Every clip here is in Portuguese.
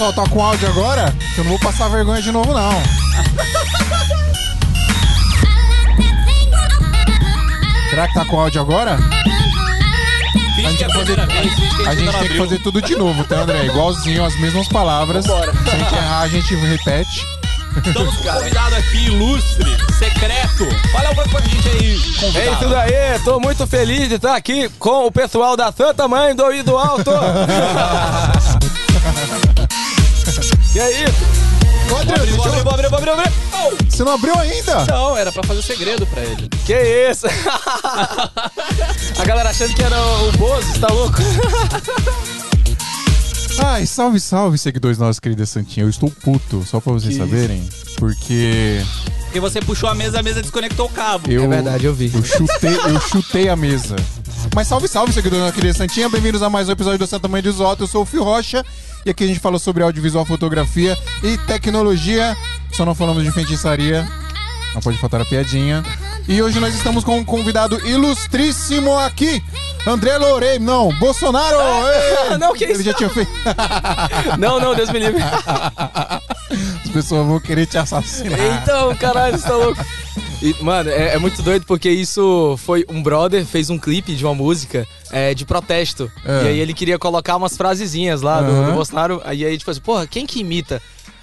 pessoal, tá com áudio agora? Que eu não vou passar vergonha de novo, não. Será que tá com áudio agora? É a fazer- vez, finge que A a gente gente tem que fazer tudo de novo, tá, André? Igualzinho, as mesmas palavras. Se a gente errar, a gente repete. Estamos com um convidado aqui, ilustre, secreto. Fala um pouco pra gente aí, É isso convidado. daí, tô muito feliz de estar aqui com o pessoal da Santa Mãe do Ido Alto. que é isso? Abriu, abriu, abriu, abriu, abriu. Oh! Você não abriu ainda? Não, era pra fazer segredo pra ele. Que isso? A galera achando que era o Bozo, tá louco? Ai, salve, salve, seguidores nossa querida Santinha. Eu estou puto, só pra vocês saberem, porque Porque você puxou a mesa, a mesa desconectou o cabo. eu. É verdade, eu vi. Eu chutei, eu chutei a mesa. Mas salve, salve, seguidores da querida Santinha. Bem-vindos a mais um episódio do Santa Mãe dos Otto. Eu sou o Fio Rocha e aqui a gente fala sobre audiovisual, fotografia e tecnologia. Só não falamos de feitiçaria. Não pode faltar a piadinha. E hoje nós estamos com um convidado ilustríssimo aqui. André Loureiro, não, Bolsonaro! Ei! Não, que Ele isso? já tinha feito. Não, não, Deus me livre. As pessoas vão querer te assassinar. Então, caralho, você tá louco. E, mano, é, é muito doido porque isso foi um brother fez um clipe de uma música é, de protesto. É. E aí ele queria colocar umas frasezinhas lá do, Aham. do Bolsonaro. Aí aí tipo assim, porra, quem que imita?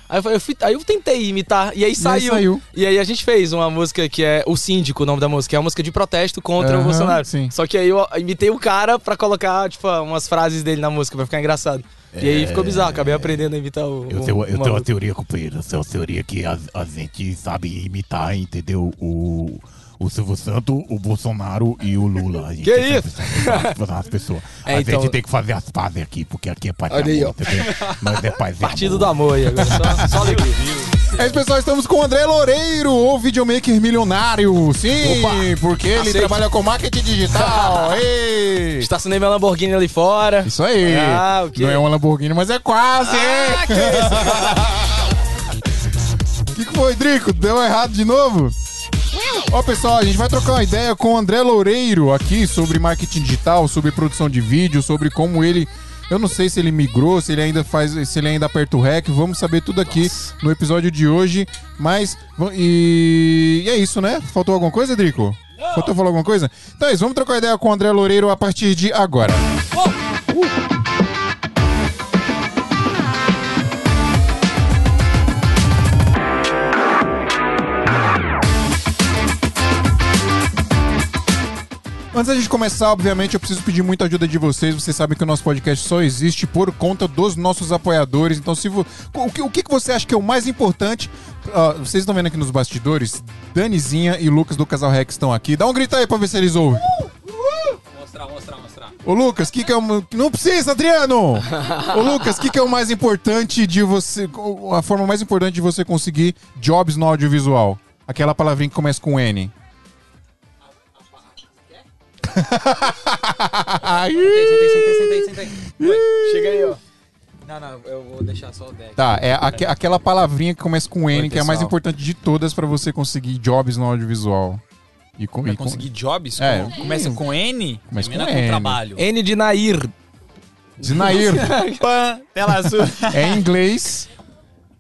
Aí eu, falei, eu fui- aí eu tentei imitar, e aí saiu. saiu. E aí a gente fez uma música que é O Síndico, o nome da música, é uma música de protesto contra Aham, o Bolsonaro. sim. Só que aí eu imitei o cara pra colocar, tipo, umas frases dele na música, pra ficar engraçado. E aí ficou bizarro, acabei aprendendo a imitar o. Eu o- tenho, eu uma tenho uma teoria, companheiro. Eu tenho uma teoria que a, a gente sabe imitar, entendeu? O, o Silvio Santos, o Bolsonaro e o Lula. A gente Que tem isso? as pessoas. É, a então- gente tem que fazer as pazes aqui, porque aqui é paz e Olha aí, amor, ó. entendeu? Nós é paz Partido do amor. amor aí agora. Só, só alegria. É isso, pessoal, estamos com o André Loureiro, o videomaker milionário. Sim, porque ele Aceito. trabalha com marketing digital. Ei! Estacionei minha Lamborghini ali fora. Isso aí. Ah, o quê? Não é uma Lamborghini, mas é quase? Ah, que isso? O que, que foi, Drico? Deu errado de novo? Ó, pessoal, a gente vai trocar uma ideia com o André Loureiro aqui sobre marketing digital, sobre produção de vídeo, sobre como ele. Eu não sei se ele migrou, se ele ainda faz, se ele ainda aperta o REC. Vamos saber tudo aqui no episódio de hoje. Mas. E, e é isso, né? Faltou alguma coisa, Drico? Faltou falar alguma coisa? Então é isso, vamos trocar ideia com o André Loureiro a partir de agora. Antes da gente começar, obviamente, eu preciso pedir muita ajuda de vocês. Vocês sabem que o nosso podcast só existe por conta dos nossos apoiadores. Então, se vo... o, que, o que você acha que é o mais importante? Ó, vocês estão vendo aqui nos bastidores? Danizinha e Lucas do Casal Rex estão aqui. Dá um grito aí pra ver se eles ouvem. Mostrar, mostrar, mostrar. Ô, Lucas, o que, que é o. Não precisa, Adriano! Ô, Lucas, o que, que é o mais importante de você. A forma mais importante de você conseguir jobs no audiovisual? Aquela palavrinha que começa com N. Aí. Sentei, sentei, sentei, sentei. Oi, chega aí, ó. Não, não, eu vou deixar só o deck. Tá, é aque- aquela palavrinha que começa com N, Oi, que é a mais pessoal. importante de todas pra você conseguir jobs no audiovisual. E com, Pra e com- conseguir jobs? É. com- começa com N? Começa termina com N. trabalho. N de Nair. Zinair Pan, tela azul. é em inglês.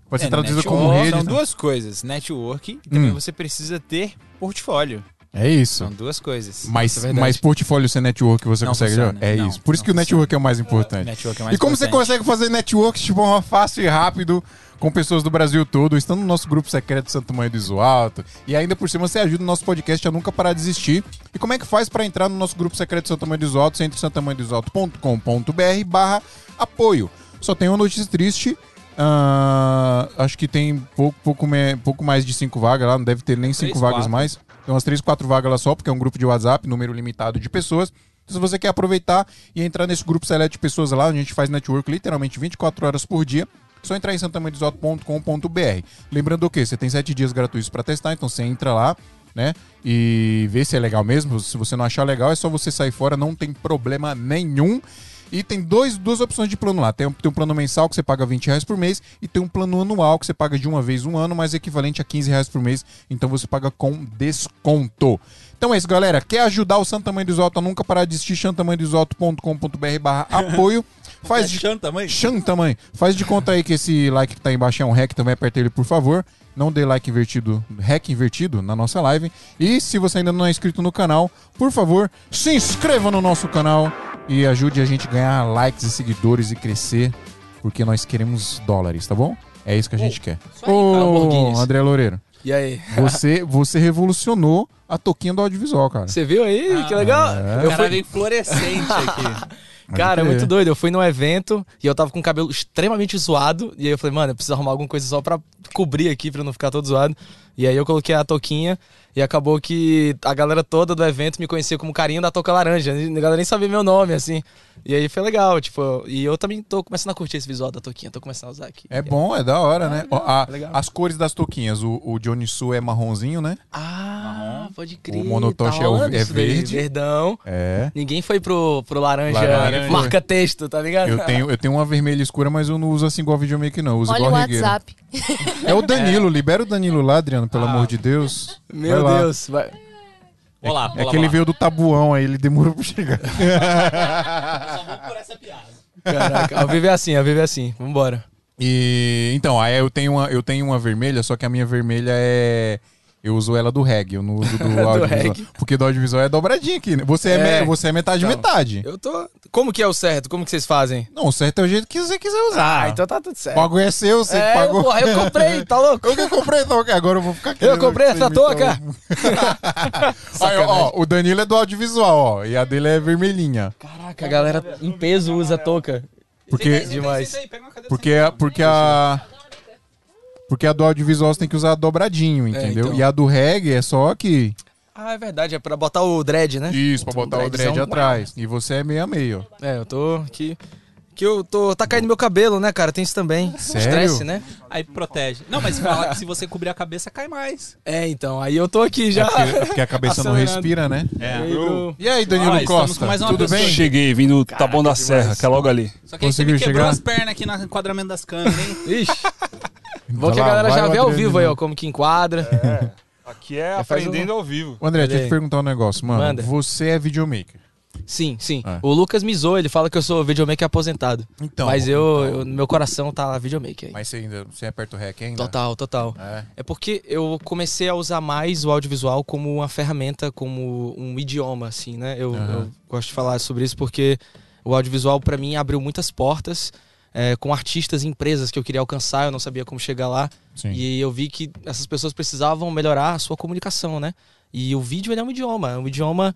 Pode ser É, traduzido network. como rede. São duas coisas, network e também você precisa ter portfólio. É isso. São duas coisas. Mas, é mas portfólio sem network você Não consegue funciona. É Não, isso. Por isso que o network é o mais importante. É mais E como você importante. consegue fazer network de forma fácil e rápido com pessoas do Brasil todo, estando no nosso grupo secreto Santo Mãe do Iso Alto, e ainda por cima você ajuda o nosso podcast a nunca parar de existir. E como é que faz para entrar no nosso grupo secreto Santo Mãe do Iso Alto? Você entra em santamanhodosalto.com.br barra apoio. Só tem uma notícia triste. ah, acho que tem pouco, pouco, pouco mais de cinco vagas lá, não deve ter nem cinco vagas quatro. mais. Tem umas três, quatro vagas lá só, porque é um grupo de WhatsApp, número limitado de pessoas. Então, se você quer aproveitar e entrar nesse grupo select de pessoas lá, a gente faz network literalmente 24 horas por dia. É só entrar em santamanhodosalto.com.br. Lembrando o quê? Você tem sete dias gratuitos para testar, então você entra lá, né? E vê se é legal mesmo. Se você não achar legal, é só você sair fora, não tem problema nenhum. E tem dois, duas opções de plano lá. Tem, um- tem um plano mensal que você paga 20 reais por mês e tem um plano anual que você paga de uma vez um ano, mas equivalente a 15 reais por mês. Então você paga com desconto. Então é isso, galera. Quer ajudar o Santa Mãe do Isoto a nunca parar de assistir? santamanhodoisoto.com.br barra apoio. Faz de Chanta, mãe. Chan tamanho. Faz de conta aí que esse like que tá aí embaixo é um hack, também aperta ele, por favor. Não dê like invertido, hack invertido na nossa live. E se você ainda não é inscrito no canal, por favor, se inscreva no nosso canal e ajude a gente a ganhar likes e seguidores e crescer, porque nós queremos dólares, tá bom? É isso que a gente quer. Ô, André Loureiro, E aí? você, você revolucionou a toquinha do audiovisual, cara. Você viu aí? que legal. é. Eu fui, vem fluorescente aqui. cara, é muito doido. Eu fui num evento e eu tava com o cabelo extremamente zoado. E aí eu falei, mano, eu preciso arrumar alguma coisa só pra cobrir aqui, pra não ficar todo zoado. E aí eu coloquei a touquinha e acabou que a galera toda do evento me conhecia como carinha da touca laranja. A galera nem sabia meu nome, assim. E aí foi legal, tipo, e eu também tô começando a curtir esse visual da touquinha, tô começando a usar aqui. É bom, é da hora, né? Ó, a- legal. as cores das touquinhas, o, o Johnny Su é marronzinho, né? Ah, pode crer. O é o- rolando é daí, verde. Verdão. É. Ninguém foi pro, pro laranja, Laranja. marca texto, tá ligado? Eu tenho, eu tenho uma vermelha escura, mas eu não uso assim igual videomaker, não. Eu uso Olha o igual regueiro. É o Danilo, libera o Danilo lá, Adriano, pelo amor de Deus. Meu Vai lá. Deus. Vai. Olá, É que ele veio do tabuão aí, ele demorou pra chegar. Caraca, ao viver assim, ao viver assim. Vambora. E então, aí eu tenho uma, eu tenho uma vermelha, só que a minha vermelha é. Eu uso ela do reggae, eu não uso do audiovisual. reggae. Porque do audiovisual é dobradinha aqui, né? Você é, É. me- você é metade Então. metade. Eu tô. Como que é o certo? Como que vocês fazem? Não, o certo é o jeito que você quiser usar. Ah, então tá tudo O certo. bagulho é seu, você é, pagou. porra, eu comprei, tá louco? Eu que comprei, então, ok, agora eu vou ficar aqui. Eu comprei essa touca. Aí, ó, o Danilo é do audiovisual, ó, e a dele é vermelhinha. Caraca, a galera em peso usa touca. Porque, Demais. porque, a- porque a. Porque a do audiovisual você tem que usar dobradinho, entendeu? então. E a do reggae é só que. Ah, é verdade, é pra botar o dread, né? Isso, pra botar o dreadzão. dread atrás. E você é meio a meio. É, eu tô aqui. Que eu tô. Tá caindo meu cabelo, né, cara? Tem isso também. Sério? Estresse, né? Aí protege. Não, mas fala que se você cobrir a cabeça, cai mais. É, então. Aí eu tô aqui já. É porque, é porque a cabeça não respira, né? E aí, bro? E aí, Danilo Ó, Costa? com mais uma Tudo pessoa. bem? Cheguei, vim do Taboão da Serra, que é logo ali. Só que aí você Conseguiu me quebrou chegar? as pernas aqui no enquadramento das câmeras, hein? Ixi. Bom que a galera já o vê ao vivo aí, ó, como que enquadra. Aqui é aprendendo ao vivo. André, deixa eu te perguntar um negócio, mano. Manda. Você é videomaker. Sim, sim. É. O Lucas me zoa, ele fala que eu sou videomaker aposentado. Então. mas eu, eu- no meu coração tá videomaker aí. Mas você ainda você aperta o REC ainda? Total, total. É. É porque eu comecei a usar mais o audiovisual como uma ferramenta, como um idioma, assim, né? Eu, Aham. eu gosto de falar sobre isso porque o audiovisual, pra mim, abriu muitas portas é, com artistas e empresas que eu queria alcançar, eu não sabia como chegar lá. Sim. E eu vi que essas pessoas precisavam melhorar a sua comunicação, né? E o vídeo é um idioma, é um idioma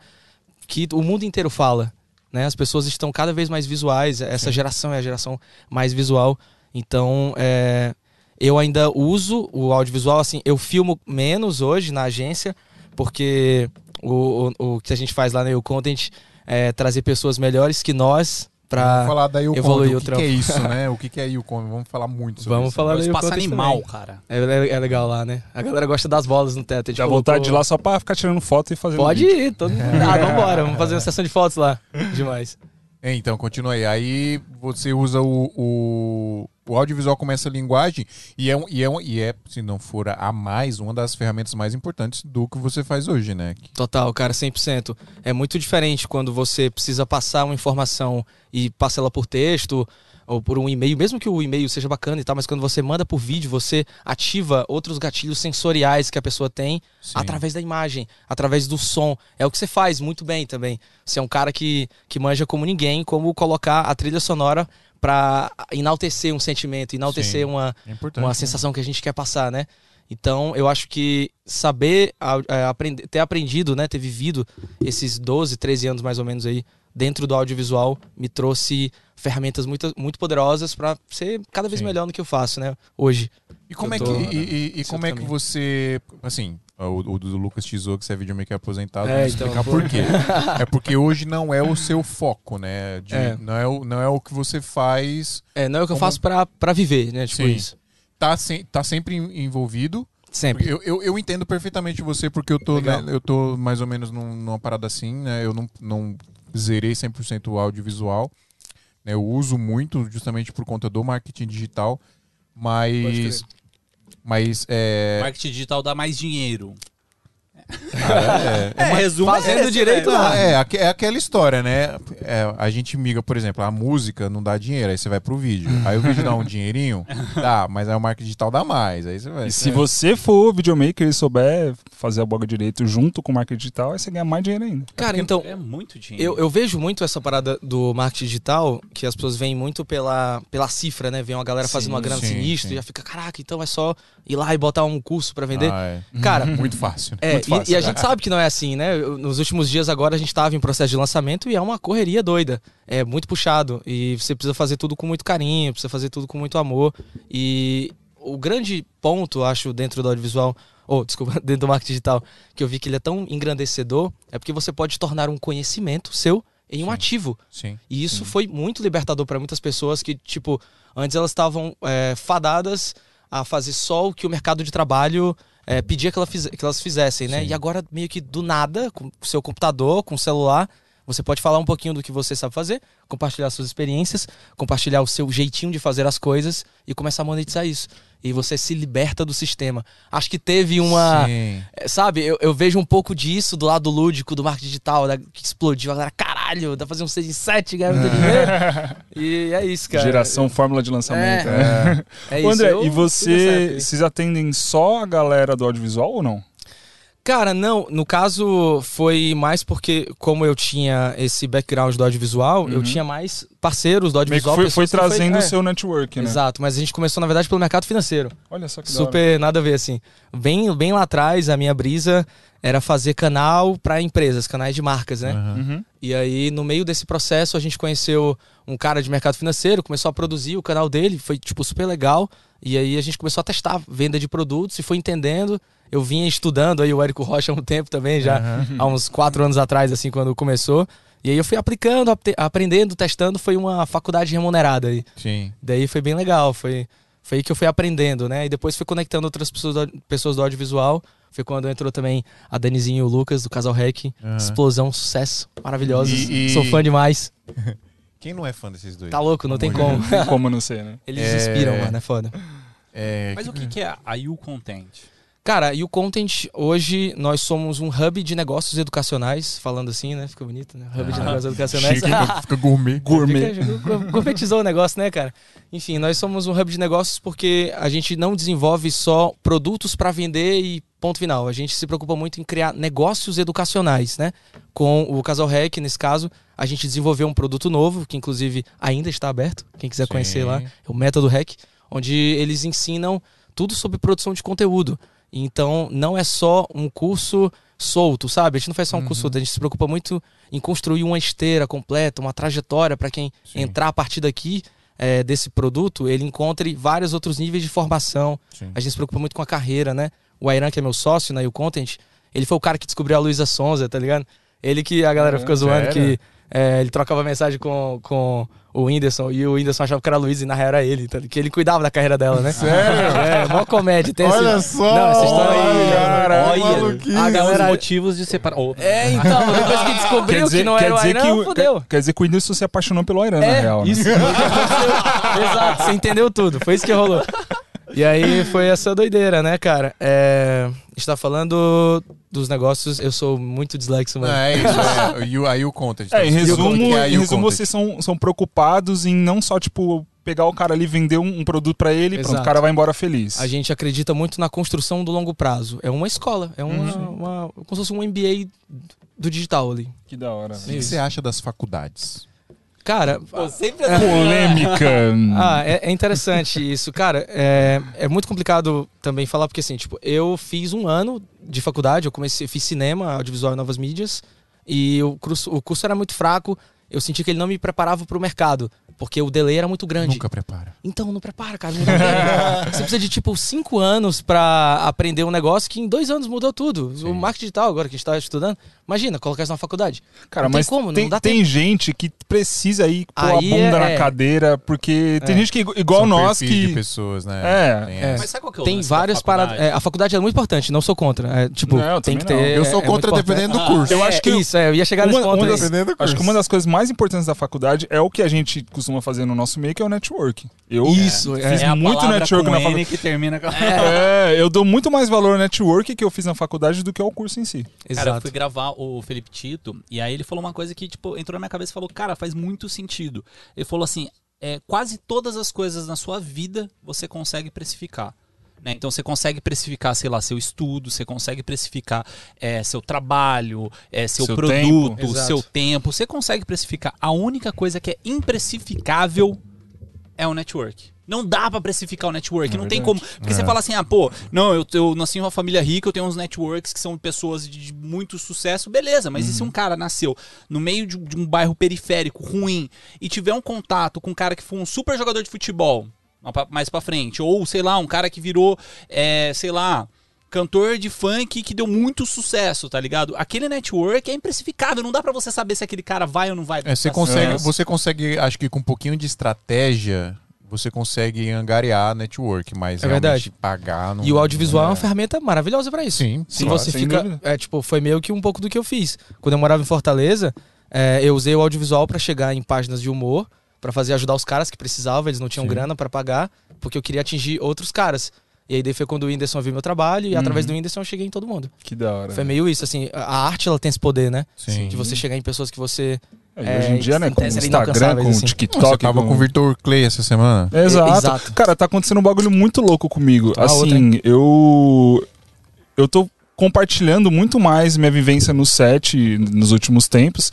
que o mundo inteiro fala, né? As pessoas estão cada vez mais visuais, essa geração é a geração mais visual. Então, é, eu ainda uso o audiovisual, assim, eu filmo menos hoje na agência, porque o, o, o que a gente faz lá no Content é trazer pessoas melhores que nós Pra... falar da evoluir Yukon, o o que, trampo. que é isso, né? O que, que é Yukon? Vamos falar muito sobre Vamos isso. falar É o da Eu espaço animal, também. cara. É, é- é legal lá, né? A galera gosta das bolas no teto. A gente Dá colocou- vontade de ir lá só pra ficar tirando foto e fazendo Pode vídeo. ir, todo mundo. Ah, vambora, vamos fazer uma sessão de fotos lá. Demais. É, Então, continua aí. Aí você usa o, o, o audiovisual como essa linguagem e é, um- e, é, um- e é, se não for a mais, uma das ferramentas mais importantes do que você faz hoje, né? Total, cara, 100%. É muito diferente quando você precisa passar uma informação e passa ela por texto ou por um e-mail, mesmo que o e-mail seja bacana e tal, mas quando você manda por vídeo, você ativa outros gatilhos sensoriais que a pessoa tem Sim. através da imagem, através do som. É o que você faz muito bem também. Você é um cara que, que manja como ninguém, como colocar a trilha sonora pra enaltecer um sentimento, enaltecer Sim. uma, É uma né? sensação que a gente quer passar, né? Então, eu acho que saber é, aprender, ter aprendido, né, ter vivido esses 12, 13 anos mais ou menos aí dentro do audiovisual me trouxe ferramentas muito, muito poderosas para ser cada vez Sim. melhor no que eu faço, né, hoje. E como é que, e, e- e como é que você. Assim, o, o do Lucas Tizou, que você é videomaker aposentado, É, então, explicar por quê. é porque hoje não é o seu foco, né? De- É. Não, é o, não é o que você faz. É, não é o que eu Como- faço pra pra viver, né, tipo Sim. isso. Tá, sem, tá sempre em- envolvido. Sempre. Eu, eu, eu entendo perfeitamente você, porque eu tô, né, eu tô mais ou menos num- numa parada assim, né? Eu não, não zerei 100% o audiovisual. Né? Eu uso muito justamente por conta do marketing digital, mas. Mas é, Marketing digital dá mais dinheiro. É, É, resumo Fazendo é esse, direito. Ah, é, aque- é aquela história, né? É, a gente miga, por exemplo, a música não dá dinheiro, aí você vai pro vídeo. Aí o vídeo dá um dinheirinho, dá, mas aí o marketing digital dá mais. Aí você vai. E se você for videomaker e souber fazer a boga direito junto com o marketing digital, aí você ganha mais dinheiro ainda. Cara, então, É muito dinheiro. Eu, eu vejo muito essa parada do marketing digital, que as pessoas veem muito pela, pela cifra, né? Vem uma galera fazendo uma grana sim, sinistra sim. e já fica, caraca, então é só ir lá e botar um curso pra vender. Ah, é. Cara, Muito fácil. né? é, muito e- e, a gente sabe que não é assim, né? Nos últimos dias agora a gente tava em processo de lançamento e é uma correria doida. É muito puxado. E você precisa fazer tudo com muito carinho, precisa fazer tudo com muito amor. E o grande ponto, acho, dentro do audiovisual, ou desculpa, dentro do marketing digital, que eu vi que ele é tão engrandecedor, é porque você pode tornar um conhecimento seu em um Sim. ativo. Sim. E isso foi muito libertador para muitas pessoas que, tipo, antes elas estavam é, fadadas a fazer só o que o mercado de trabalho é, pedia que, ela fize- que elas fizessem, né? Sim. E agora, meio que do nada, com o seu computador, com o celular, você pode falar um pouquinho do que você sabe fazer, compartilhar suas experiências, compartilhar o seu jeitinho de fazer as coisas e começar a monetizar isso. E você se liberta do sistema. Acho que teve uma. Sim. É, Sabe, eu, eu vejo um pouco disso do lado lúdico, do marketing digital, da- que explodiu. A galera, caralho, dá pra fazer um 6 em 7, ganhar muito dinheiro. e é isso, cara. Geração fórmula de lançamento. É. né? É Ô, isso. André, eu e você, vocês atendem só a galera do audiovisual ou não? Cara, não, no caso foi mais porque, como eu tinha esse background do audiovisual, eu tinha mais parceiros do Uhum. Meio que audiovisual. foi, foi trazendo o é, seu network, né? Exato, mas a gente começou, na verdade, pelo mercado financeiro. Olha só que da hora. Super nada a ver, assim. Bem, bem lá atrás, a minha brisa era fazer canal para empresas, canais de marcas, né? Uhum. E aí, no meio desse processo, a gente conheceu um cara de mercado financeiro, começou a produzir o canal dele, foi, tipo, super legal. E aí a gente começou a testar venda de produtos e foi entendendo. Eu vinha estudando aí o Érico Rocha há um tempo também, já há uns quatro anos atrás, assim, quando começou. E aí eu fui aplicando, aprendendo, testando, foi uma faculdade remunerada aí. Sim. Daí foi bem legal, foi, foi aí que eu fui aprendendo, né? E depois fui conectando outras pessoas do, pessoas do audiovisual. Foi quando entrou também a Danizinha e o Lucas, do Casal Rec. Explosão, sucesso, maravilhosos. E- e- Sou fã demais. Quem não é fã desses dois? Tá louco, não tem Amor como. Não tem como não ser, né? Eles É. inspiram, mano, é foda. É, Mas o que, que é a You Content? Cara, e o Content, hoje nós somos um hub de negócios educacionais, falando assim, né? Ficou bonito, né? Hub de negócios educacionais. chique, fica gourmet. Gourmet. Fica- Gourmetizou o negócio, né, cara? Enfim, nós somos um hub de negócios porque a gente não desenvolve só produtos para vender e ponto final. A gente se preocupa muito em criar negócios educacionais, né? Com o Casal Rec, nesse caso, a gente desenvolveu um produto novo, que inclusive ainda está aberto. Quem quiser Sim. conhecer lá, é o Método Rec, onde eles ensinam tudo sobre produção de conteúdo. Então, não é só um curso solto, sabe? A gente não faz só um curso solto, a gente se preocupa muito em construir uma esteira completa, uma trajetória para quem Sim. entrar a partir daqui é, desse produto, ele encontre vários outros níveis de formação. Sim. A gente se preocupa muito com a carreira, né? O Airan, que é meu sócio na You Content, ele foi o cara que descobriu a Luísa Sonza, tá ligado? Ele que a galera ficou zoando que é, ele trocava mensagem com, com o Whindersson e o Whindersson achava que era a Luísa e na real era ele, tá? que ele cuidava da carreira dela, né? Sério? É, mó comédia. Tem Olha esse... só! Não, essa história aí, cara, olha, a Os galera- motivos de separar. Oh, É, então, depois que descobriu que não era o Airan, que o, fodeu. quer, quer dizer que o Whindersson se apaixonou pelo Airan, na É, real. né? isso. Exato, você entendeu tudo. Foi isso que rolou. E aí foi essa doideira, né, cara? É, a gente tá falando dos negócios, eu sou muito dislexo, mano. Não, é isso, é. E o- Aí o content. É, em Então, resumo, é em resumo vocês são, são preocupados em não só, tipo, pegar o cara ali, vender um, um produto pra ele e pronto, o cara vai embora feliz. A gente acredita muito na construção do longo prazo. É uma escola, é uma, uma como se fosse um MBA do digital ali. Que da hora. O que que você acha das faculdades? Cara, sempre Polêmica. Ah, é, é interessante isso. Cara, é, é muito complicado também falar, porque assim, tipo, eu fiz um ano de faculdade, eu comecei, fiz cinema, audiovisual e novas mídias, e o curso, o curso era muito fraco, eu senti que ele não me preparava para o mercado, porque o delay era muito grande. Nunca prepara. Então, não prepara, cara. Não dá. Você precisa de, tipo, cinco anos pra aprender um negócio que em dois anos mudou tudo. O marketing digital, agora que a gente tá estudando, imagina, colocar isso na faculdade. Cara, não tem mas como, tem, não dá tem tempo. gente que precisa ir pôr a Aí bunda é- na cadeira, porque tem É. gente que, igual São nós, perfis de que... pessoas, né? É. Tem É. Mas sabe qual que é o Tem várias paradas. é, a faculdade é muito importante, não sou contra. É, tipo, Não, eu tem que ter. Eu sou é contra dependendo do importante. curso. Eu acho que Isso, é, eu ia chegar nesse ponto Acho que uma das coisas mais importantes da faculdade é o que a gente costuma fazer no nosso meio, que é o network. Eu Isso, é. fiz É muito network na faculdade. que termina com... É, eu dou muito mais valor ao network que eu fiz na faculdade do que ao curso em si. Cara, eu Exato. fui gravar o Felipe Tito e aí ele falou uma coisa que, tipo, entrou na minha cabeça e falou, cara, faz muito sentido. Ele falou assim, é, quase todas as coisas na sua vida você consegue precificar. Né? Então você consegue precificar, sei lá, seu estudo, você consegue precificar é, seu trabalho, é, seu, Seu produto, tempo. Seu tempo. Você consegue precificar. A única coisa que é imprecificável é o network. Não dá pra precificar o network, não tem como. Porque você fala assim, ah, pô, não, eu, eu nasci em uma família rica, eu tenho uns networks que são pessoas de muito sucesso, beleza, mas e se um cara nasceu no meio de, de um bairro periférico ruim e tiver um contato com um cara que foi um super jogador de futebol mais pra frente, ou sei lá, um cara que virou, é, sei lá, cantor de funk que deu muito sucesso, tá ligado? Aquele network é imprecificável, não dá pra você saber se aquele cara vai ou não vai. É, você pra consegue, sucesso. você consegue, acho que com um pouquinho de estratégia, você consegue angariar network, mas É verdade. pagar não E o audiovisual é uma ferramenta maravilhosa pra isso. Sim, Se claro, você fica. dúvida. É, tipo, foi meio que um pouco do que eu fiz. Quando eu morava em Fortaleza, é, eu usei o audiovisual pra chegar em páginas de humor, pra fazer ajudar os caras que precisavam, eles não tinham grana pra pagar, porque eu queria atingir outros caras. E aí daí foi quando o Whindersson viu meu trabalho e através do Whindersson eu cheguei em todo mundo. Que da hora. Foi meio isso, assim, a arte ela tem esse poder, né? Sim. De você chegar em pessoas que você. É, hoje em é, dia, né, com o serem Instagram, com o assim. TikTok. Você tava com... com o Victor Clay essa semana? Exato. Exato. Cara, tá acontecendo um bagulho muito louco comigo. Ah, outra, assim, eu. Eu tô compartilhando muito mais minha vivência no set nos últimos tempos.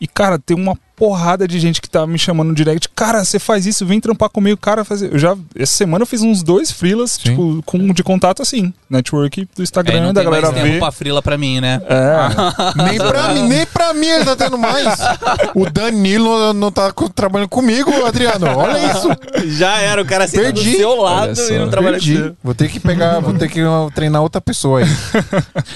E, cara, tem uma porrada de gente que tá me chamando no direct. Cara, você faz isso, vem trampar comigo. Cara, fazer. Eu já. Essa semana eu fiz uns dois freelas, Sim. tipo, com, de contato assim. Network do Instagram, não da tem mais galera tempo ver. pra frila pra mim, né? É. Nem pra, mim, nem pra mim ele tá tendo mais. O Danilo não tá trabalhando comigo, Adriano. Olha isso. Já era, o cara senta Perdi. do seu lado e não trabalha Perdi. Vou ter que pegar, vou ter que uh, treinar outra pessoa aí.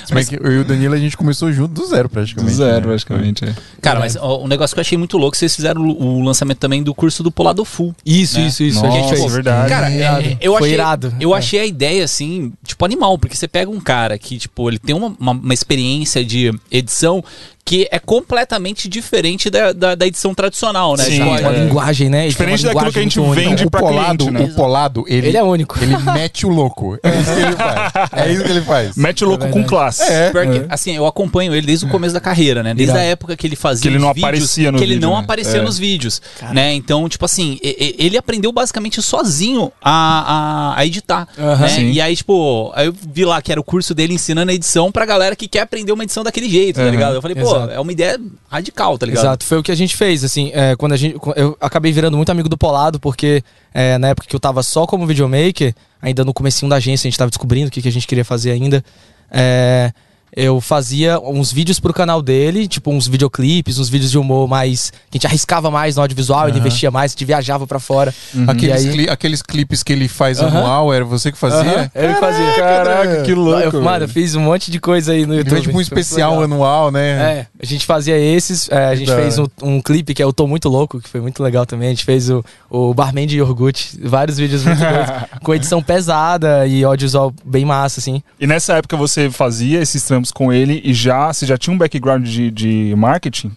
Se bem que eu e o Danilo a gente começou junto do zero Do praticamente. zero, né? praticamente. É. Cara, mas ó, um negócio que eu achei muito louco, vocês fizeram o lançamento também do curso do Polado Full. Isso, Né? isso, isso. Nossa, a gente é verdade. Cara, é- eu achei, irado. eu É. achei a ideia assim, tipo animal, porque você pega um cara que, tipo, ele tem uma, uma, uma experiência de edição que é completamente diferente da, da, da edição tradicional, né? Sim, Uma é. linguagem, né? Diferente uma daquilo que a gente linguagem vende polado, cliente, né? o polado, ele, Ele é único. ele mete o louco. É isso que ele faz. É isso que ele faz. Mete o louco com verdade. classe. É. Pior que, assim, eu acompanho ele desde o começo da carreira, né? Desde Irado. a época que ele fazia Que ele não vídeos, aparecia no que ele vídeo, não né? aparecia É. nos vídeos, né? Então, tipo assim, ele aprendeu basicamente sozinho a, a, a editar, Aham. né? E aí, tipo, aí eu vi lá que era o curso dele ensinando a edição pra galera que quer aprender uma edição daquele jeito, tá Aham. ligado? Eu falei, pô, Exato. é uma ideia radical, tá ligado? Exato, foi o que a gente fez, assim, é, quando a gente, eu acabei virando muito amigo do Polado, porque é, na época que eu tava só como videomaker, ainda no comecinho da agência, a gente tava descobrindo o que, que a gente queria fazer ainda, é, eu fazia uns vídeos pro canal dele, tipo uns videoclipes, uns vídeos de humor mais, que a gente arriscava mais no audiovisual, ele investia mais, a gente viajava pra fora. Aqueles, E aí- cli- aqueles clipes que ele faz Aham. anual, era você que fazia? Aham, ele fazia. Caraca, que louco. Eu, mano, eu fiz um monte de coisa aí no Ele YouTube. fez tipo um especial anual, né? É, a gente fazia esses, é, a gente Da fez um, um clipe que é Eu Tô Muito Louco, que foi muito legal também. A gente fez o, o Barman de Iogurte, vários vídeos muito doidos, com edição pesada e audiovisual bem massa, assim. E nessa época você fazia esses trampos com ele e já, você já tinha um background de, de marketing?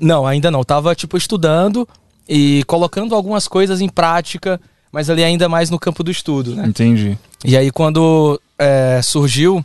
Não, ainda não. Tava, tipo, estudando e colocando algumas coisas em prática, mas ali ainda mais no campo do estudo, né? Entendi. E aí, quando é, surgiu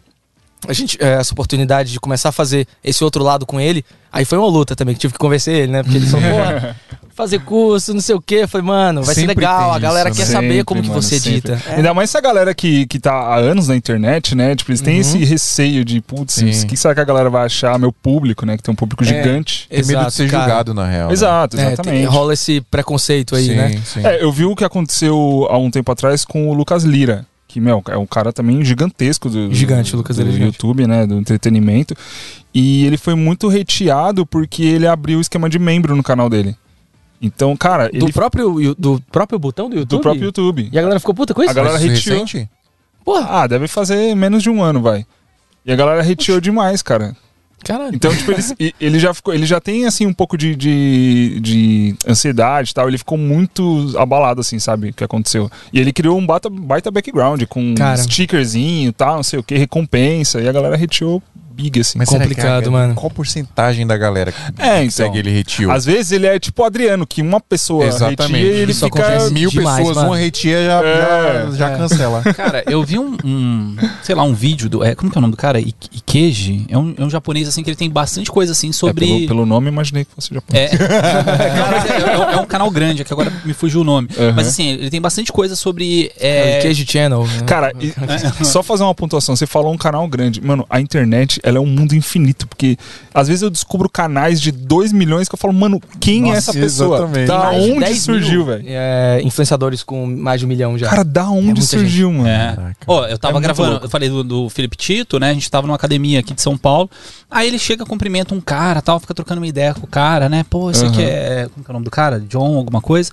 a gente, é, essa oportunidade de começar a fazer esse outro lado com ele, aí foi uma luta também, que tive que convencer ele, né? Porque ele fazer curso, não sei o quê. Eu falei, mano, vai Sempre ser legal, a galera isso, quer né? saber Sempre, como que mano, você sempre. edita. É. Ainda mais essa galera que, que tá há anos na internet, né? Tipo, eles têm Uhum. esse receio de, putz, o que será que a galera vai achar? Meu público, né? Que tem um público É. gigante. Tem medo de ser cara. julgado, na real. né? Exato, É, exatamente. tem- rola esse preconceito aí, sim, né? Sim. É, eu vi o que aconteceu há um tempo atrás com o Lucas Lira. Que, meu, é um cara também gigantesco do, Gigante, Lucas do Lira é gigante. YouTube, né? Do entretenimento. E ele foi muito reteado porque ele abriu o esquema de membro no canal dele. Então, cara, Do, ele próprio, do próprio botão do YouTube? do próprio YouTube. E a galera ficou puta com isso? A galera Mas recente? Porra, Ah, deve fazer menos de um ano, vai. E a galera reteou demais, cara. caralho. Então, tipo, ele, ele já ficou, ele já tem assim um pouco de, de, de ansiedade e tal. Ele ficou muito abalado, assim, sabe? O que aconteceu. E ele criou um baita, baita background com Cara. stickerzinho e tal, não sei o que, recompensa. E a galera reteou big, assim. Mas será que Complicado, a- mano. Qual porcentagem da galera que É, então. segue ele retio? Às vezes ele é tipo o Adriano, que uma pessoa Exatamente. retia e ele Isso fica... Mil demais, pessoas, mano. uma retia já, É, já, já é. cancela. Cara, eu vi um, um, sei lá, um vídeo do. É, como que é o nome do cara? I- Ikeji. É um, é um japonês assim que ele tem bastante coisa assim É, sobre. pelo, pelo nome, imaginei que fosse japonês. É. É, é- é um canal grande, que agora me fugiu o nome. Uhum. Mas assim, ele tem bastante coisa sobre. É, É, Queijo Channel. né? Cara, e- só fazer uma pontuação. Você falou um canal grande. Mano, a internet, ela é um mundo infinito. Porque às vezes eu descubro canais de 2 milhões que eu falo, mano, quem é Nossa, essa pessoa? exatamente. Da Mais de onde 10 surgiu, velho? é, influenciadores com mais de um milhão já. Cara, da onde muita surgiu, mano? É. Ó, eu tava É gravando, louco. eu falei do, do Felipe Tito, né? A gente tava numa academia aqui de São Paulo. Aí ele chega, cumprimenta um cara tal, fica trocando uma ideia com o cara, né? Pô, esse aqui Uhum. é. Como que é o nome do cara? John, alguma coisa.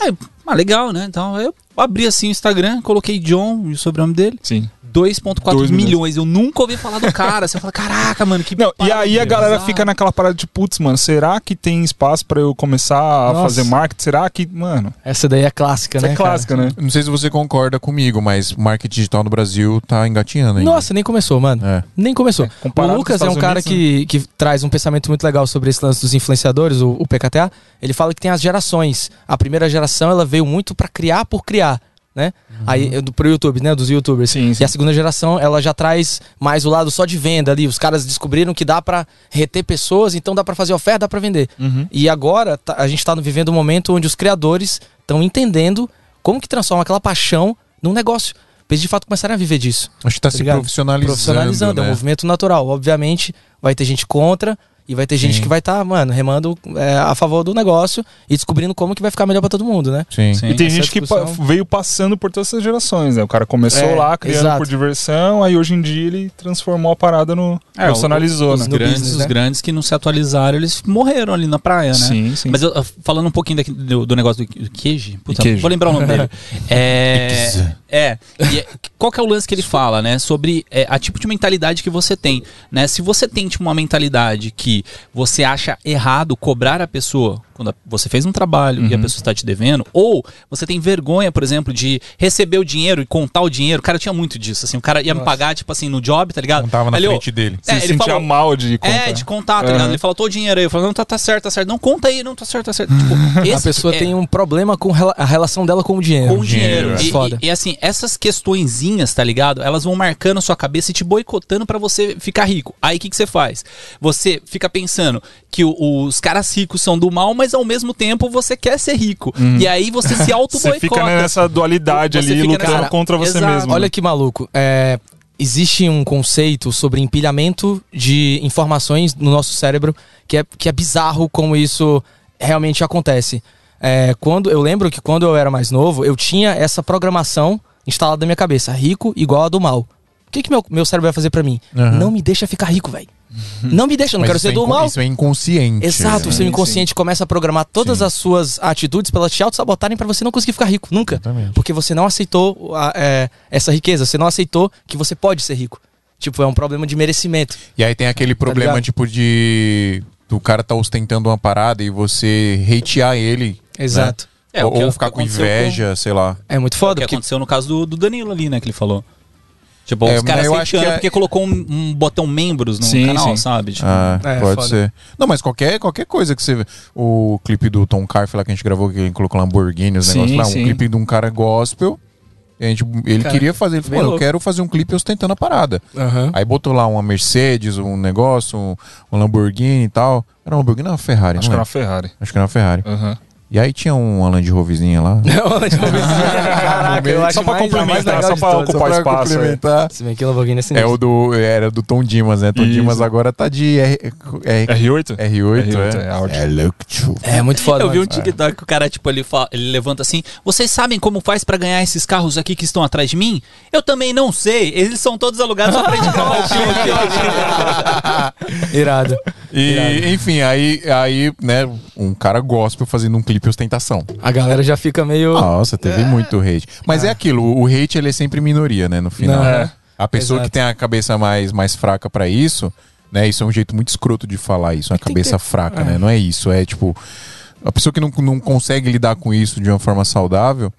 Aí, ah, legal, né? Então eu abri assim o Instagram, coloquei John e o sobrenome dele. Sim. 2,4 Dois milhões. milhões. Eu nunca ouvi falar do cara. Você fala, caraca, mano, que. Não, e aí a galera bizarra." fica naquela parada de, putz, mano, será que tem espaço pra eu começar a Nossa. fazer marketing? Será que, mano, Essa daí é clássica, isso né? é clássica, né? Não sei se você concorda comigo, mas marketing digital no Brasil tá engatinhando cara? ainda. Nossa, nem começou, mano. É. Nem começou. comparado o Lucas é um cara Unidos, que, que traz um pensamento muito legal sobre esse lance dos influenciadores, o, o PKTA. Ele fala que tem as gerações. A primeira geração ela veio muito pra criar por criar, né? Aí eu- pro YouTube, né? Dos YouTubers. Sim, sim. E a segunda geração ela já traz mais o lado só de venda ali. Os caras descobriram que dá pra reter pessoas, então dá pra fazer oferta, dá pra vender. Uhum. E agora tá- a gente tá vivendo um momento onde os criadores estão entendendo como que transforma aquela paixão num negócio. Pra eles de fato começarem a viver disso. Acho que tá, Tá se ligado? profissionalizando. Profissionalizando, é um né? movimento natural. Obviamente, vai ter gente contra e vai ter gente Sim. que vai estar, mano, remando é, a favor do negócio e descobrindo como que vai ficar melhor pra todo mundo, né? Sim. Sim. E tem essa gente que discussão. veio passando por todas essas gerações, né? O cara começou É, lá criando exato. por diversão, aí hoje em dia ele transformou a parada no. É, profissionalizou, os né? no grandes, business, os né? grandes que não se atualizaram, eles morreram ali na praia, né? Sim, sim. Mas eu, falando um pouquinho daqui do, do negócio do, do queijo, puta, Queijo. vou lembrar o nome dele. É, é, e é- qual que é o lance que ele fala, né? Sobre é, a tipo de mentalidade que você tem, né? Se você tem tipo, uma mentalidade que você acha errado cobrar a pessoa quando você fez um trabalho Uhum. e a pessoa está te devendo, ou você tem vergonha, por exemplo, de receber o dinheiro e contar o dinheiro. Cara, eu tinha muito disso, assim, o cara ia me pagar, tipo assim, no job, tá ligado? Não tava na ele, frente dele. É, se ele sentia falou- mal de contar. é, de contar, tá Aham. ligado? Ele falou, tô o dinheiro aí. Eu falei, não, tá, tá certo, tá certo. Não, conta aí, não, tá certo, tá certo. Tipo, a pessoa é- tem um problema com a relação dela com o dinheiro. com o dinheiro. dinheiro, é E, foda. e- e, assim, essas questõezinhas, tá ligado? Elas vão marcando a sua cabeça e te boicotando pra você ficar rico. Aí o que, que você faz? Você fica pensando que o- os caras ricos são do mal, mas ao mesmo tempo você quer ser rico. E aí você se Você auto-boicota. fica nessa dualidade Você ali, fica lutando nessa- contra você Exato. mesmo. Olha que maluco. É, existe um conceito sobre empilhamento de informações no nosso cérebro que é, que é bizarro como isso realmente acontece. É, quando Eu lembro que quando eu era mais novo, eu tinha essa programação instalada na minha cabeça: rico igual a do mal. O que, que meu, meu cérebro vai fazer pra mim? Aham. Não me deixa ficar rico, velho. Não me deixa, eu não Mas quero ser é do mal. Isso é inconsciente. Exato, o seu Sim, inconsciente começa a programar todas Sim. as suas atitudes elas te auto-sabotarem pra você não conseguir ficar rico, nunca. Exatamente. Porque você não aceitou a- é, essa riqueza, você não aceitou que você pode ser rico. Tipo, é um problema de merecimento. E aí tem aquele problema, ligado? tipo, de. Do cara tá ostentando uma parada e você hatear ele. Exato. É, o ou ou ficar com inveja, sei lá. É muito O foda, que porque aconteceu no caso do, do Danilo ali, né? Que ele falou. Tipo, É, os caras hateando é- porque colocou um, um botão membros no Sim, canal, sim. sabe? Tipo, Ah, É, pode foda. ser. Não, mas qualquer, qualquer coisa que você. O clipe do Tom Carf lá que a gente gravou, que ele colocou Lamborghini, os Sim, negócios lá, um sim. clipe de um cara gospel. A gente, ele Cara, queria fazer, ele falou, eu louco. quero fazer um clipe ostentando a parada. Aham. Aí botou lá uma Mercedes, um negócio, um, um Lamborghini e tal. Era um Lamborghini ou uma Ferrari? Acho não que era uma. Ferrari. Acho que era uma Ferrari. Aham. E aí tinha uma Land Roverzinha lá. Não, tipo, Caraca, eu acho Só pra mais- complementar, só pra todos. ocupar Pra espaço. é. complementar. Se bem que o Lamborghini é É sinistro. o do. Era do Tom Dimas, né? Tom Isso. Dimas agora tá de R, R, R8? R8, R8, é. é Audi. É look too. É muito foda. Eu vi um. TikTok que o cara, tipo, ele, fala- ele levanta assim: Vocês sabem como faz pra ganhar esses carros aqui que estão atrás de mim? Eu também não sei. Eles são todos alugados só pra gente clipe. Irado. E, enfim, aí, aí, né, um cara gospel fazendo um clipe ostentação. A galera já fica meio. Nossa, teve muito hate. Mas é aquilo, o hate ele é sempre minoria, né, no final. Não, é. A pessoa Exato. que tem a cabeça mais, mais fraca pra isso, né, isso é um jeito muito escroto de falar isso, uma cabeça ter- fraca, é. né, não é isso, é tipo, a pessoa que não, não consegue lidar com isso de uma forma saudável,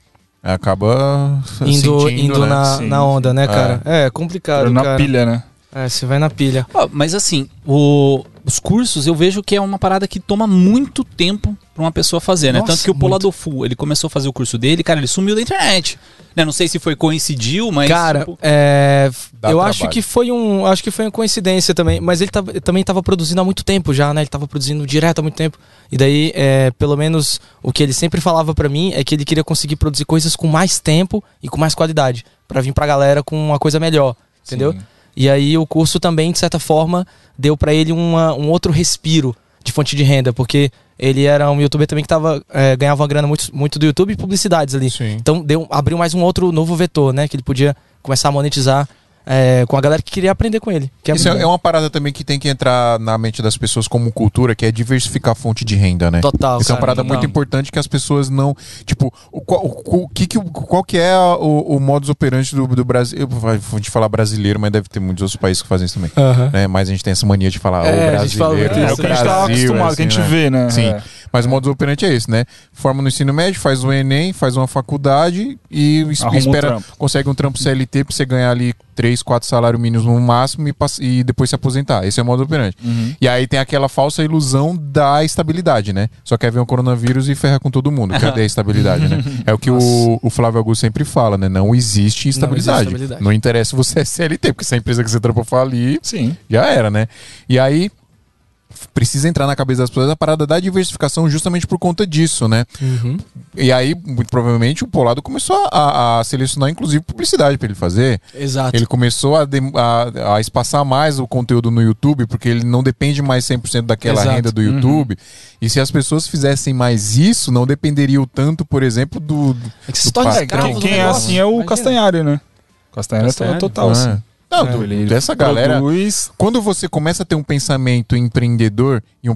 acaba indo sentindo, indo né? na, Sim, na onda, né, cara? É, complicado, Na cara. pilha, né? É, você vai na pilha. Ó, mas assim, o- os cursos eu vejo que é uma parada que toma muito tempo pra uma pessoa fazer, né? Nossa, Tanto que o. Poladofu, ele começou a fazer o curso dele, cara, ele sumiu da internet. Né? Não sei se foi coincidiu, mas. Cara, tipo, é, eu trabalho. acho que foi um, acho que foi uma coincidência também, mas ele tava- também estava produzindo há muito tempo já, né? Ele tava produzindo direto há muito tempo. E daí, é, pelo menos o que ele sempre falava pra mim é que ele queria conseguir produzir coisas com mais tempo e com mais qualidade, Pra vir pra galera com uma coisa melhor, entendeu? Sim. E aí o curso também, de certa forma, deu pra ele uma- um outro respiro de fonte de renda, porque ele era um youtuber também que tava, é, ganhava uma grana muito, muito do YouTube e publicidades ali. Sim. Então deu, abriu mais um outro novo vetor, né? Que ele podia começar a monetizar é, com a galera que queria aprender com ele. Que é Isso é, é uma parada também que tem que entrar na mente das pessoas como cultura, que é diversificar a fonte de renda, né? Total. Isso é uma parada total. muito importante que as pessoas não. Tipo, o, qual, o, o que que, o- qual que é a- o, o modus operandi do, do Brasil? Eu vou te falar brasileiro, mas deve ter muitos outros países que fazem isso também. Né? Mas a gente tem essa mania de falar É, o a gente fala brasileiro. É o isso, que a gente tá acostumado, que a gente assim, né? vê, né? Sim. Mas o modus operandi é esse, né? Forma no ensino médio, faz o Enem, faz uma faculdade e Arruma um espera, trampo. consegue um trampo CLT pra você ganhar ali 3, 4 salários mínimos no máximo e, e depois se aposentar. Esse é o modus operandi. Uhum. E aí tem aquela falsa ilusão da estabilidade, né? Só quer ver um coronavírus e ferra com todo mundo. Cadê a estabilidade, né? É o que o, o Flávio Augusto sempre fala, né? Não existe estabilidade. Não, estabilidade. interessa se você é CLT, porque se a empresa que você trampa falir, Sim. já era, né? E aí precisa entrar na cabeça das pessoas a parada da diversificação justamente por conta disso, né? Uhum. E aí, muito provavelmente, o Polado começou a, a selecionar, inclusive, publicidade pra ele fazer. Exato. Ele começou a, a, a espaçar mais o conteúdo no YouTube, porque ele não depende mais 100% daquela Exato. renda do Uhum. YouTube. E se as pessoas fizessem mais isso, não dependeriam tanto, por exemplo, do. do É que se torna patrão. escravo Quem, do quem é assim é o Imagina. Castanhari, né? Castanhari é Castanhari? total, Ah. assim. Não, É. do- Ele dessa galera. Produz... Quando você começa a ter um pensamento empreendedor, e, um,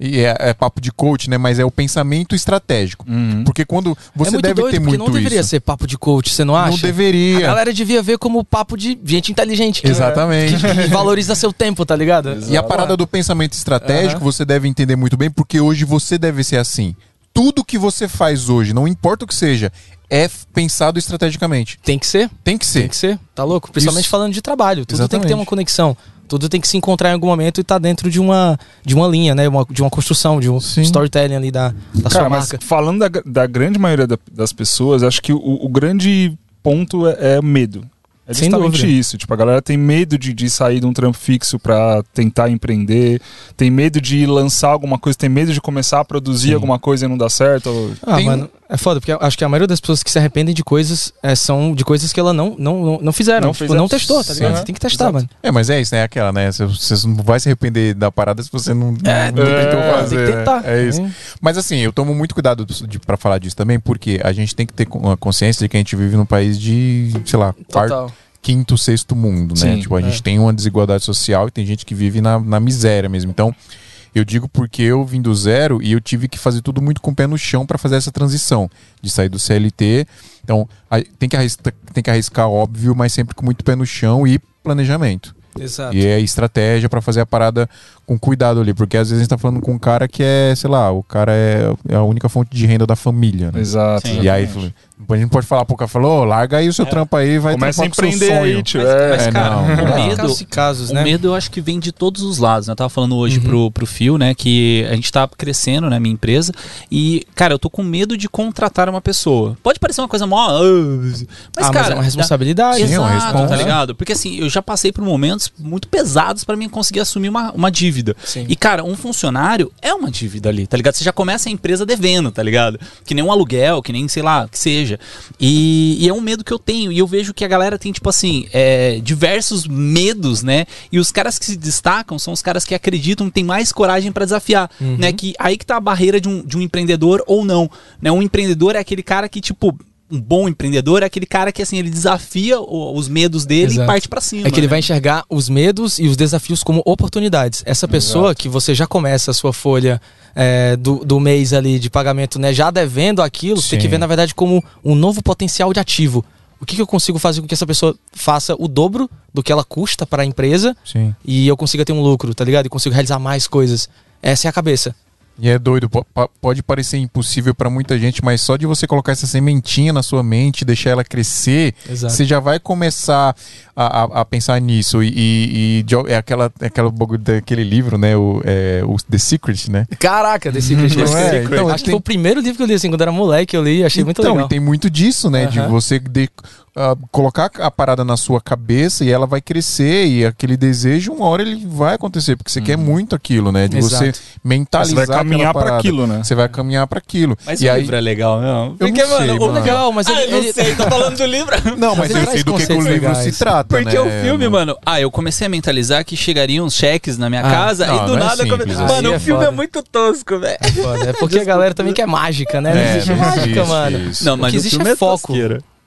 e é, é papo de coach, né? Mas é o pensamento estratégico. Uhum. Porque quando você é muito deve doido, ter muito não deveria isso. ser papo de coach, você não Não acha? A deveria. galera devia ver como papo de gente inteligente. Que, Exatamente. que valoriza seu tempo, tá ligado? E a parada do pensamento estratégico você deve entender muito bem, porque hoje você deve ser assim. Tudo que você faz hoje, não importa o que seja, é f- pensado estrategicamente. Tem que ser, Tem que ser. tem que ser, tá louco? Principalmente Isso. falando de trabalho. Tudo tem que ter Exatamente. uma conexão. Tudo tem que se encontrar em algum momento e tá dentro de uma, de uma linha, né? Uma, de uma construção, de um Sim. storytelling ali da, da Cara, sua mas marca. falando da, da grande maioria da- das pessoas, acho que o, o grande ponto é, é medo. É justamente isso. Tipo, a galera tem medo de, de sair de um trampo fixo pra tentar empreender, tem medo de lançar alguma coisa, tem medo de começar a produzir alguma coisa e não dar certo. ou- Ah, Tem- mano, é foda, porque acho que a maioria das pessoas que se arrependem de coisas é, são de coisas que ela não, não, não, fizeram. Não tipo, não testou, tá ligado? Sim. Você tem que testar, Exato. mano. É, mas é isso, né? Aquela, né? Você, você não vai se arrepender da parada se você não, É, não é, tentou tem que fazer. né? tentar. É isso. Hum. Mas assim, eu tomo muito cuidado pra falar disso também, porque a gente tem que ter uma consciência de que a gente vive num país de, sei lá, quarto, quinto, sexto mundo, né? Sim, tipo, a é. gente tem uma desigualdade social e tem gente que vive na, na miséria mesmo. Então, eu digo porque eu vim do zero e eu tive que fazer tudo muito com o pé no chão para fazer essa transição de sair do CLT. Então, tem que, arriscar, tem que arriscar, óbvio, mas sempre com muito pé no chão e planejamento. Exato. E é estratégia para fazer a parada com cuidado ali, porque às vezes a gente tá falando com um cara que é, sei lá, o cara é, é a única fonte de renda da família, né? Exato. Sim. E aí, a gente pode falar pro cara, falou, "Ô, larga aí o seu trampo aí, vai Começa a trampar com o seu empreender sonho." aí, tio. Mas- é. mas, É, cara, não, o não dá. medo, Casos casos, O né? medo eu acho que vem de todos os lados, né? Eu tava falando hoje Uhum. pro, pro Fio, né? Que a gente tá crescendo, né? Minha empresa. E, cara, eu tô com medo de contratar uma pessoa. Pode parecer uma coisa mó. ah, Mas, ah, cara. mas é uma responsabilidade. Sim, é uma Exato, responsa. tá ligado? Porque assim, eu já passei por momentos muito pesados pra mim conseguir assumir uma, uma dívida. Sim. E, cara, um funcionário é uma dívida ali, tá ligado? Você já começa a empresa devendo, tá ligado? Que nem um aluguel, que nem, sei lá, que seja. E, e é um medo que eu tenho. E eu vejo que a galera tem, tipo assim, é, diversos medos, né? E os caras que se destacam são os caras que acreditam, têm mais coragem pra desafiar, né? Que aí que tá a barreira de um, de um empreendedor ou não, né? Um empreendedor é aquele cara que, tipo... Um bom empreendedor é aquele cara que, assim, ele desafia os medos dele Exato. e parte pra cima. É que ele né? vai enxergar os medos e os desafios como oportunidades. Essa pessoa que você já começa a sua folha é, do, do mês ali de pagamento, né, já devendo aquilo, você tem que Sim. ver, na verdade, como um novo potencial de ativo. O que, que eu consigo fazer com que essa pessoa faça o dobro do que ela custa para a empresa Sim. e eu consiga ter um lucro, tá ligado? E consigo realizar mais coisas. Essa é a cabeça. E é doido, pode parecer impossível pra muita gente, mas só de você colocar essa sementinha na sua mente, deixar ela crescer, Exato. você já vai começar a, a- a pensar nisso. E, e- e é aquela, é aquela daquele livro, né? O, é, o The Secret, né? Caraca, The Secret. Não The é? Secret. Então, Acho que tem- foi o primeiro livro que eu li, assim, quando era moleque, eu li, achei muito então, legal. e tem muito disso, né? De você de- ah, colocar a parada na sua cabeça e ela vai crescer. E aquele desejo, uma hora ele vai acontecer, porque você quer muito aquilo, né? De você Exato. mentalizar. Você vai caminhar parada. aquilo, né? Você vai caminhar pra aquilo. Mas e o aí, livro é legal, não? Eu não sei, o- mano. Legal, mas Ah, ele, eu não sei, tô falando do livro. Não, mas ele eu sei do que, que o livro legais. se trata. Porque né, o filme, mano, ah, eu comecei a mentalizar que chegariam uns cheques na minha Ah, casa não, e do não é nada. eu come- simples assim. Mano, o é filme é muito tosco, velho. Foda, É porque a galera também quer mágica, né? Não É, existe não mágica, existe mano. isso. Não, O mas que existe é é foco.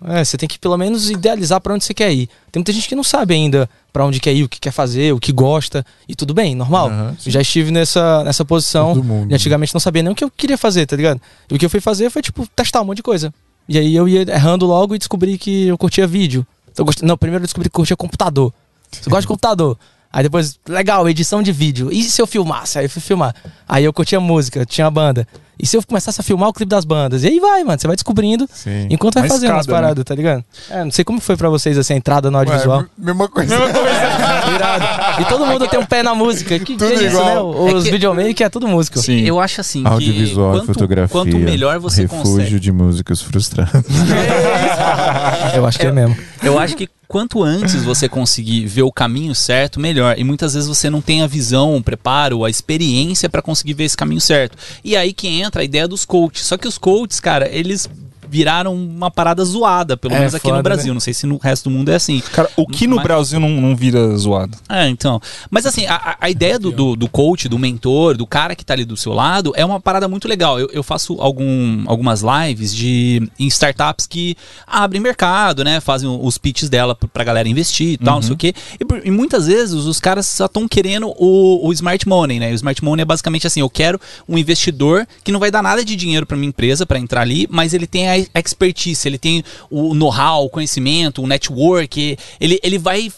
É, você tem que pelo menos idealizar pra onde você quer ir. Tem muita gente que não sabe ainda pra onde quer ir, o que quer fazer, o que gosta. E tudo bem, normal. Eu já estive nessa, nessa posição. Mundo. E antigamente não sabia nem o que eu queria fazer, tá ligado? E o que eu fui fazer foi, tipo, testar um monte de coisa. E aí eu ia errando logo e descobri que eu curtia vídeo. Eu gost... Não, primeiro eu descobri que eu curtia computador. Você gosta de computador? Aí depois, legal, edição de vídeo. E se eu filmasse? Aí eu fui filmar. Aí eu curtia música, tinha a banda. E se eu começasse a filmar o clipe das bandas? E aí vai, mano, você vai descobrindo Sim. enquanto vai Uma fazendo as escada, né? paradas, tá ligado? É, não sei como foi pra vocês, assim, a entrada no Ué, audiovisual. mesma coisa. Irado. E todo mundo tem um pé na música. Que, que Tudo é isso, igual. né? Os É que- videomakers é tudo músico. Sim. Eu acho assim que Audiovisual e quanto, fotografia. quanto melhor você consegue. de músicos frustrados. Eu acho que é mesmo. Eu acho que quanto antes você conseguir ver o caminho certo, melhor. E muitas vezes você não tem a visão, o preparo, a experiência pra conseguir ver esse caminho certo. E aí que entra a ideia dos coaches. Só que os coaches, cara, eles viraram uma parada zoada, pelo É, menos aqui no Brasil. né? Não sei se no resto do mundo é assim. Cara, o que no Mas- Brasil não, não vira zoado? É, então. Mas assim, a, a- ideia do, do, do coach, do mentor, do cara que tá ali do seu lado, é uma parada muito legal. Eu, eu faço algum, algumas lives de em startups que abrem mercado, né? Fazem os pitches dela pra galera investir e tal, não sei o quê. E, e muitas vezes os caras só estão querendo o, o smart money, né? O smart money é basicamente assim: eu quero um investidor que não vai dar nada de dinheiro pra minha empresa pra entrar ali, mas ele tem a expertise, ele tem o know-how, o conhecimento, o network, ele, ele vai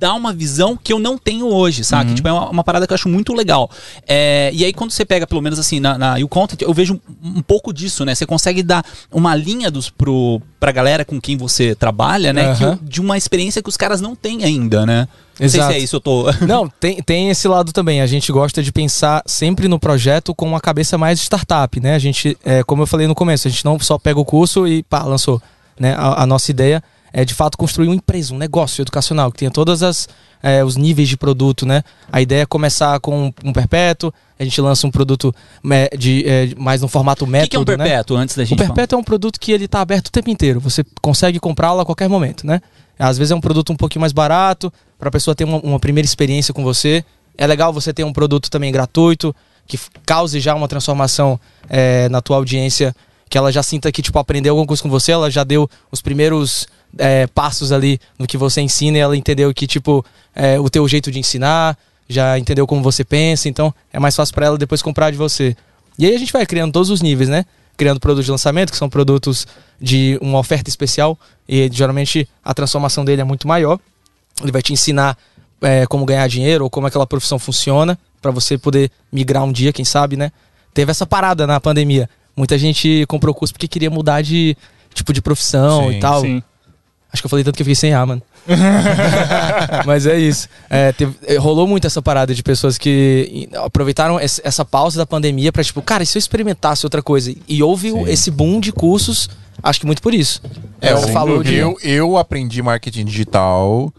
dá uma visão que eu não tenho hoje, sabe? Tipo, é uma, uma parada que eu acho muito legal. É, e aí, quando você pega, pelo menos assim, na, na YouContent, eu vejo um, um pouco disso, né? Você consegue dar uma linha dos, pro, pra galera com quem você trabalha, né? que Aham. o- de uma experiência que os caras não têm ainda, né? Não Exato. sei se é isso, eu tô... Não, tem, tem esse lado também. A gente gosta de pensar sempre no projeto com uma cabeça mais startup, né? A gente, é, como eu falei no começo, a gente não só pega o curso e pá, lançou. Né? A, a nossa ideia é de fato construir uma empresa, um negócio educacional que tenha todas as é, os níveis de produto, né? A ideia é começar com um perpétuo, a gente lança um produto é, de, é, mais no formato O método, que, que é um né? perpétuo, antes da O gente falar? perpétuo é um produto que ele está aberto o tempo inteiro. Você consegue comprá-lo a qualquer momento, né? Às vezes é um produto um pouquinho mais barato, para a pessoa ter uma, uma primeira experiência com você. É legal você ter um produto também gratuito, que cause já uma transformação é, na tua audiência, que ela já sinta que, tipo, aprendeu alguma coisa com você, ela já deu os primeiros é, passos ali no que você ensina e ela entendeu que, tipo, é, o teu jeito de ensinar, já entendeu como você pensa, então é mais fácil para ela depois comprar de você. E aí a gente vai criando todos os níveis, né? Criando produtos de lançamento, que são produtos de uma oferta especial, e geralmente a transformação dele é muito maior. Ele vai te ensinar é, como ganhar dinheiro ou como aquela profissão funciona, para você poder migrar um dia, quem sabe, né? Teve essa parada na pandemia. Muita gente comprou curso porque queria mudar de tipo de profissão Sim, e tal. Sim. Acho que eu falei tanto que eu fiquei sem ar, mano. Mas é isso. É, teve- é, rolou muito essa parada de pessoas que aproveitaram essa pausa da pandemia pra, tipo, cara, e se eu experimentasse outra coisa? E houve Sim. esse boom de cursos, acho que muito por isso. É, Você eu, falou de. eu, eu aprendi marketing digital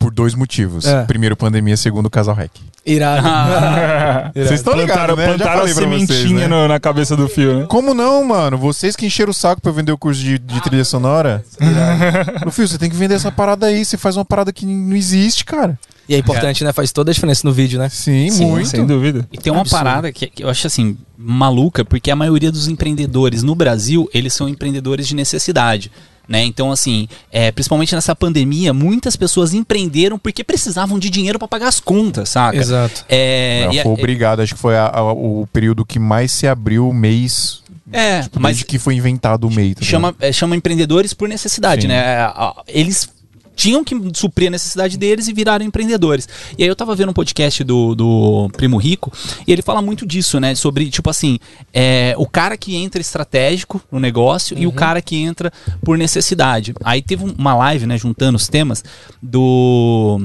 por dois motivos. É. Primeiro, pandemia. Segundo, casal hack. Irado. Irado. Vocês estão ligados, né? Plantaram a pra vocês, sementinha né? no- na cabeça do fio, né? Como não, mano? Vocês que encheram o saco pra eu vender o curso de, de trilha sonora. No fio, você tem que vender essa parada aí. Você faz uma parada que não existe, cara. E é importante, né? Faz toda a diferença no vídeo, né? Sim, Sim, muito. sem dúvida. E tem uma Absurdo. parada que, que eu acho assim, maluca, porque a maioria dos empreendedores no Brasil, eles são empreendedores de necessidade. Né? Então, assim, é, principalmente nessa pandemia, muitas pessoas empreenderam porque precisavam de dinheiro para pagar as contas, saca? Exato. É, Não, foi obrigado. Acho que foi a- a- o período que mais se abriu o mês. é, Mas mas que foi inventado o mês. tá chama, é, chama empreendedores por necessidade, Sim. né? A- Eles tinham que suprir a necessidade deles e viraram empreendedores. E aí eu tava vendo um podcast do, do Primo Rico e ele fala muito disso, né? Sobre, tipo assim, é, o cara que entra estratégico no negócio e o cara que entra por necessidade. Aí teve um- uma live, né, juntando os temas do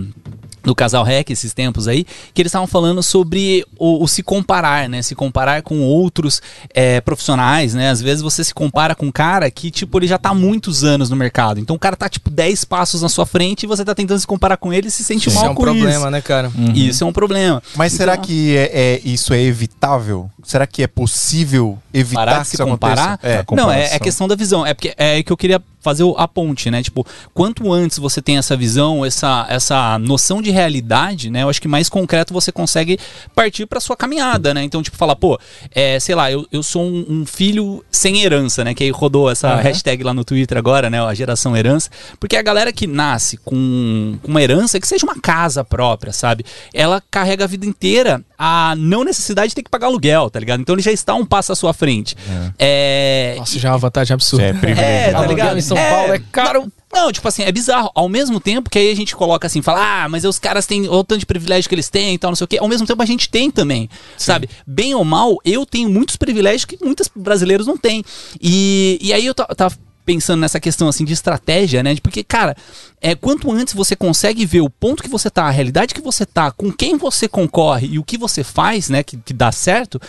do casal REC esses tempos aí, que eles estavam falando sobre o, o se comparar, né? Se comparar com outros é, profissionais, né? Às vezes você se compara com um cara que, tipo, ele já tá há muitos anos no mercado. Então o cara tá, tipo, 10 passos na sua frente e você tá tentando se comparar com ele e se sente Isso mal é um com problema, isso. né, cara? Isso é um problema. Mas será Então- que é, é- isso é evitável? Será que é possível evitar parar de que se comparar? É. Não, é, é questão da visão. É porque é que eu queria fazer o- a ponte, né? Tipo, quanto antes você tem essa visão, essa, essa noção de realidade, né? Eu acho que mais concreto você consegue partir pra sua caminhada, né? Então, tipo, falar, pô, é, sei lá, eu, eu sou um, um filho sem herança, né? Que aí rodou essa hashtag lá no Twitter agora, né? A geração herança. Porque a galera que nasce com, com uma herança, que seja uma casa própria, sabe? Ela carrega a vida inteira a não necessidade de ter que pagar aluguel, tá ligado? Então ele já está um passo à sua frente. É. Nossa, já é uma vantagem absurda. É privilégio. É, tá ligado? em São Paulo é caro. Não, tipo assim, é bizarro. Ao mesmo tempo que aí a gente coloca assim, fala, ah, mas os caras têm o tanto de privilégio que eles têm e tal, não sei o quê. Ao mesmo tempo a gente tem também, sabe? Bem ou mal, eu tenho muitos privilégios que muitos brasileiros não têm. E, e aí eu ta- tava pensando nessa questão assim de estratégia, né? De- Porque, cara, é, quanto antes você consegue ver o ponto que você tá, a realidade que você tá, com quem você concorre e o que você faz, né, que, que dá certo,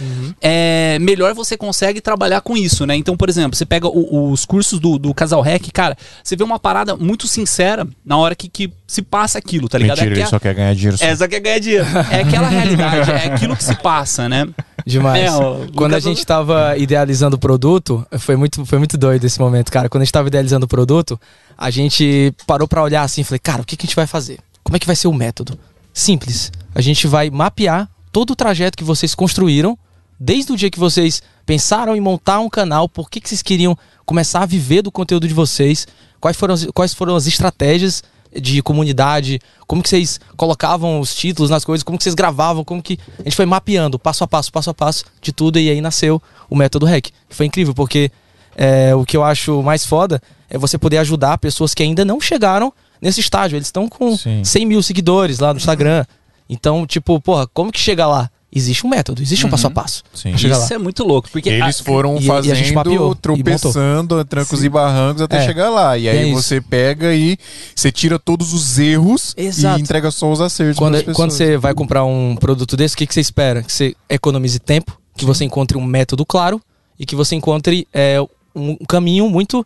é, melhor você consegue trabalhar com isso, né? Então, por exemplo, você pega o- os cursos do, do Casal Rec, cara, você vê uma parada muito sincera na hora que, que se passa aquilo, tá ligado? Mentira, é, ele que só quer ganhar dinheiro. é, só quer ganhar dinheiro. É aquela realidade, é aquilo que se passa, né? Demais. É, o Quando a gente tava idealizando o produto, foi muito, foi muito doido esse momento, cara. Quando a gente tava idealizando o produto, a gente parou pra olhar assim e falei, cara, o que, que a gente vai fazer? Como é que vai ser o método? Simples. A gente vai mapear todo o trajeto que vocês construíram, desde o dia que vocês pensaram em montar um canal, por que, que vocês queriam começar a viver do conteúdo de vocês, quais foram as, quais foram as estratégias de comunidade, como que vocês colocavam os títulos nas coisas, como que vocês gravavam, como que a gente foi mapeando passo a passo, passo a passo de tudo e aí nasceu o método REC. Foi incrível porque é, o que eu acho mais foda é você poder ajudar pessoas que ainda não chegaram nesse estágio. Eles estão com Sim. 100 mil seguidores lá no Instagram. Então, tipo, porra, como que chega lá? Existe um método, existe um passo a passo. Sim. chegar lá. Isso é muito louco, porque Eles a- foram e- e a gente fazendo, mapeou e tropeçando, trancos e barrancos até É. chegar lá. E aí É isso. você pega e você tira todos os erros Exato. e entrega só os acertos Quando, pessoas. quando você vai comprar um produto desse, o que, que você espera? Que você economize tempo, que você encontre um método claro e que você encontre é, um caminho muito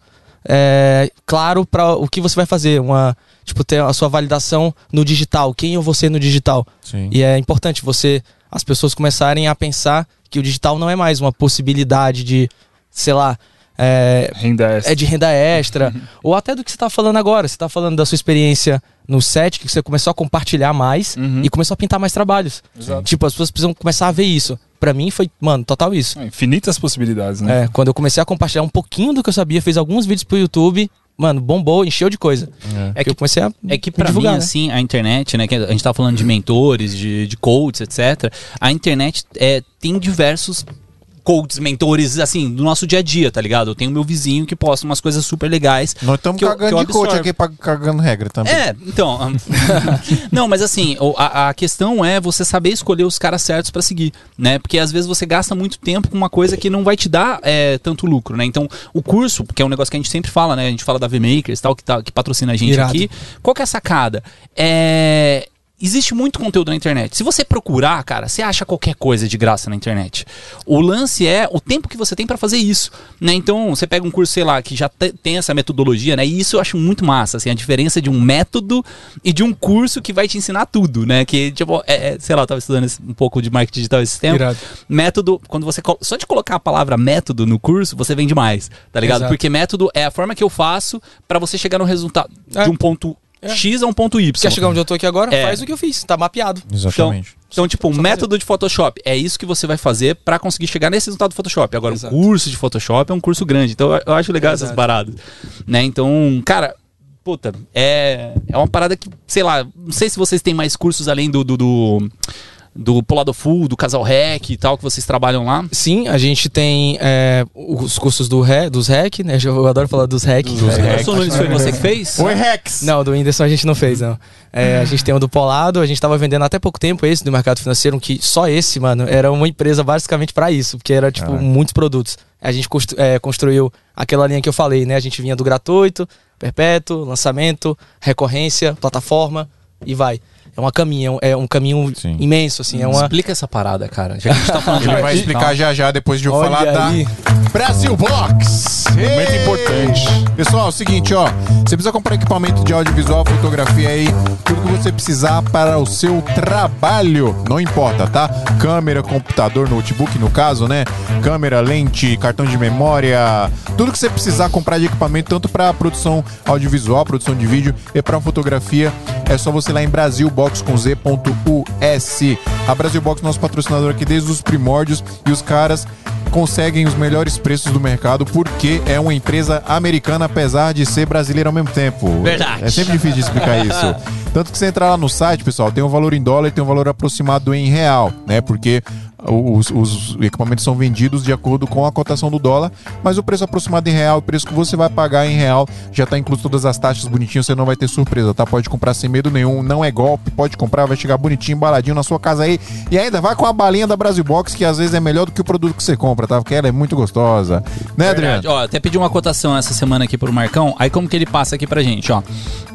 é, claro para o que você vai fazer. Uma, tipo, ter a sua validação no digital. Quem eu vou ser no digital? Sim. E é importante você, as pessoas começarem a pensar que o digital não é mais uma possibilidade de, sei lá, é, Renda extra. é de renda extra, ou até do que você tá falando agora. Você tá falando da sua experiência no set, que você começou a compartilhar mais Uhum. e começou a pintar mais trabalhos. Exato. Tipo, as pessoas precisam começar a ver isso. Pra mim foi, mano, total isso. É, Infinitas possibilidades, né? É, quando eu comecei a compartilhar um pouquinho do que eu sabia, fiz alguns vídeos pro YouTube, mano, bombou, encheu de coisa. É que eu comecei a É que pra divulgar, mim, né? assim, a internet, né? Que a gente tá falando de mentores, de, de coaches, etc. A internet é, tem diversos coaches, mentores, assim, do nosso dia a dia, tá ligado? Eu tenho meu vizinho que posta umas coisas super legais. Nós estamos eu- cagando eu de coach aqui, pra- cagando regra também. É, então. não, mas assim, a, a questão é você saber escolher os caras certos pra seguir, né? Porque às vezes você gasta muito tempo com uma coisa que não vai te dar é, tanto lucro, né? Então, o curso, que é um negócio que a gente sempre fala, né? A gente fala da V-Makers e tal, que, tá, que patrocina a gente Irado. aqui. Qual que é a sacada? É. Existe muito conteúdo na internet. Se você procurar, cara, você acha qualquer coisa de graça na internet. O lance é o tempo que você tem pra fazer isso, né? Então, você pega um curso, sei lá, que já te- tem essa metodologia, né? E isso eu acho muito massa, assim, a diferença de um método e de um curso que vai te ensinar tudo, né? Que, tipo, é, é, sei lá, eu tava estudando um pouco de marketing digital esse tempo. Irado. Método, quando você. Só de colocar a palavra método no curso, você vende mais, tá ligado? Exato. Porque método é a forma que eu faço pra você chegar no resultado É. de um ponto É. X a um ponto Y. Quer chegar onde eu tô aqui agora? É. Faz o que eu fiz, tá mapeado. Exatamente. Então, tipo, um método de Photoshop é isso que você vai fazer pra conseguir chegar nesse resultado do Photoshop. Agora, Exato. um curso de Photoshop é um curso grande. Então, eu- acho legal essas paradas. Né? Então, cara, puta, é, é uma parada que, sei lá, não sei se vocês têm mais cursos além do. do, do do Polado Full, do Casal Rec e tal, que vocês trabalham lá? Sim, a gente tem é, os cursos do REC, dos REC, né? Eu adoro falar dos REC. É, Anderson Nunes foi você que fez? Oi, Rex! Não, do Whindersson a gente não fez, não. É, a gente tem o do Polado, a gente tava vendendo até pouco tempo esse do mercado financeiro, que só esse, mano, era uma empresa basicamente pra isso, porque era, tipo, muitos produtos. A gente constru- é, construiu aquela linha que eu falei, né? A gente vinha do gratuito, perpétuo, lançamento, recorrência, plataforma e vai. É uma caminha, é um- caminho Sim. imenso, assim, é uma... Explica essa parada, cara. Já que a gente tá falando de Ele vai explicar já já depois de eu Olha falar aí. da Brasil Box. Momento importante. Pessoal, é o seguinte, ó. Você precisa comprar equipamento de audiovisual, fotografia aí, tudo que você precisar para o seu trabalho. Não importa, tá? Câmera, computador, notebook, no caso, né? Câmera, lente, cartão de memória, tudo que você precisar comprar de equipamento, tanto para produção audiovisual, produção de vídeo e para fotografia, é só você ir lá em Brasilbox com Z.us. A Brasil Box é nosso patrocinador aqui desde os primórdios e os caras conseguem os melhores preços do mercado porque é uma empresa americana, apesar de ser brasileira ao mesmo tempo. Verdade. É sempre difícil de explicar isso. Tanto que você entrar lá no site, pessoal, tem um valor em dólar e tem um valor aproximado em real, né? Porque os, os equipamentos são vendidos de acordo com a cotação do dólar, mas o preço aproximado em real, o preço que você vai pagar em real, já tá incluso todas as taxas bonitinho, você não vai ter surpresa, tá? Pode comprar sem medo nenhum, não é golpe, pode comprar, vai chegar bonitinho, embaladinho na sua casa aí. E ainda vai com a balinha da Brasil Box, que às vezes é melhor do que o produto que você compra, tá? Porque ela é muito gostosa. Né, Adriano? Ó, até pedi uma cotação essa semana aqui pro Marcão. Aí como que ele passa aqui pra gente, ó.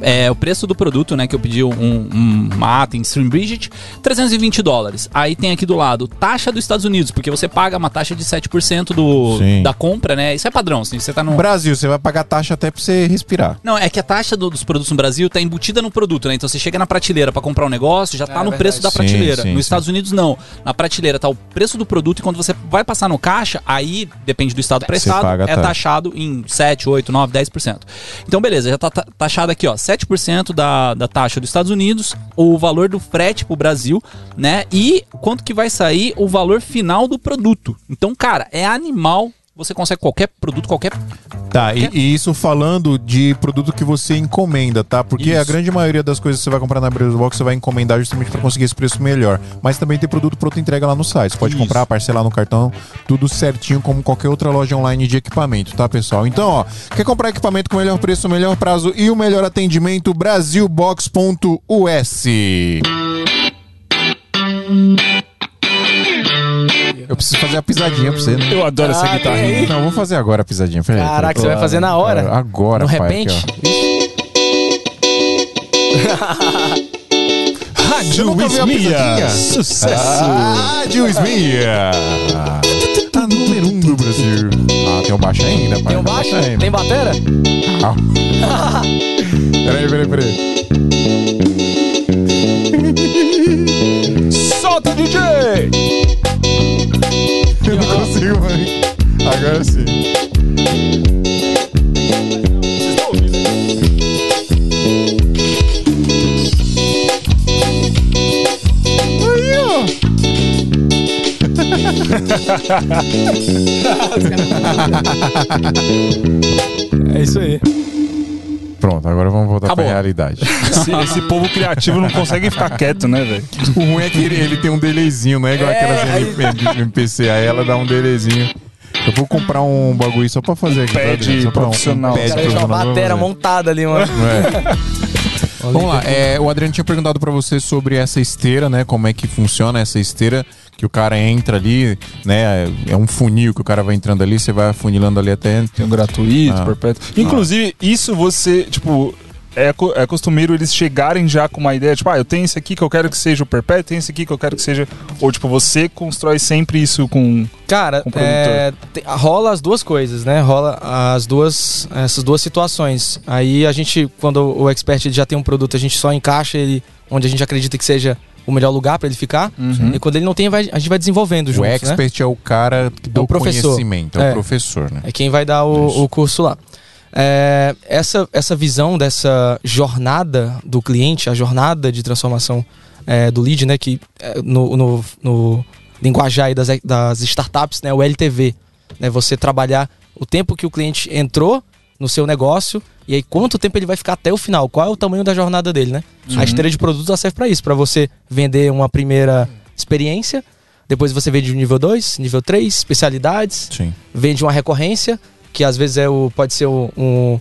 É, o preço do produto, né, que eu pedi um, um, uma ata em Stream Bridget, 320 dólares. Aí tem aqui do lado, taxa dos Estados Unidos, porque você paga uma taxa de 7% do, Sim. da compra, né? Isso é padrão, assim, você tá no... Brasil, você vai pagar taxa até pra você respirar. Não, é que a taxa do- dos produtos no Brasil tá embutida no produto, né? Então você chega na prateleira pra comprar um negócio, já tá no verdade. preço da prateleira. sim, Nos sim. Estados Unidos, não. Na prateleira tá o preço do produto e quando você vai passar no caixa, aí, depende do estado para Você estado, é taxa. taxado em 7, 8, 9, 10%. Então, beleza, já tá ta- taxado aqui, ó, 7% da, da taxa dos Estados Unidos, o valor do frete pro Brasil, né? E quanto que vai sair o valor final do produto. Então, cara, é animal. Você consegue qualquer produto, qualquer Tá, e, e isso falando de produto que você encomenda, tá? Porque a Isso. grande maioria das coisas que você vai comprar na Brasil Box você vai encomendar justamente para conseguir esse preço melhor. Mas também tem produto pronto entrega lá no site. Você pode Isso. comprar, parcelar no cartão, tudo certinho como qualquer outra loja online de equipamento, tá, pessoal? Então, ó, quer comprar equipamento com o melhor preço, o melhor prazo e o melhor atendimento? Brasilbox.us. Eu preciso fazer a pisadinha pra você, né? Eu adoro essa Ah, guitarrinha. tem aí. Não, vou fazer agora a pisadinha. Peraí, peraí. Caraca, você vai fazer na hora? Agora, No pai, repente? aqui, ó. Rádio nunca viu a Ismia. pisadinha? Sucesso. Rádio Esmia. A número um do Brasil. Ah, tem um baixo ainda, pai. Tem um baixo? ainda. Tem batera? Ah. Peraí, peraí, peraí. Solta, DJ! Agora sim. Aí, ó. É isso aí. Pronto, agora vamos voltar Acabou. pra realidade. Esse, esse povo criativo não consegue ficar quieto, né, velho? O ruim é que ele, ele tem um delayzinho, não é igual É, aquelas aí- MP, MPC. Aí ela dá um delayzinho. Eu vou comprar um bagulho só pra fazer aqui. tá, Pad? Só pra profissional. Um, pad O cara deixou uma batera vamos montada ali, mano. É. Vamos lá, é, o Adriano tinha perguntado pra você sobre essa esteira, né? Como é que funciona essa esteira, que o cara entra ali, né? É um funil que o cara vai entrando ali, você vai afunilando ali até. Tem um gratuito, Ah. perpétuo. Inclusive, isso você, tipo, é, é costumeiro eles chegarem já com uma ideia, tipo, ah, eu tenho esse aqui que eu quero que seja o perpétuo, tem esse aqui que eu quero que seja. Ou, tipo, você constrói sempre isso com. Cara, Com produtor. é, te- rola as duas coisas, né? Rola as duas, essas duas situações. Aí a gente, quando o expert já tem um produto, a gente só encaixa ele onde a gente acredita que seja o melhor lugar pra ele ficar. E quando ele não tem, vai- a gente vai desenvolvendo O juntos, né? expert é o cara que dá É o o professor. conhecimento, é, o É. professor, né? É quem vai dar o, o curso lá. É, essa, essa visão dessa jornada do cliente, a jornada de transformação é, do lead, né? Que é, no, no, no linguajar aí das, das startups, né? O LTV. Né, você trabalhar o tempo que o cliente entrou no seu negócio e aí quanto tempo ele vai ficar até o final. Qual é o tamanho da jornada dele, né? A esteira de produtos serve para isso, para você vender uma primeira experiência. Depois você vende o nível 2, nível 3, especialidades. Sim. Vende uma recorrência, que às vezes é o, pode ser o- um,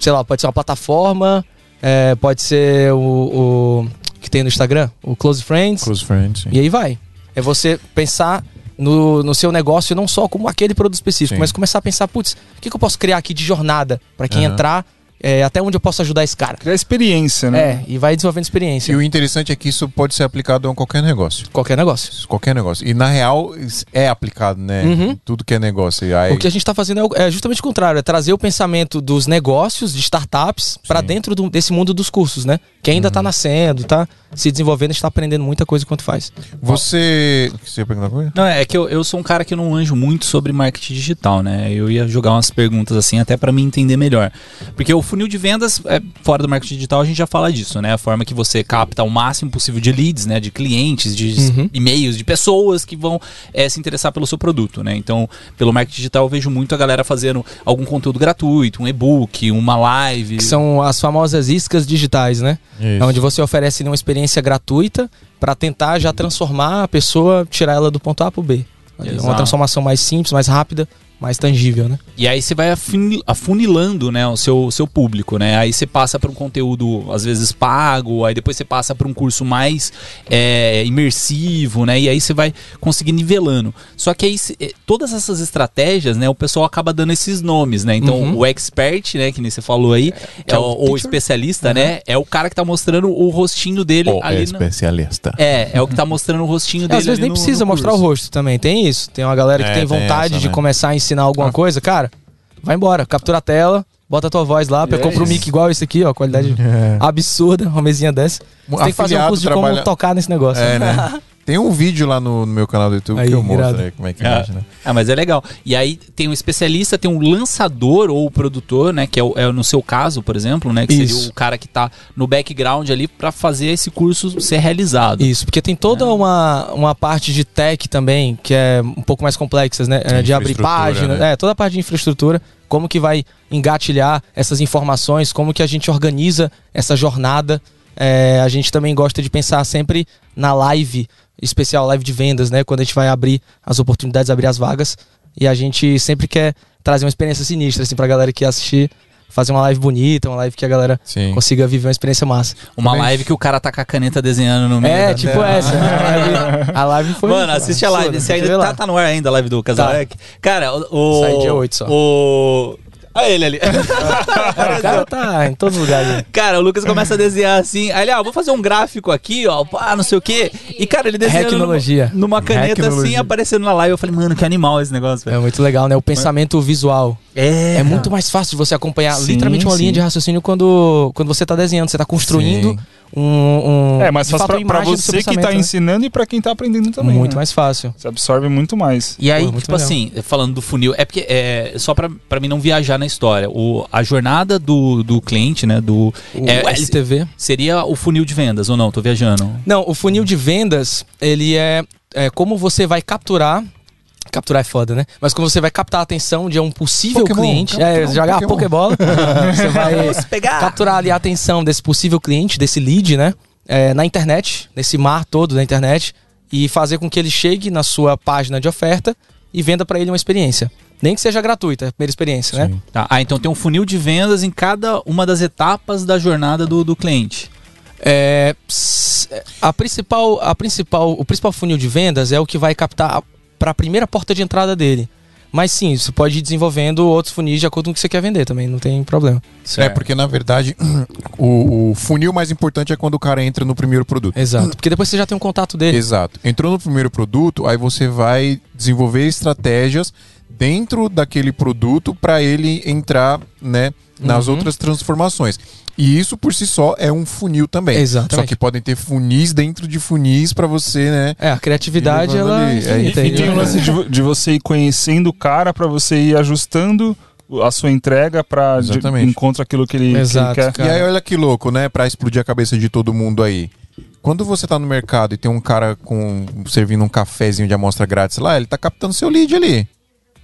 sei lá, pode ser uma plataforma, é, pode ser o, o que tem no Instagram, o Close Friends. Close friends. sim. E aí vai. É você pensar no, no seu negócio não só como aquele produto específico, Sim. mas começar a pensar, putz, o que, que eu posso criar aqui de jornada para quem Aham. entrar, é, até onde eu posso ajudar esse cara. Criar experiência, né? É, e vai desenvolvendo experiência. E o interessante é que isso pode ser aplicado a qualquer negócio. Qualquer negócio. Qualquer negócio. E na real, é aplicado, né? Uhum. Tudo que é negócio. E aí, O que a gente está fazendo é é justamente o contrário, é trazer o pensamento dos negócios, de startups, para dentro do- desse mundo dos cursos, né? Que ainda está nascendo, tá se desenvolvendo, está aprendendo muita coisa enquanto faz. Você. Você ia perguntar uma coisa? Não, é que eu, eu sou um cara que não anjo muito sobre marketing digital, né? Eu ia jogar umas perguntas assim até pra me entender melhor. Porque o funil de vendas, é, fora do marketing digital, a gente já fala disso, né? A forma que você capta o máximo possível de leads, né? De clientes, de Uhum. e-mails, de pessoas que vão é, se interessar pelo seu produto, né? Então, pelo marketing digital, eu vejo muito a galera fazendo algum conteúdo gratuito, um e-book, uma live. Que são as famosas iscas digitais, né? Isso. Onde você oferece uma experiência gratuita para tentar já transformar a pessoa, tirar ela do ponto A para o B. Exato. Uma transformação mais simples, mais rápida, mais tangível, né? E aí você vai afuni- afunilando, né, o seu, seu público, né? Aí você passa para um conteúdo, às vezes, pago, aí depois você passa para um curso mais é, imersivo, né? E aí você vai conseguir nivelando. Só que aí, eh, todas essas estratégias, né, o pessoal acaba dando esses nomes, né? Então, Uhum. o expert, né, que nem você falou aí, é, é o, o o especialista, né? É o cara que tá mostrando o rostinho dele Ou ali é na- especialista. É, é o que tá mostrando o rostinho dele Às vezes ali nem no- precisa no mostrar o rosto também. Tem isso. Tem uma galera que É, tem tem vontade essa, de né? começar a ensinar alguma Ah. coisa, cara. Vai embora, captura a tela, bota a tua voz lá, é compra um mic igual esse aqui, ó, qualidade absurda, uma mesinha dessa. Você tem que fazer um curso de trabalha- como tocar nesse negócio. É, né? Tem um vídeo lá no, no meu canal do YouTube Aí, que eu mostro irado. né, como é que É. mexe, né? Ah, mas é legal. E aí tem um especialista, tem um lançador ou produtor, né? Que é, o- é no seu caso, por exemplo, né? Que Isso. seria o cara que tá no background ali pra fazer esse curso ser realizado. Isso, porque tem toda uma, uma parte de tech também, que é um pouco mais complexa, né? É, De abrir página, né? é, toda a parte de infraestrutura, como que vai engatilhar essas informações, como que a gente organiza essa jornada. É, a gente também gosta de pensar sempre na live especial, live de vendas, né? Quando a gente vai abrir as oportunidades, abrir as vagas. E a gente sempre quer trazer uma experiência sinistra, assim, pra galera que assistir, fazer uma live bonita, uma live que a galera Sim. consiga viver uma experiência massa. Uma live que o cara tá com a caneta desenhando no meio. É, da tipo tela. essa. A live, a live foi. Mano, assiste a live. Você ainda tá, tá no ar ainda a live do Casalec? Cara, o. Sai dia oito só. O. Olha ele ali. O cara tá em todos os lugares. né? Cara, o Lucas começa a desenhar assim. Aí ele, ah, vou fazer um gráfico aqui, ó, pá, não sei o quê. E, cara, ele Tecnologia. numa, numa caneta assim, Tecnologia. aparecendo na live. Eu falei, mano, que animal esse negócio, É velho. muito legal, né? O pensamento visual. É, É muito mais fácil de você acompanhar Sim, literalmente uma sim. linha de raciocínio quando, quando você tá desenhando. Você tá construindo Sim. Um, um. É, mas de faz fato, pra, a pra imagem do seu você que tá pensamento, né? ensinando e pra quem tá aprendendo também. Muito né? mais fácil. Você absorve muito mais. E aí, Pô, muito tipo assim, falando do funil, é porque é só pra, pra mim não viajar na história. O, a jornada do, do cliente, né? Do. O é, LTV. Seria o funil de vendas, ou não? Tô viajando. Não, o funil de vendas, ele é, é como você vai capturar. Capturar é foda, né? Mas como você vai captar a atenção de um possível Pokémon, cliente. É, um jogar Pokémon. Pokébola. você vai pegar! capturar ali a atenção desse possível cliente, desse lead, né? É, na internet, nesse mar todo da internet, e fazer com que ele chegue na sua página de oferta e venda para ele uma experiência. Nem que seja gratuita, a primeira experiência, né? Tá, Ah, então tem um funil de vendas em cada uma das etapas da jornada do, do cliente. É, a principal, a principal, o principal funil de vendas é o que vai captar para a primeira porta de entrada dele. Mas sim, você pode ir desenvolvendo outros funis de acordo com o que você quer vender também, não tem problema. É, porque na verdade o, o funil mais importante é quando o cara entra no primeiro produto. Exato. Porque depois você já tem um contato dele. Exato. Entrou no primeiro produto, aí você vai desenvolver estratégias dentro daquele produto para ele entrar, né, nas Uhum. outras transformações. E isso por si só é um funil também. Exatamente. Só que podem ter funis dentro de funis para você, né? É, a criatividade, ela é ali, é infinita. E tem né? o lance de, vo- de você ir conhecendo o cara pra você ir ajustando a sua entrega pra de, Exatamente. encontrar aquilo que ele, que ele Exato, quer. cara. E aí olha que louco, né, Pra explodir a cabeça de todo mundo aí. Quando você tá no mercado e tem um cara com servindo um cafezinho de amostra grátis lá, ele tá captando seu lead ali.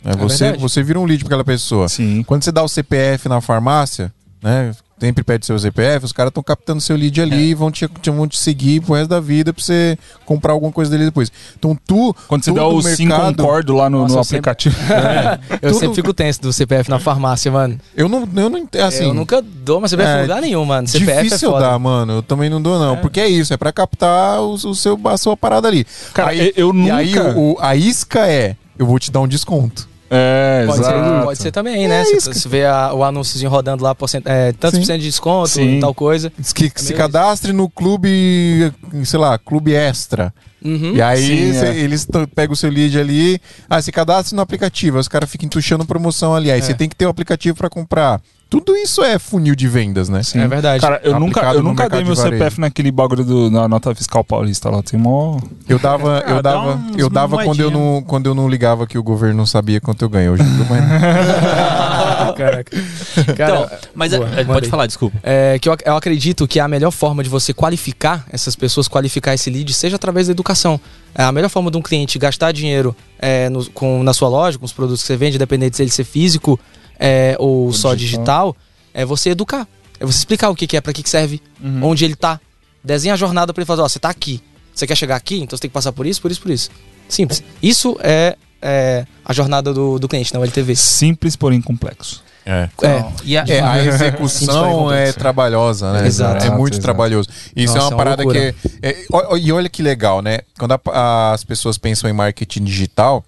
É, você, verdade. você vira um lead pra aquela pessoa. Sim. Quando você dá o CPF na farmácia, né? sempre pede seu CPF, os caras estão captando seu lead ali É. e vão te, te- vão te seguir pro resto da vida pra você comprar alguma coisa dele depois. Então tu. Quando você do o sim mercado- concordo lá no, Nossa, no eu sempre- aplicativo. Eu Tudo- sempre fico tenso do CPF na farmácia, mano. Eu não, eu não entendo. Assim, eu nunca dou uma CPF é, em lugar nenhum, mano. CPF difícil é foda. dar, mano. Eu também não dou, não. Porque é isso, é pra captar o, o seu, a sua parada ali. Cara, aí, eu- eu E aí nunca- o, a isca é: eu vou te dar um desconto. É, Pode ser, exato. pode ser também, né? É Você isso, você vê a- o anúnciozinho rodando lá, porcent, é, tantos Sim. por cento de desconto, Sim. tal coisa. Diz que se meio cadastre no clube, sei lá, clube extra. Uhum. E aí Sim, cê- é. eles pegam o seu lead ali, ah, se cadastre no aplicativo, aí os caras ficam entuchando promoção ali, aí É. você tem que ter o aplicativo pra comprar. Tudo isso é funil de vendas, né? Sim. É verdade. Cara, eu nunca, eu nunca dei meu de. CPF naquele bagulho do, na nota fiscal paulista lá. Tem mó. Eu dava, eu Ah, dá dava, uns eu dava quando eu não, quando eu não ligava que o governo não sabia quanto eu ganho. Hoje eu mais- Caraca. Então, Cara, mas boa, é, pode falar, desculpa. é, que eu, eu acredito que a melhor forma de você qualificar essas pessoas, qualificar esse lead, seja através da educação. É, a melhor forma de um cliente gastar dinheiro é, no- com, na sua loja, com os produtos que você vende, independente se ele ser físico é, ou só digital. digital, é você educar. É você explicar o que, que é, para que, que serve, Uhum. onde ele tá. Desenha a jornada para ele fazer, ó, você tá aqui. Você quer chegar aqui, então você tem que passar por isso, por isso, por isso. Simples. Isso é, é a jornada do, do cliente na LTV. Simples, porém complexo. É. É, E a- É, a execução é trabalhosa, né? Exato. É muito Exato. trabalhoso. Isso Nossa, é é uma uma parada loucura. que. é- ó, e olha que legal, né? Quando a- as pessoas pensam em marketing digital,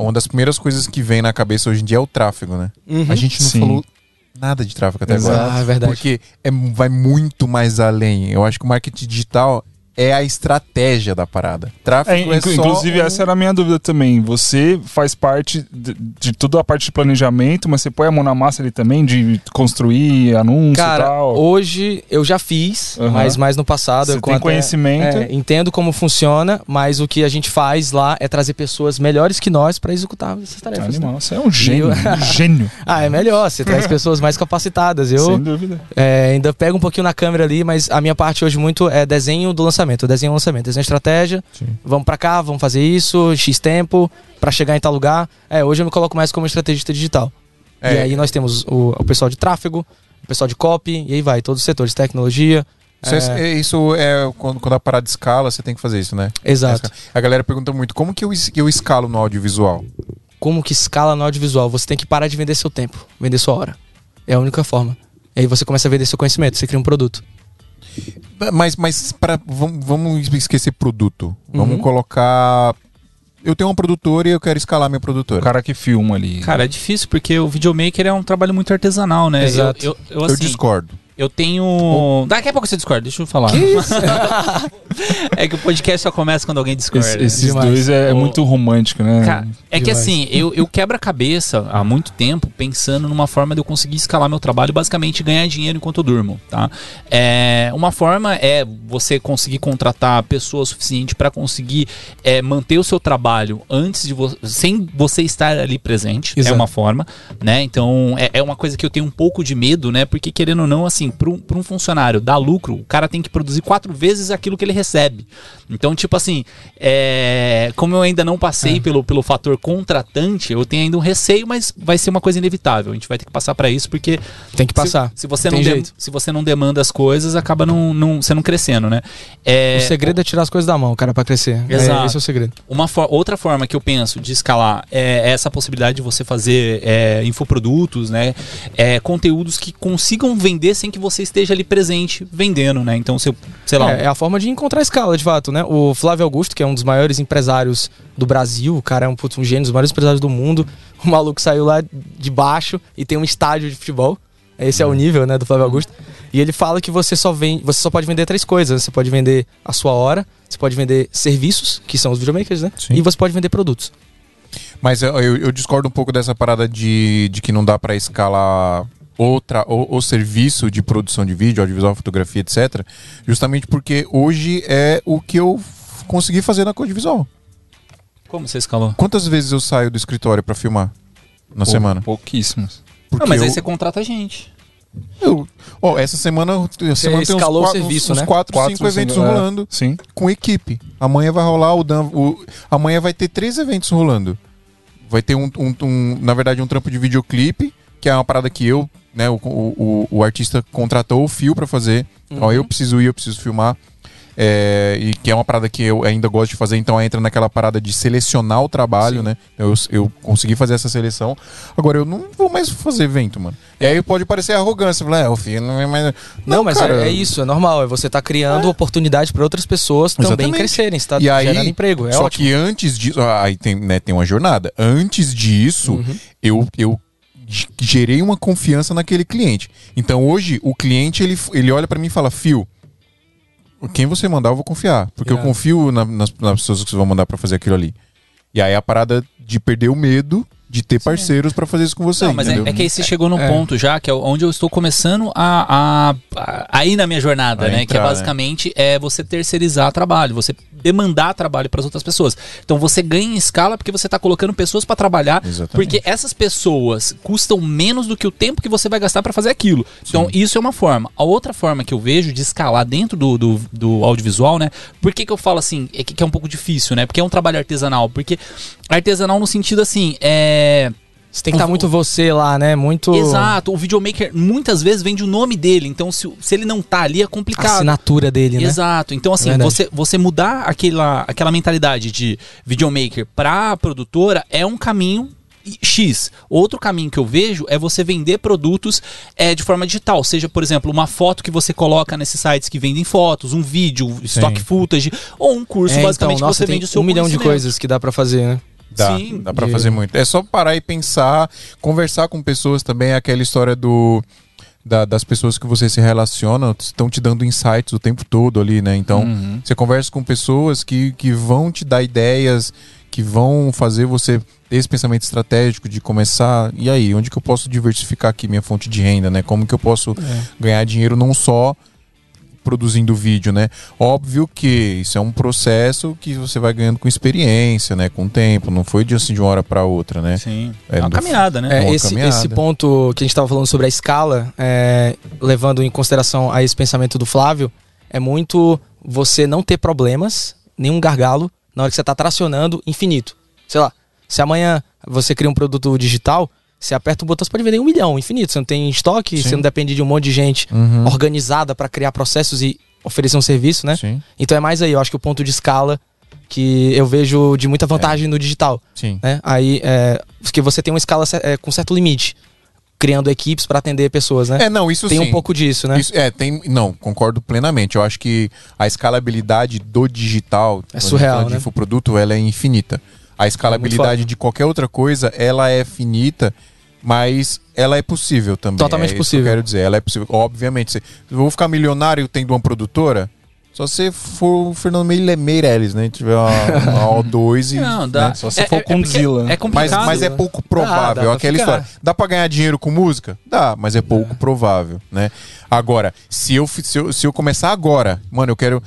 uma das primeiras coisas que vem na cabeça hoje em dia é o tráfego, né? Uhum. A gente não Sim. falou nada de tráfego até Exato. agora. Ah, é verdade. Porque é, vai muito mais além. Eu acho que o marketing digital é a estratégia da parada. É, Tráfego é, só inclusive, um- essa era a minha dúvida também. Você faz parte de, de toda a parte de planejamento, mas você põe a mão na massa ali também, de construir anúncio e Cara, tal. hoje eu já fiz, Aham. mas mais no passado. Você eu tem até- conhecimento. é, entendo como funciona, mas o que a gente faz lá é trazer pessoas melhores que nós para executar essas tarefas. né? Animal, você é um gênio. eu- um gênio. Ah, é melhor, você traz pessoas mais capacitadas. Sem Eu dúvida. é, ainda pego um pouquinho na câmera ali, mas a minha parte hoje muito é desenho do lançamento, desenho do lançamento, desenho de estratégia. Sim. Vamos pra cá, vamos fazer isso, X tempo, pra chegar em tal lugar. É, hoje eu me coloco mais como estrategista digital. É. E aí nós temos o, o pessoal de tráfego, o pessoal de copy, e aí vai, todos os setores, tecnologia. Isso é, é- isso é quando, quando a parada escala, você tem que fazer isso, né? Exato. A galera pergunta muito, como que eu, eu escalo no audiovisual? Como que escala no audiovisual? Você tem que parar de vender seu tempo, vender sua hora. É a única forma. E aí você começa a vender seu conhecimento, você cria um produto. Mas, mas pra, vamos, vamos esquecer produto. Vamos Uhum. colocar. Eu tenho uma produtora e eu quero escalar minha O produtora. cara que filma ali. Cara, é difícil porque o videomaker é um trabalho muito artesanal, né? Exato. Eu, eu, eu, eu assim, discordo. Eu tenho. Daqui a pouco você discorda, deixa eu falar. é que o podcast só começa quando alguém discorda. Esse- esses Demais. dois é, é muito romântico, né? Cara, é que assim, eu, eu quebro a cabeça há muito tempo pensando numa forma de eu conseguir escalar meu trabalho, basicamente ganhar dinheiro enquanto eu durmo, tá? É, uma forma é você conseguir contratar pessoas suficiente para conseguir é, manter o seu trabalho antes de você, sem você estar ali presente, é Exato. uma forma, né? Então é, é uma coisa que eu tenho um pouco de medo, né? Porque querendo ou não, assim, para um, um funcionário dar lucro, o cara tem que produzir quatro vezes aquilo que ele recebe. Então, tipo assim, é, como eu ainda não passei pelo, pelo fator contratante, eu tenho ainda um receio, mas vai ser uma coisa inevitável. A gente vai ter que passar para isso, porque Tem que passar. se, se você Tem não de- jeito. se você não demanda as coisas, acaba não, não, você não crescendo, né? É, O segredo é tirar as coisas da mão, cara, pra crescer. É, Exato. esse é o segredo. uma fo- outra forma que eu penso de escalar é essa possibilidade de você fazer é, infoprodutos, né? É, conteúdos que consigam vender sem que você esteja ali presente vendendo, né? Então, se eu, sei lá, É, é a forma de encontrar escala, de fato, né? O Flávio Augusto, que é um dos maiores empresários do Brasil, o cara é um, putz, um gênio, dos maiores empresários do mundo. O maluco saiu lá de baixo e tem um estádio de futebol. Esse é o nível, né, do Flávio Augusto. E ele fala que você só vende, você só pode vender três coisas. Você pode vender a sua hora, você pode vender serviços, que são os videomakers, né? Sim. E você pode vender produtos. Mas eu, eu- discordo um pouco dessa parada de, de que não dá pra escalar outra o, o serviço de produção de vídeo, audiovisual, fotografia, etc. Justamente porque hoje é o que eu consegui fazer na Codivisual. como você escalou? Quantas vezes eu saio do escritório pra filmar na Pou- semana? Pouquíssimos. Porque Ah, mas aí eu, você contrata a gente. eu- ó, essa semana, essa semana tem uns, quatro, serviço, uns né? quatro, Quatro, cinco eventos é. rolando Sim. com equipe. Amanhã vai rolar o, Dan, o Amanhã vai ter três eventos rolando. Vai ter um, um- um- na verdade, um trampo de videoclipe que é uma parada que eu, né, o, o, o- artista contratou o fio pra fazer. Então Uhum. eu preciso ir, eu preciso filmar. É, e que é uma parada que eu ainda gosto de fazer, então entra naquela parada de selecionar o trabalho, né? Eu, eu consegui fazer essa seleção. Agora eu não vou mais fazer evento, mano. E aí pode parecer arrogância, falar, é, o filho não é mais. Não, mas cara, é, é isso, é normal. É você tá criando oportunidade para outras pessoas também Exatamente. crescerem. Você tá E aí, gerando emprego. É só ótimo. que antes disso, ah, aí tem, né, tem uma jornada. Antes disso, Uhum. eu, eu gerei uma confiança naquele cliente. Então hoje o cliente ele, ele olha pra mim e fala: Fio, quem você mandar eu vou confiar, porque eu Irado. confio na- nas, nas pessoas que você vai mandar pra fazer aquilo ali. E aí a parada de perder o medo de ter parceiros pra fazer isso com você. Não, mas é, é que aí você chegou num É. ponto já, que é onde eu estou começando a, a, a, a ir na minha jornada, A né? que é entrar, né? basicamente é você terceirizar trabalho, você demandar trabalho para as outras pessoas. Então você ganha em escala porque você está colocando pessoas para trabalhar, Exatamente. porque essas pessoas custam menos do que o tempo que você vai gastar para fazer aquilo. Então isso é uma forma. A outra forma que eu vejo de escalar dentro do, do, do audiovisual, né? Por que, que eu falo assim, é que, que é um pouco difícil, né? Porque é um trabalho artesanal. Porque artesanal no sentido assim, é. Você tem que estar o- muito você lá, né? Muito. Exato, o videomaker muitas vezes vende o nome dele, então se, se ele não tá ali é A complicado. assinatura dele, né? Exato. Então, assim, Verdade. você, você mudar aquela, aquela mentalidade de videomaker pra produtora é um caminho X. Outro caminho que eu vejo é você vender produtos é, de forma digital. Seja, por exemplo, uma foto que você coloca nesses sites que vendem fotos, um vídeo, stock footage, ou um curso, É, basicamente, então, que nossa, você tem vende o seu um milhão de coisas que dá pra fazer, né? Dá, Sim. dá pra De- fazer muito. É só parar e pensar, conversar com pessoas também, é aquela história do da- das pessoas que você se relaciona, estão te dando insights o tempo todo ali, né? Então, Uhum. você conversa com pessoas que, que vão te dar ideias, que vão fazer você ter esse pensamento estratégico de começar, e aí, onde que eu posso diversificar aqui minha fonte de renda, né? Como que eu posso ganhar dinheiro não só produzindo vídeo, né? Óbvio que isso é um processo que você vai ganhando com experiência, né? Com o tempo, não foi de assim de uma hora para outra, né? Sim. É, É uma no- caminhada, né? É, esse, caminhada. esse ponto que a gente estava falando sobre a escala, é, levando em consideração a esse pensamento do Flávio, é muito você não ter problemas, nenhum gargalo, na hora que você está tracionando infinito. Sei lá, se amanhã você cria um produto digital, você aperta um botão, você pode vender um milhão, infinito. Você não tem estoque, Sim. você não depende de um monte de gente Uhum. organizada para criar processos e oferecer um serviço, né? Sim, Então é mais aí, eu acho que o ponto de escala que eu vejo de muita vantagem no digital sim. né? Aí, é, porque você tem uma escala é, com certo limite, criando equipes para atender pessoas, né? É, não, isso tem sim. um pouco disso, né? Isso, é, tem. Não, concordo plenamente. Eu acho que a escalabilidade do digital, gente surreal, fala de né? infoproduto, ela é infinita. A escalabilidade foda. de qualquer outra coisa, ela é finita, mas ela é possível também. Totalmente é isso possível. Que eu quero dizer, ela é possível. Obviamente, se eu vou ficar milionário tendo uma produtora, só se for o Fernando Meire- Meirelles, né? Tiver uma, uma O2 e. Não, dá. né? Só se for com Zilla. É Mas, complicado. mas é pouco provável, Dá, dá pra aquela ficar. história. Dá pra ganhar dinheiro com música? Dá, mas é pouco provável, né? Agora, se eu, se eu, se eu começar agora, mano, eu quero,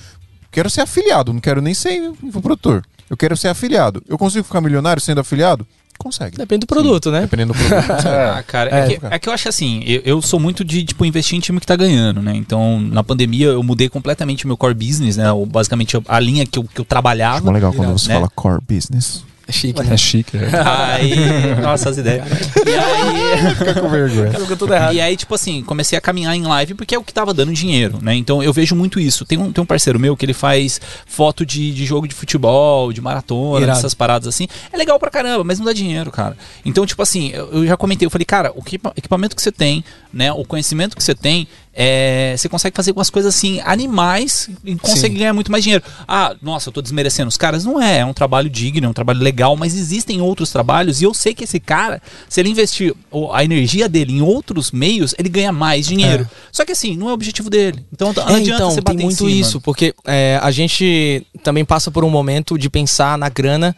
quero ser afiliado, não quero nem ser produtor. Eu quero ser afiliado. Eu consigo ficar milionário sendo afiliado? Consegue. Depende do produto, né? Dependendo do produto. Ah, cara, é, É, que, é que eu acho assim, eu, eu sou muito de, tipo, investir em time que tá ganhando, né? Então, na pandemia, eu mudei completamente meu core business, né? O- basicamente, a linha que eu, que eu trabalhava. Acho legal quando Irado, você né? fala core business. É chique, né? É chique, é. Aí. Nossa, as ideias. E aí. Fica com vergonha. Cara, tudo errado. E aí, tipo assim, comecei a caminhar em live porque é o que tava dando dinheiro, né? Então eu vejo muito isso. Tem um, tem um parceiro meu que ele faz foto de, de jogo de futebol, de maratona, Irado. essas paradas assim. É legal pra caramba, mas não dá dinheiro, cara. Então, tipo assim, eu, eu já comentei, eu falei, cara, o equipa- equipamento que você tem, né? O conhecimento que você tem, é, você consegue fazer algumas coisas assim, animais, e consegue Sim. ganhar muito mais dinheiro. Ah, nossa, eu tô desmerecendo os caras. Não é, é um trabalho digno, é um trabalho legal, mas existem outros trabalhos e eu sei que esse cara, se ele investir a energia dele em outros meios, ele ganha mais dinheiro. Só que assim, não é o objetivo dele. Então não É, adianta então, você bater tem em muito cima. isso, porque é, a gente também passa por um momento de pensar na grana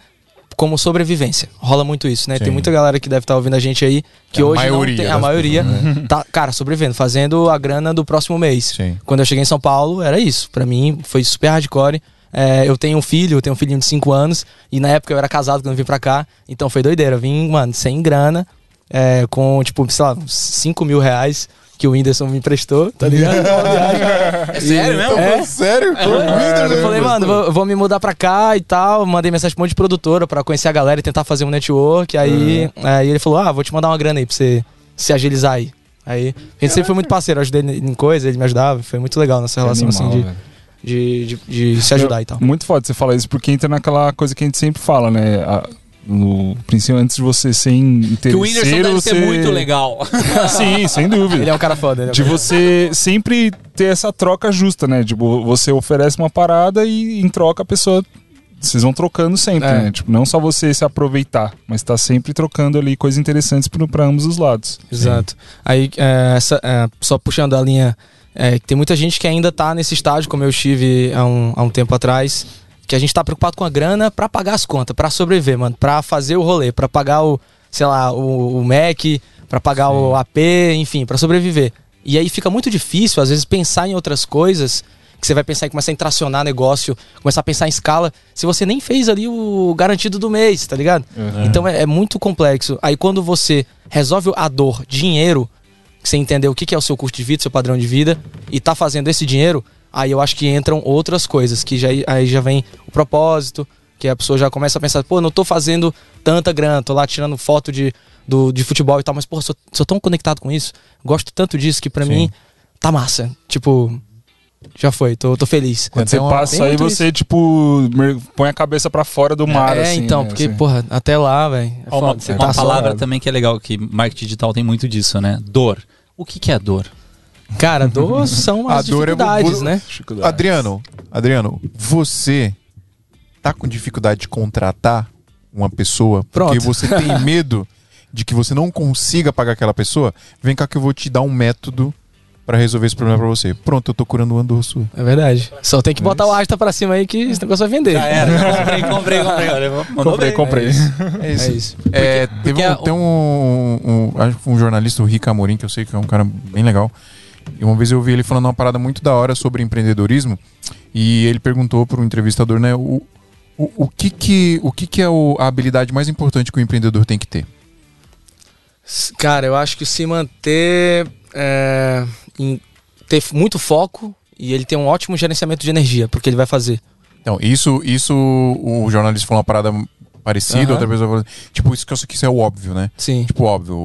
como sobrevivência. Rola muito isso, né? Sim. Tem muita galera que deve estar ouvindo a gente aí que É a hoje maioria tem, a maioria tá, cara, sobrevivendo, fazendo a grana do próximo mês. Sim. Quando eu cheguei em São Paulo, era isso. Pra mim, foi super hardcore. É, eu tenho um filho, eu tenho um filhinho de 5 anos, e na época eu era casado quando eu vim pra cá, então foi doideira. Eu vim, mano, sem grana, é, com, tipo, sei lá, 5 mil reais que o Whindersson me emprestou, tá ligado? Viagem. É sério mesmo? É. Sério? Eu falei, mano, vou, vou me mudar pra cá e tal. Mandei mensagem pra um monte de produtora pra conhecer a galera e tentar fazer um network. Aí, aí ele falou: Ah, vou te mandar uma grana aí pra você se agilizar aí. Aí, a gente sempre foi muito parceiro, eu ajudei ele em coisa, ele me ajudava, foi muito legal nessa relação, Animal, assim, de, de, de, de se ajudar e tal. Muito foda você falar isso, porque entra naquela coisa que a gente sempre fala, né? A- no princípio, antes de você ser Que o Whindersson interesseiro, deve você... ser muito legal. Sim, sem dúvida. Ele é um cara foda, ele é um De cara- você sempre ter essa troca justa, né? Tipo, você oferece uma parada e em troca a pessoa. Vocês vão trocando sempre, É. né? Tipo, não só você se aproveitar, mas tá sempre trocando ali coisas interessantes pra ambos os lados. Exato. Aí, é, essa, é, só puxando a linha, é, que tem muita gente que ainda tá nesse estágio, como eu estive há um, há um tempo atrás, que a gente tá preocupado com a grana pra pagar as contas, pra sobreviver, mano, pra fazer o rolê, pra pagar o, sei lá, o, o Mac, pra pagar o AP, enfim, pra sobreviver. E aí fica muito difícil, às vezes, pensar em outras coisas, que você vai pensar em começar a tracionar negócio, começar a pensar em escala, se você nem fez ali o garantido do mês, tá ligado? Então é, é muito complexo. Aí quando você resolve a dor, dinheiro, que você entendeu o que que é o seu custo de vida, seu padrão de vida, e tá fazendo esse dinheiro, aí eu acho que entram outras coisas, que já, aí já vem o propósito, que a pessoa já começa a pensar, pô, não tô fazendo tanta grana, tô lá tirando foto de, do, de futebol e tal, mas, pô, sou, sou tão conectado com isso, gosto tanto disso que pra Sim. mim tá massa. Tipo, já foi, tô, tô feliz. Quando você Tem uma- passa aí, você, tipo, mer- põe a cabeça pra fora do mar, é, assim. então, né? porque, Assim. porra, até lá, velho. É uma você uma tá palavra também que é legal, que marketing digital tem muito disso, né? Dor. O que, que é dor? Cara, dor são A as dor é dificuldades, bu- né? Dificuldade. Adriano, Adriano, você tá com dificuldade de contratar uma pessoa porque Pronto. você tem medo de que você não consiga pagar aquela pessoa? Vem cá que eu vou te dar um método pra resolver esse problema pra você. Pronto, eu tô curando o andor sua. É verdade. Só tem que botar o Asta pra cima aí que esse negócio vai vender. comprei, comprei, comprei. Olha, Comprei, bem. comprei. É É isso. É, teve porque um, a- tem um, um, acho que um jornalista, o Rick Amorim, que eu sei que é um cara bem legal. E uma vez eu ouvi ele falando uma parada muito da hora sobre empreendedorismo. E ele perguntou para um entrevistador, né, o, o, o que que, o que que é o- a habilidade mais importante que o empreendedor tem que ter? Cara, eu acho que se manter. é, em ter muito foco e ele ter um ótimo gerenciamento de energia pro que ele vai fazer. Então, isso, isso o jornalista falou uma parada parecida, Aham. outra pessoa falou, tipo, isso que eu sei que isso é o óbvio, né? Sim. Tipo, óbvio, o,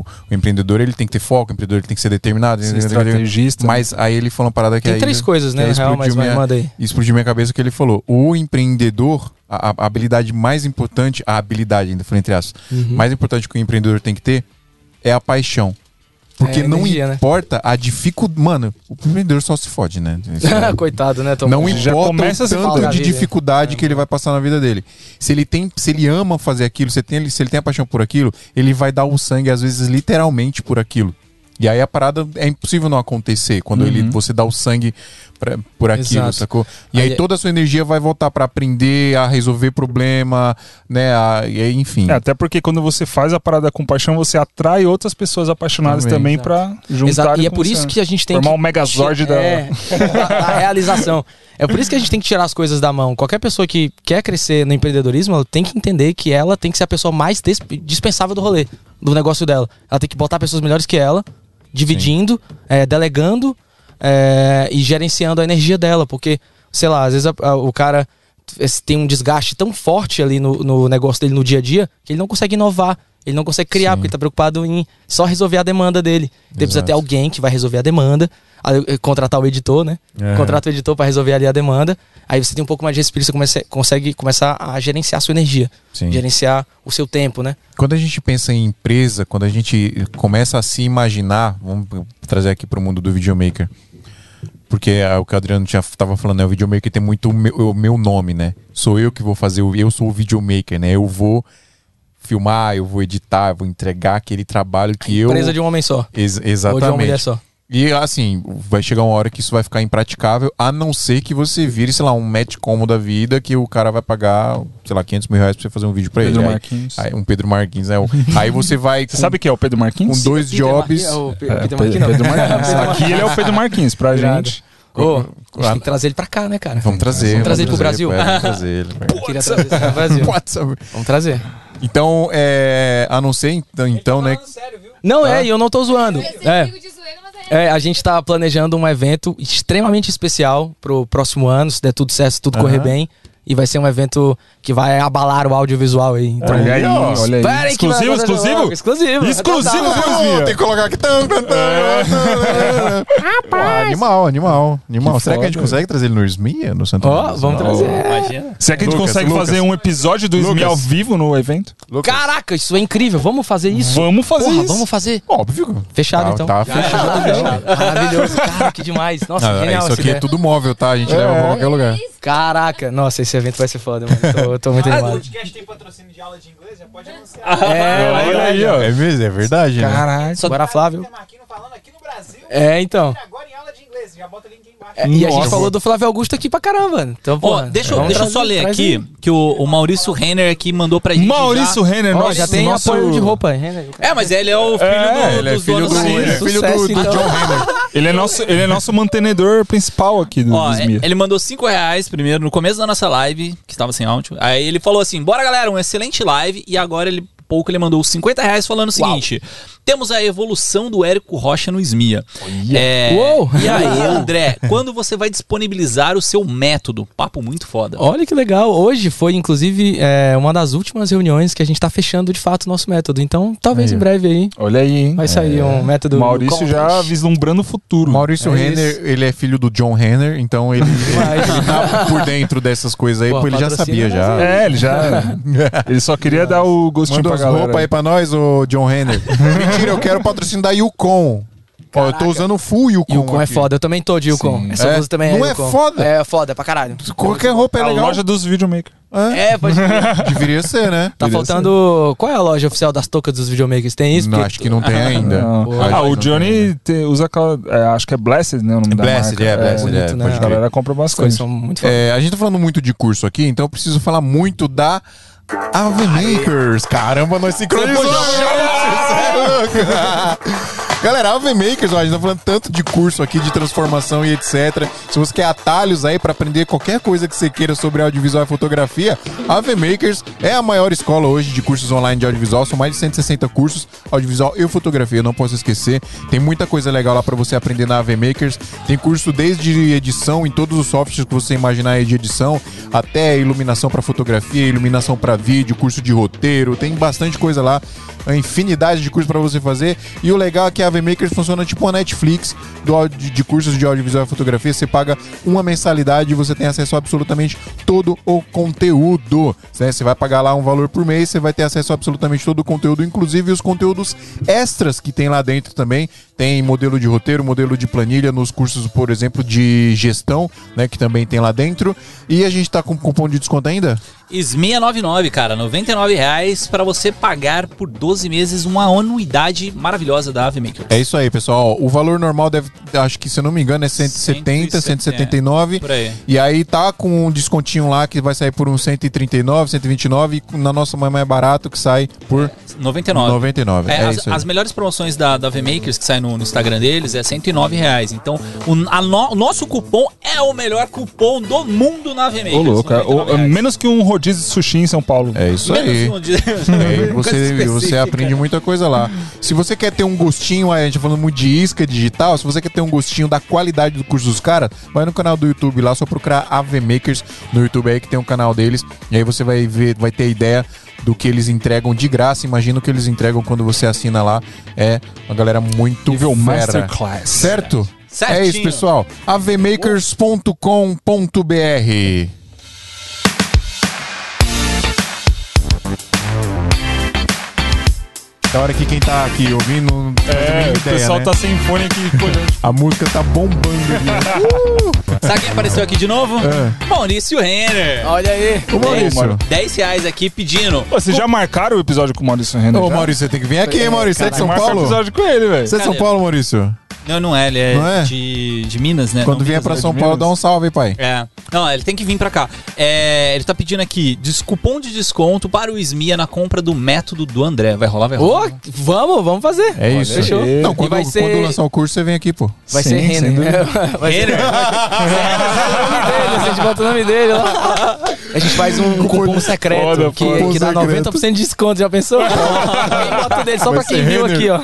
o- o empreendedor ele tem que ter foco, o empreendedor ele tem que ser determinado, Ser estrategista. Mas aí ele falou uma parada que Tem aí três coisas, né? real, mas minha- manda aí. explodiu minha cabeça que ele falou. O empreendedor, a, a habilidade mais importante, a habilidade ainda, foi entre aspas, Uhum. mais importante que o empreendedor tem que ter é a paixão. Porque É, não energia, né? importa a dificuldade. Mano, o empreendedor só se fode, né? É- Coitado, né, Tom? não Já importa começa o tanto de dificuldade que ele vai passar na vida dele. Se ele tem, se ele ama fazer aquilo, se, tem, se ele tem a paixão por aquilo, ele vai dar o sangue às vezes literalmente por aquilo. E aí a parada é impossível não acontecer quando ele, você dá o sangue pra, por aquilo, Exato. sacou? E aí, Aí- toda a sua energia vai voltar pra aprender a resolver problema, né? A, e aí, enfim. É, até porque quando você faz a parada com paixão, você atrai outras pessoas apaixonadas Também. também, pra juntar Exato. E é por isso que a gente tem Formar que um megazord da- é, da, da realização. É por isso que a gente tem que tirar as coisas da mão. Qualquer pessoa que quer crescer no empreendedorismo, ela tem que entender que ela tem que ser a pessoa mais dispensável do rolê, do negócio dela. Ela tem que botar pessoas melhores que ela, dividindo, é, delegando é, e gerenciando a energia dela. Porque, sei lá, às vezes a- a- o cara tem um desgaste tão forte ali no, no negócio dele no dia a dia que ele não consegue inovar. Ele não consegue criar, Sim. porque ele tá preocupado em só resolver a demanda dele. Ele precisa ter alguém que vai resolver a demanda, eh, contratar o editor, né? É. Contrata o editor para resolver ali a demanda. Aí você tem um pouco mais de respiro, você comece- consegue começar a gerenciar a sua energia, Sim. gerenciar o seu tempo, né? Quando a gente pensa em empresa, quando a gente começa a se imaginar, vamos trazer aqui para o mundo do videomaker. Porque é o que o Adriano tinha, tava falando, né? O videomaker tem muito o meu, o meu nome, né? Sou eu que vou fazer, o, eu sou o videomaker, né? Eu vou filmar, eu vou editar, eu vou entregar aquele trabalho que eu. Empresa de um homem só. Ex- Ou de uma exatamente. mulher só. E assim, vai chegar uma hora que isso vai ficar impraticável, a não ser que você vire, sei lá, um match como da vida, que o cara vai pagar, sei lá, 500 mil reais pra você fazer um vídeo pra Pedro ele. Aí- Marquinhos. aí- um Pedro Marquinhos, né? Aí você vai. Você sabe quem é o Pedro Marquinhos? com dois Peter jobs. O Pe- É, Peter Pedro, Marquinhos, não. Pedro Marquinhos. Aqui ele é o Pedro Marquinhos pra gente. Ô, a gente tem que trazer ele pra cá, né, cara? Vamos trazer. Vamos trazer ele pro Brasil. é, Vamos trazer ele. Queria trazer ele pro Brasil. Vamos trazer. Então, é, a não ser então, então né? Não, é, e eu não tô zoando. É. amigo de zoeira, mas é. É, a gente tá planejando um evento extremamente especial pro próximo ano, se der tudo certo, se tudo correr bem. E vai ser um evento que vai abalar o audiovisual aí. Então, Olha aí, olha aí. Esperem Exclusivo, exclusivo? Exclusivo. Exclusivo, minha. tem que colocar aqui. Pô, animal, animal. animal. Que Será que a gente foda. consegue trazer ele no SMIA, no Santo Ó, Domingo? vamos trazer. Imagina. Será que a gente Lucas, consegue Lucas. fazer um episódio do Lucas. ao vivo no evento? Caraca, isso é incrível. Vamos fazer isso. Vamos fazer Porra, isso. vamos fazer. Óbvio. Fechado, Tá- então. Tá fechado. Maravilhoso, cara, que demais. Nossa, Não, genial isso aqui é tudo móvel, tá? A gente leva pra qualquer lugar. Caraca, nossa, esse evento vai ser foda, mano. Tô, tô muito animado. podcast tem patrocínio de aula de inglês, já pode anunciar. É, Olha aí, ó. É mesmo, é verdade, né? Caralho. Agora, Flávio. Marquinhos falando aqui no Brasil. É, então. Agora em aula de inglês, já bota o link aí embaixo. É, e a gente falou do Flávio Augusto aqui pra caramba. Então, pô, Ó, deixa, eu- vamos deixa eu só ler aqui, aí. que o, o Maurício Renner aqui mandou pra gente. Maurício Renner, Ó, nosso, já tem nosso... apoio de roupa. Renner. Já... É, mas ele é o filho É, do, Ele é filho do, ele é Renner. filho do, então. John Henry. Ele é nosso, ele é nosso mantenedor principal aqui do, Ó, Smee. ele mandou 5 reais primeiro no começo da nossa live, que estava sem áudio. Aí ele falou assim: bora galera, um excelente live. E agora ele pouco ele mandou 50 reais falando o seguinte: temos a evolução do Érico Rocha no SMIA. É! E aí, André, quando você vai disponibilizar o seu método? Papo muito foda. Olha que legal. Hoje foi, inclusive, é, uma das últimas reuniões que a gente tá fechando de fato o nosso método. Então, talvez Aí, em breve aí Olha aí, hein? vai sair um método. Maurício já vislumbrando o futuro. Maurício É Renner, isso. ele é filho do John Renner, então ele, Vai. ele tá por dentro dessas coisas aí, Pô, pô, ele já sabia já. É, ele já. ele só queria dar o gostinho pra as galera. roupas aí pra nós, ô John Renner. Mentira, eu quero o patrocínio da Yukon. Ó, eu tô usando o full Yukon. Yukon é aqui. foda. Eu também tô de Yukon. Sim. Essa É? blusa também é Não é Yukon. foda? É foda pra caralho. Qualquer roupa é a legal. loja dos videomakers. É, É, pode crer. Deveria ser, né? Tá faltando. Qual é a loja oficial das toucas dos videomakers? Tem isso? Não, acho que não tem ainda. Não. Pô, Ah, o Johnny te- usa aquela. é, acho que é Blessed, né? O nome da Blessed, marca. é, Blessed, bonito, é, né? A galera compra As coisas são muito foda. É, a gente tá falando muito de curso aqui, então eu preciso falar muito da Ave Makers. Caramba, nós sincronizamos! Você é louco! Galera, Ave Makers, ó, a gente tá falando tanto de curso aqui, de transformação e etc. Se você quer atalhos aí pra aprender qualquer coisa que você queira sobre audiovisual e fotografia, Ave Makers é a maior escola hoje de cursos online de audiovisual. São mais de 160 cursos, audiovisual e fotografia, não posso esquecer. Tem muita coisa legal lá pra você aprender na Ave Makers. Tem curso desde edição em todos os softwares que você imaginar de edição, até iluminação pra fotografia, iluminação pra vídeo, curso de roteiro. Tem bastante coisa lá, infinidade de cursos pra você fazer. E o legal é que a Ave Makers funciona tipo uma Netflix do de, de cursos de audiovisual e fotografia. Você paga uma mensalidade e você tem acesso a absolutamente todo o conteúdo. né? Você vai pagar lá um valor por mês, você vai ter acesso a absolutamente todo o conteúdo, inclusive os conteúdos extras que tem lá dentro também. Tem modelo de roteiro, modelo de planilha nos cursos, por exemplo, de gestão, né? Que também tem lá dentro. E a gente tá com cupom de desconto ainda? SMIA99, cara, 99 reais pra você pagar por 12 meses uma anuidade maravilhosa da Ave Makers. É isso aí, pessoal. O valor normal deve, acho que se eu não me engano, é 170, 179. Por aí. E aí tá com um descontinho lá que vai sair por uns 139, 129 e na nossa mãe mais barato que sai por 99. 99. É, É, as, as melhores promoções da, da V-Makers que sai no, no Instagram deles é 109 reais. Então, o, a no- o nosso cupom é o melhor cupom do mundo na V-Makers. Ô, louco. é, 99 o- é menos que um rodízio de sushi em São Paulo. É isso Menos aí. um de- É, você, você aprende muita coisa lá. Se você quer ter um gostinho, a gente tá falando muito de isca digital, se você quer ter um gostinho da qualidade do curso dos caras, vai no canal do YouTube lá, só procurar AV Makers no YouTube aí que tem um canal deles, e aí você vai ver, vai ter ideia do que eles entregam de graça. Imagina o que eles entregam quando você assina lá. É uma galera muito Nível fera. Masterclass. Certo? Certinho. É isso, pessoal. avmakers.com.br Da hora que quem tá aqui ouvindo não É, mínima o ideia, pessoal né? tá sem fone aqui. A música tá bombando aqui. Sabe quem apareceu aqui de novo? É. Maurício Renner. Olha aí. Ô, Maurício. 10 reais aqui pedindo. Pô, vocês já marcaram o episódio com o Maurício Renner? Ô, já? Maurício, você tem que vir aqui, hein, Maurício? Você é de São Marca o Paulo? episódio com ele, velho. Você é de São? Paulo, Maurício? Não, não é, ele é, Não é? De, de Minas, né? Quando Não, vier pra né? São Paulo, dá um salve, pai. É. Não, ele tem que vir pra cá. É, ele tá pedindo aqui des- cupom de desconto para o SMIA na compra do método do André. Vai rolar, vai rolar. vamos, vamos fazer. É isso. Fechou. aí. Não, quando, vai ser- quando lançar o curso, você vem aqui, pô. Vai Sim, ser sem Renner. dúvida. Vai ser Renner. o nome dele, a gente bota o nome dele lá. A gente faz um cupom secreto Foda, que, foda. que dá Cupom secreto. 90% de desconto, já pensou? Bota o dele só Vai pra quem viu aqui, ó.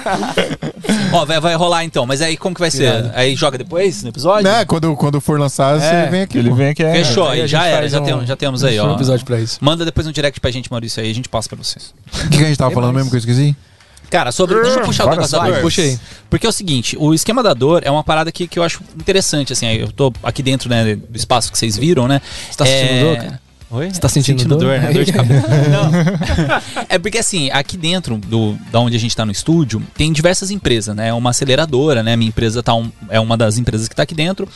Ó, vai, vai rolar então. Mas é aí como que vai ser? Aí joga depois no episódio? Né? Quando, quando for lançar, É, você vem aqui. Ele pô. vem aqui, é. Fechou, Aí já era, já, um- tem- já temos aí, um ó. episódio pra isso. Manda depois no direct pra gente, Maurício, aí a gente passa pra vocês. O que, que a gente tava Tem falando mais. mesmo que eu esqueci? Cara, sobre. Deixa eu puxar o negócio da dor. puxa aí. Porque é o seguinte, o esquema da dor é uma parada que, que eu acho interessante, assim, eu tô aqui dentro, né, do espaço que vocês viram, né? Você tá sentindo É- dor, cara? Oi? Você tá sentindo dor? né? Dor de cabeça. Não. É porque assim, aqui dentro do, da onde a gente tá no estúdio, tem diversas empresas, né? É uma aceleradora, né? Minha empresa tá um- é uma das empresas que tá aqui dentro.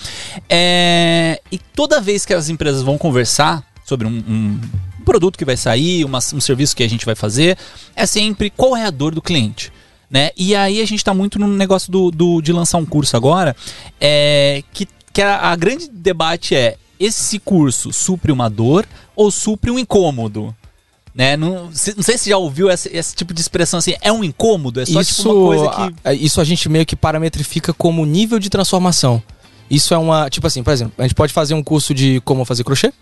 É, e toda vez que as empresas vão conversar sobre um, um produto que vai sair, uma- um serviço que a gente vai fazer, é sempre qual é a dor do cliente. Né? E aí a gente tá muito no negócio do, do- de lançar um curso agora, é, que, que a, a grande debate é esse curso supre uma dor ou supre um incômodo? Né? Não, se- não sei se já ouviu esse, esse tipo de expressão assim, é um incômodo? É só isso, tipo uma coisa que. a- isso a gente meio que parametrifica como nível de transformação. Isso é uma. Tipo assim, por exemplo, a gente pode fazer um curso de como fazer crochê,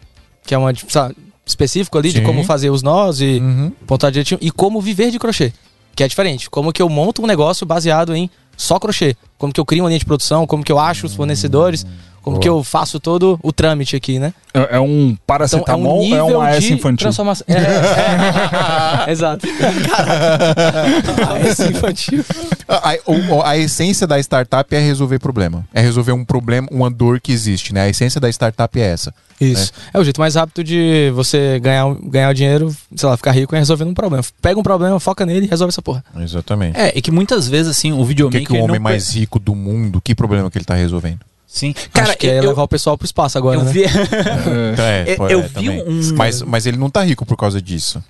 que é uma sabe, específico ali de Sim. como fazer os nós e Uhum. pontar direitinho, e como viver de crochê, que é diferente. Como que eu monto um negócio baseado em só crochê. Como que eu crio uma linha de produção, como que eu acho os fornecedores, como que eu faço todo o trâmite aqui, né? É, é um paracetamol ou é um AS infantil? transformação. É, é, exato. AS infantil. A, a- o- a essência da startup é resolver problema. É resolver um problema, uma dor que existe, né? A essência da startup é essa. Isso. É. o jeito mais rápido de você ganhar, ganhar o dinheiro, sei lá, ficar rico é resolvendo um problema. Pega um problema, foca nele e resolve essa porra. Exatamente. É, e que muitas vezes, assim, o O videomaker. que, que o homem não mais rico do mundo, que problema que ele tá resolvendo? Sim. Cara, Acho que é eu, levar o pessoal pro espaço agora, eu né? vi. É, Eu- pô, eu é, vi um- Mas, mas ele não tá rico por causa disso.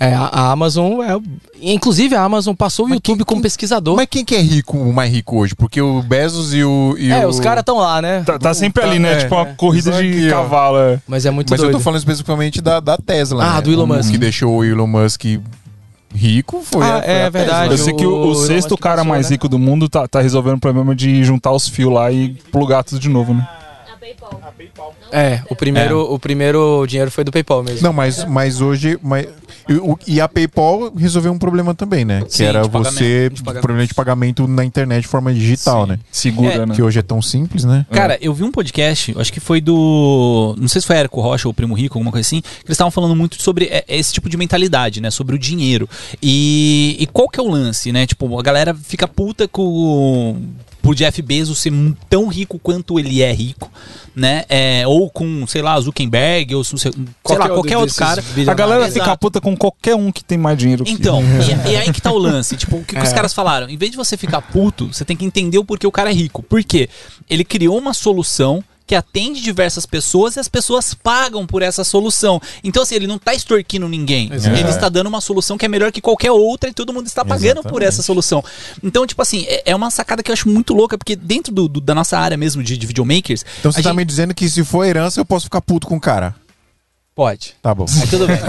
É, a, a Amazon é. o- Inclusive, a Amazon passou o Mas YouTube quem- como quem- pesquisador. Mas quem que é rico, o mais rico hoje? Porque o Bezos e o. E é, o... os caras estão lá, né? Tá, tá sempre Tá, ali, né? é, tipo uma é. corrida de cavalo. é. Mas é muito Mas doido. eu tô falando especificamente da, da Tesla. Ah, né? do Elon O Musk. que deixou o Elon Musk rico foi. Ah, a- é a verdade. Eu sei que o, o o sexto cara mais né? rico do mundo tá, tá resolvendo o problema de juntar os fios lá e plugar tudo de novo, né? A PayPal. É, o primeiro, o primeiro dinheiro foi do PayPal mesmo. Não, mas, mas hoje. Mas, e, o- a PayPal resolveu um problema também, né? Que Sim, era de você. de pagamento. problema de pagamento na internet de forma digital, né? Segura, É, né? Que hoje é tão simples, né? Cara, eu vi um podcast, acho que foi do. Não sei se foi Érico Rocha ou Primo Rico, alguma coisa assim, que eles estavam falando muito sobre é, esse tipo de mentalidade, né? Sobre o dinheiro. E, e qual que é o lance, né? Tipo, a galera fica puta com. Por Jeff Bezos ser tão rico quanto ele é rico, né? É, ou com, sei lá, Zuckerberg, ou sei, sei lá, qualquer outro cara. A galera Exato. fica puta com qualquer um que tem mais dinheiro que Então, e, e aí que tá o lance. Tipo, o que, que os caras falaram? Em vez de você ficar puto, você tem que entender o porquê o cara é rico. Por quê? Ele criou uma solução que atende diversas pessoas e as pessoas pagam por essa solução. Então, assim, ele não tá extorquindo ninguém. Ele está dando uma solução que é melhor que qualquer outra e todo mundo está pagando por Exatamente. essa solução. Então, tipo assim, é, é uma sacada que eu acho muito louca, porque dentro do- do- da nossa área mesmo de, de videomakers. Então você a tá gente- me dizendo que se for herança, eu posso ficar puto com o cara. Pode. Tá bom. Aí tudo bem.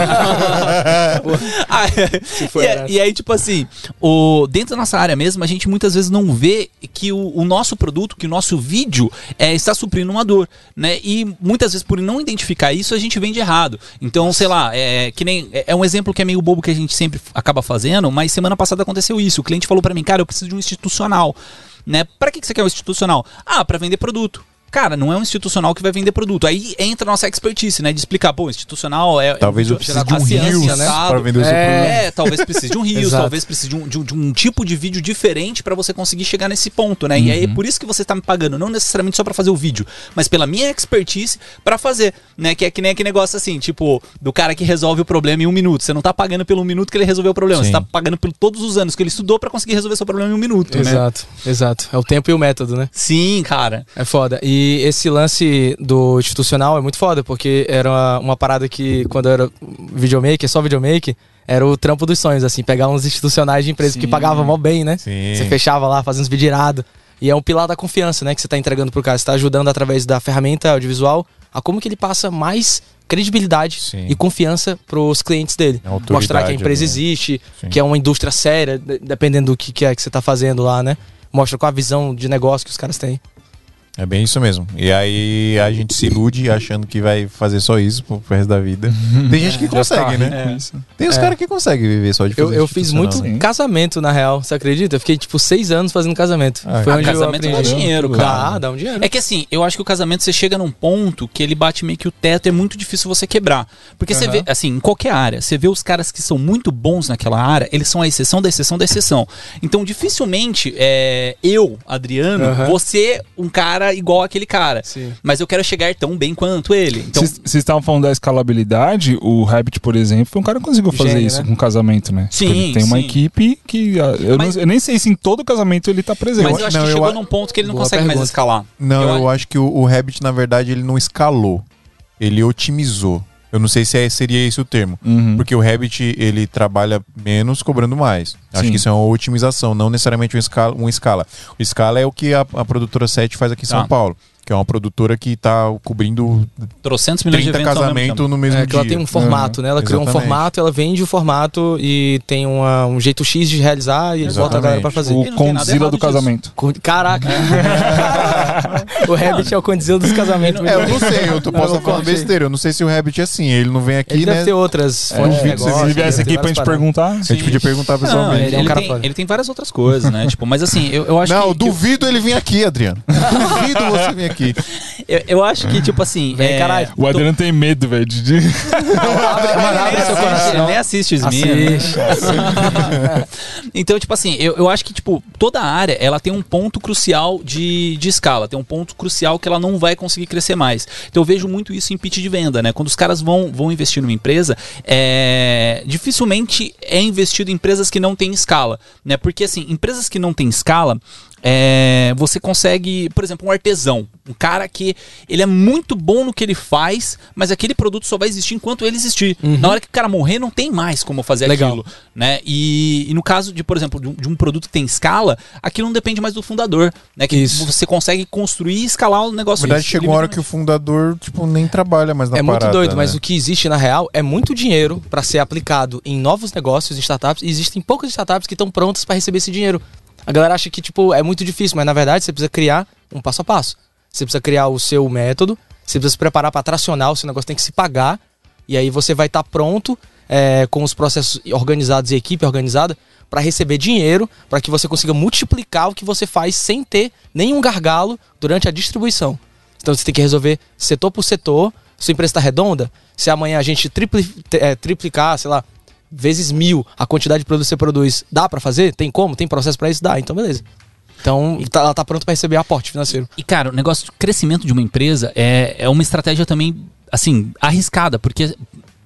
For e, e aí, tipo assim, o, dentro da nossa área mesmo, a gente muitas vezes não vê que o, o nosso produto, que o nosso vídeo é, está suprindo uma dor, né? E muitas vezes, por não identificar isso, a gente vende errado. Então, sei lá, é, que nem, é, é um exemplo que é meio bobo que a gente sempre acaba fazendo, mas semana passada aconteceu isso. O cliente falou pra mim, cara, eu preciso de um institucional, né? Pra que que você quer um institucional? Ah, pra vender produto. Cara, não é um institucional que vai vender produto. Aí entra a nossa expertise, né? De explicar, pô, institucional é. Talvez eu precise de um rios né? para vender o seu produto. É, talvez precise de um Exato. talvez precise de um, de um- de um tipo de vídeo diferente pra você conseguir chegar nesse ponto, né? E aí é por isso que você tá me pagando, não necessariamente só pra fazer o vídeo, mas pela minha expertise pra fazer, né? Que é que nem aquele negócio assim, tipo, do cara que resolve o problema em um minuto. Você não tá pagando pelo minuto que ele resolveu o problema, Sim. você tá pagando por todos os anos que ele estudou pra conseguir resolver seu problema em um minuto, né? Exato, exato. É o tempo e o método, né? Sim, cara. É foda. E esse lance do institucional é muito foda, porque era uma, uma parada que, quando eu era videomaker, só videomaker, era o trampo dos sonhos, assim, pegar uns institucionais de empresa que Sim. pagavam mó bem, né? Sim. Você fechava lá, fazia uns vídeos irados. E é um pilar da confiança, né? Que você tá entregando pro cara. Você tá ajudando através da ferramenta audiovisual a como que ele passa mais credibilidade Sim. e confiança pros clientes dele. Autoridade Mostrar que a empresa né? existe, Sim. que é uma indústria séria, de- dependendo do que, que é que você tá fazendo lá, né? Mostra qual a visão de negócio que os caras têm. É bem isso mesmo. E aí a gente se ilude achando que vai fazer só isso pro resto da vida. Tem gente que consegue, né? Com isso. Tem os É. caras que conseguem viver só de fazer Eu, eu fiz muito institucional. Sim. casamento, na real. Você acredita? Eu fiquei, tipo, seis anos fazendo casamento. Ah, Foi Ah, onde eu casamento dá dinheiro, cara. Dá, dá um dinheiro. É que assim, eu acho que o casamento você chega num ponto que ele bate meio que o teto, é muito difícil você quebrar. Porque você Aham. vê, assim, em qualquer área, você vê os caras que são muito bons naquela área, eles são a exceção da exceção da exceção. Então, dificilmente, é, eu, Adriano, vou ser um cara igual aquele cara. Sim. Mas eu quero chegar tão bem quanto ele. Então, Vocês estavam falando da escalabilidade, o Rabbit, por exemplo, foi um cara que conseguiu fazer Gênio, isso né? com casamento, né? Sim, Tipo, ele tem uma sim. equipe que. ah, Eu, Mas- não- eu nem sei se em todo casamento ele tá presente. mas eu acho não, que eu chegou a- num ponto que ele não Boa consegue mais pergunta. escalar. Não, Eu eu, acho- acho que o, o Rabbit, na verdade, ele não escalou. Ele otimizou. Eu não sei se é- seria esse o termo. Uhum. Porque o Rabbit, ele trabalha menos cobrando mais. Acho Sim. que isso é uma otimização, não necessariamente um escala. Um escala. O escala é o que a, a produtora 7 faz aqui em São Tá. Paulo. Que é uma produtora que tá cobrindo Trocentos milhões de 30 eventos ao mesmo tempo. casamentos no mesmo É que dia. ela tem um formato, né? Ela criou um Exatamente. formato, ela vende o formato e tem uma- um jeito X de realizar e eles botam a galera pra fazer. O não Condzilla do disso. casamento. Con- Caraca! o Rabbit é o Condzilla dos casamentos. É, eu não sei, eu tô Não, posso eu estar falando cortei. besteira. Eu não sei se o Rabbit é assim. Ele não vem aqui, Ele né? deve ter outras É, fontes de duvido se negócio, Se deve viesse aqui pra gente perguntar. A gente podia perguntar Não, pessoalmente. ele, é um ele cara tem, ele tem várias outras coisas, né? tipo, mas assim, eu, eu acho Não, que. eu duvido ele vir aqui, Adriano. duvido você vir aqui. Eu, eu acho que, tipo assim. Vem, é, caralho. O Adriano tem medo, velho, de. de- Abre, mano, abre seu Ele coração. nem assiste os. Assiste. Então, tipo assim, eu, eu acho que, tipo, toda área, ela tem um ponto crucial de, de escala. Tem um ponto crucial que ela não vai conseguir crescer mais. Então, eu vejo muito isso em pitch de venda, né? Quando os caras vão, vão investir numa empresa, é, dificilmente é investido em empresas que não têm escala, né? Porque, assim, empresas que não têm escala, é, você consegue, por exemplo, um artesão, um cara que ele é muito bom no que ele faz, mas aquele produto só vai existir enquanto ele existir. Na hora que o cara morrer, não tem mais como fazer Legal. aquilo, né? E, e no caso de, por exemplo, de um, de um produto que tem escala, aquilo não depende mais do fundador, né? Que Isso. você consegue construir e escalar o Na negócio. verdade, Isso, chegou uma hora que o fundador, tipo, nem trabalha mais na É muito parada, doido, né? mas o que existe na real é muito dinheiro para ser aplicado em novos negócios, em startups. E existem poucas startups que estão prontas para receber esse dinheiro. A galera acha que tipo é muito difícil, mas na verdade você precisa criar um passo a passo. Você precisa criar o seu método, você precisa se preparar para tracionar, o seu negócio tem que se pagar. E aí você vai estar pronto é, com os processos organizados e equipe organizada para receber dinheiro, para que você consiga multiplicar o que você faz sem ter nenhum gargalo durante a distribuição. Então você tem que resolver setor por setor. Sua empresa está redonda? Se amanhã a gente tripli, é, triplicar, sei lá, vezes mil a quantidade de produto que você produz, dá para fazer? Tem como? Tem processo para isso? Dá. Então beleza. Então tá- ela tá pronta para receber aporte financeiro. E, cara, o negócio de crescimento de uma empresa é, é uma estratégia também, assim, arriscada, porque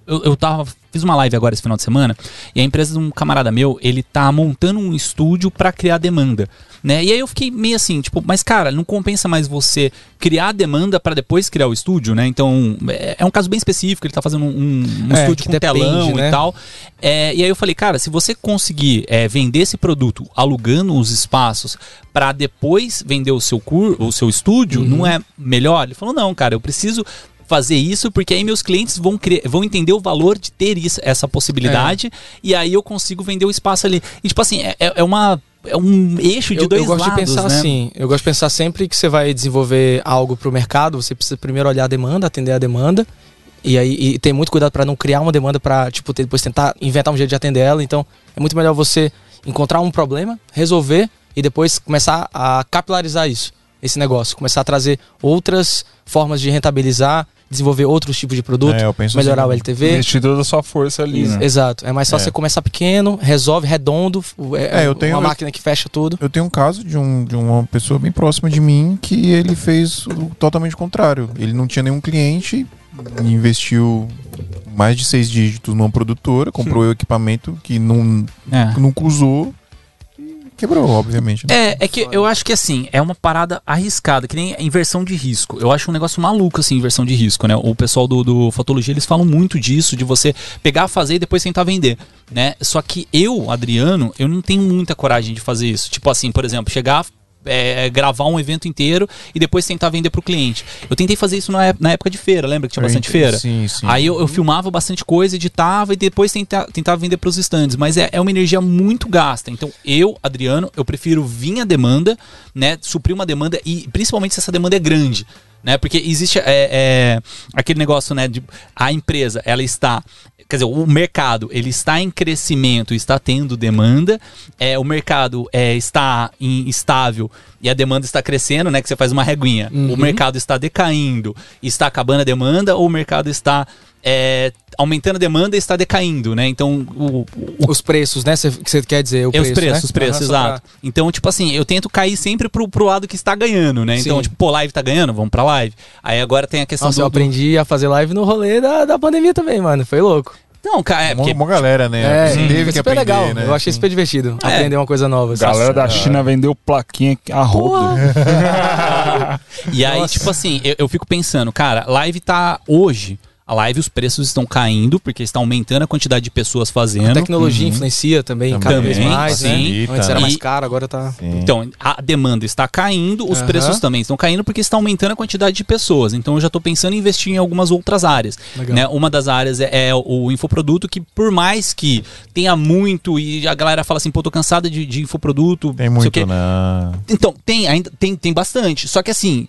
eu, eu tava. Fiz uma live agora esse final de semana e a empresa de um camarada meu, ele tá montando um estúdio para criar demanda. Né? E aí eu fiquei meio assim, tipo, mas cara, não compensa mais você criar a demanda para depois criar o estúdio, né? Então, é, é um caso bem específico, ele tá fazendo um, um É, estúdio com depende, telão né? e tal. É, e aí eu falei, cara, se você conseguir é, vender esse produto alugando os espaços para depois vender o seu cur, o seu estúdio, Uhum. não é melhor? Ele falou, não, cara, eu preciso fazer isso porque aí meus clientes vão, cre- vão entender o valor de ter isso, essa possibilidade e aí eu consigo vender o espaço ali. E tipo assim, é, é uma é um eixo de eu, dois eu gosto lados, de pensar né? assim. Eu gosto de pensar sempre que você vai desenvolver algo para o mercado, você precisa primeiro olhar a demanda, atender a demanda. E aí e ter muito cuidado para não criar uma demanda para tipo ter- depois tentar inventar um jeito de atender ela. Então é muito melhor você encontrar um problema, resolver e depois começar a capilarizar isso, esse negócio, começar a trazer outras formas de rentabilizar, desenvolver outros tipos de produto, É, melhorar assim o LTV. Investir toda a sua força ali, Ex- né? Exato. É mais fácil É. você começar pequeno, resolve, redondo. É, É, eu tenho- uma máquina que fecha tudo. Eu tenho um caso de, um, de uma pessoa bem próxima de mim que ele fez o totalmente contrário. Ele não tinha nenhum cliente, investiu mais de seis dígitos numa produtora, comprou o equipamento que não, É. nunca usou quebrou, obviamente. né? É, é que eu acho que assim, é uma parada arriscada, que nem inversão de risco. Eu acho um negócio maluco, assim, inversão de risco, né? O pessoal do, do Fotologia, eles falam muito disso, de você pegar, fazer e depois tentar vender, né? Só que eu, Adriano, eu não tenho muita coragem de fazer isso. Tipo assim, por exemplo, chegar, é, gravar um evento inteiro e depois tentar vender pro cliente. Eu tentei fazer isso na, ép- na época de feira, lembra que tinha bastante feira? sim, sim. Aí eu, eu filmava bastante coisa, editava e depois tenta, tentava vender pros stands. Mas é, é uma energia muito gasta. Então eu, Adriano, eu prefiro vir a demanda, né? Suprir uma demanda e principalmente se essa demanda é grande. Né? Porque existe é, é, aquele negócio, né? De, a empresa, ela está. Quer dizer, o mercado ele está em crescimento, está tendo demanda, é, o mercado é, está em- estável e a demanda está crescendo, né? Que você faz uma reguinha. O mercado está decaindo, está acabando a demanda, ou o mercado está é, aumentando a demanda e está decaindo, né? Então, o, o- Os preços, né? Cê- Que você quer dizer? O é os preço, preços, né? os preços, só pra- exato. Então, tipo assim, eu tento cair sempre pro, pro lado que está ganhando, né? Então, Sim. tipo, pô, live tá ganhando, vamos pra live. Aí agora tem a questão Nossa, do, eu aprendi a fazer live no rolê da, da pandemia também, mano. Foi louco. do... Não, cara, é porque... mó galera, né? É, Você teve foi que super aprender, legal. né? Eu achei super divertido aprender uma coisa nova. assim. Galera da China vendeu plaquinha a rodo. E aí, Nossa. tipo assim, eu, eu fico pensando, cara, live tá hoje. A live, os preços estão caindo, porque está aumentando a quantidade de pessoas A fazendo. tecnologia influencia também, cada vez Também, mais, né? sim. Antes era E- mais caro, agora tá... Sim. Então, a demanda está caindo, os Aham. preços também estão caindo porque está aumentando a quantidade de pessoas. Então, eu já estou pensando em investir em algumas outras áreas. Legal. Né? Uma das áreas é, é o infoproduto, que por mais que tenha muito e a galera fala assim, pô, tô cansada de, de infoproduto. Tem muito, né? Então, tem, ainda tem, tem bastante. Só que assim,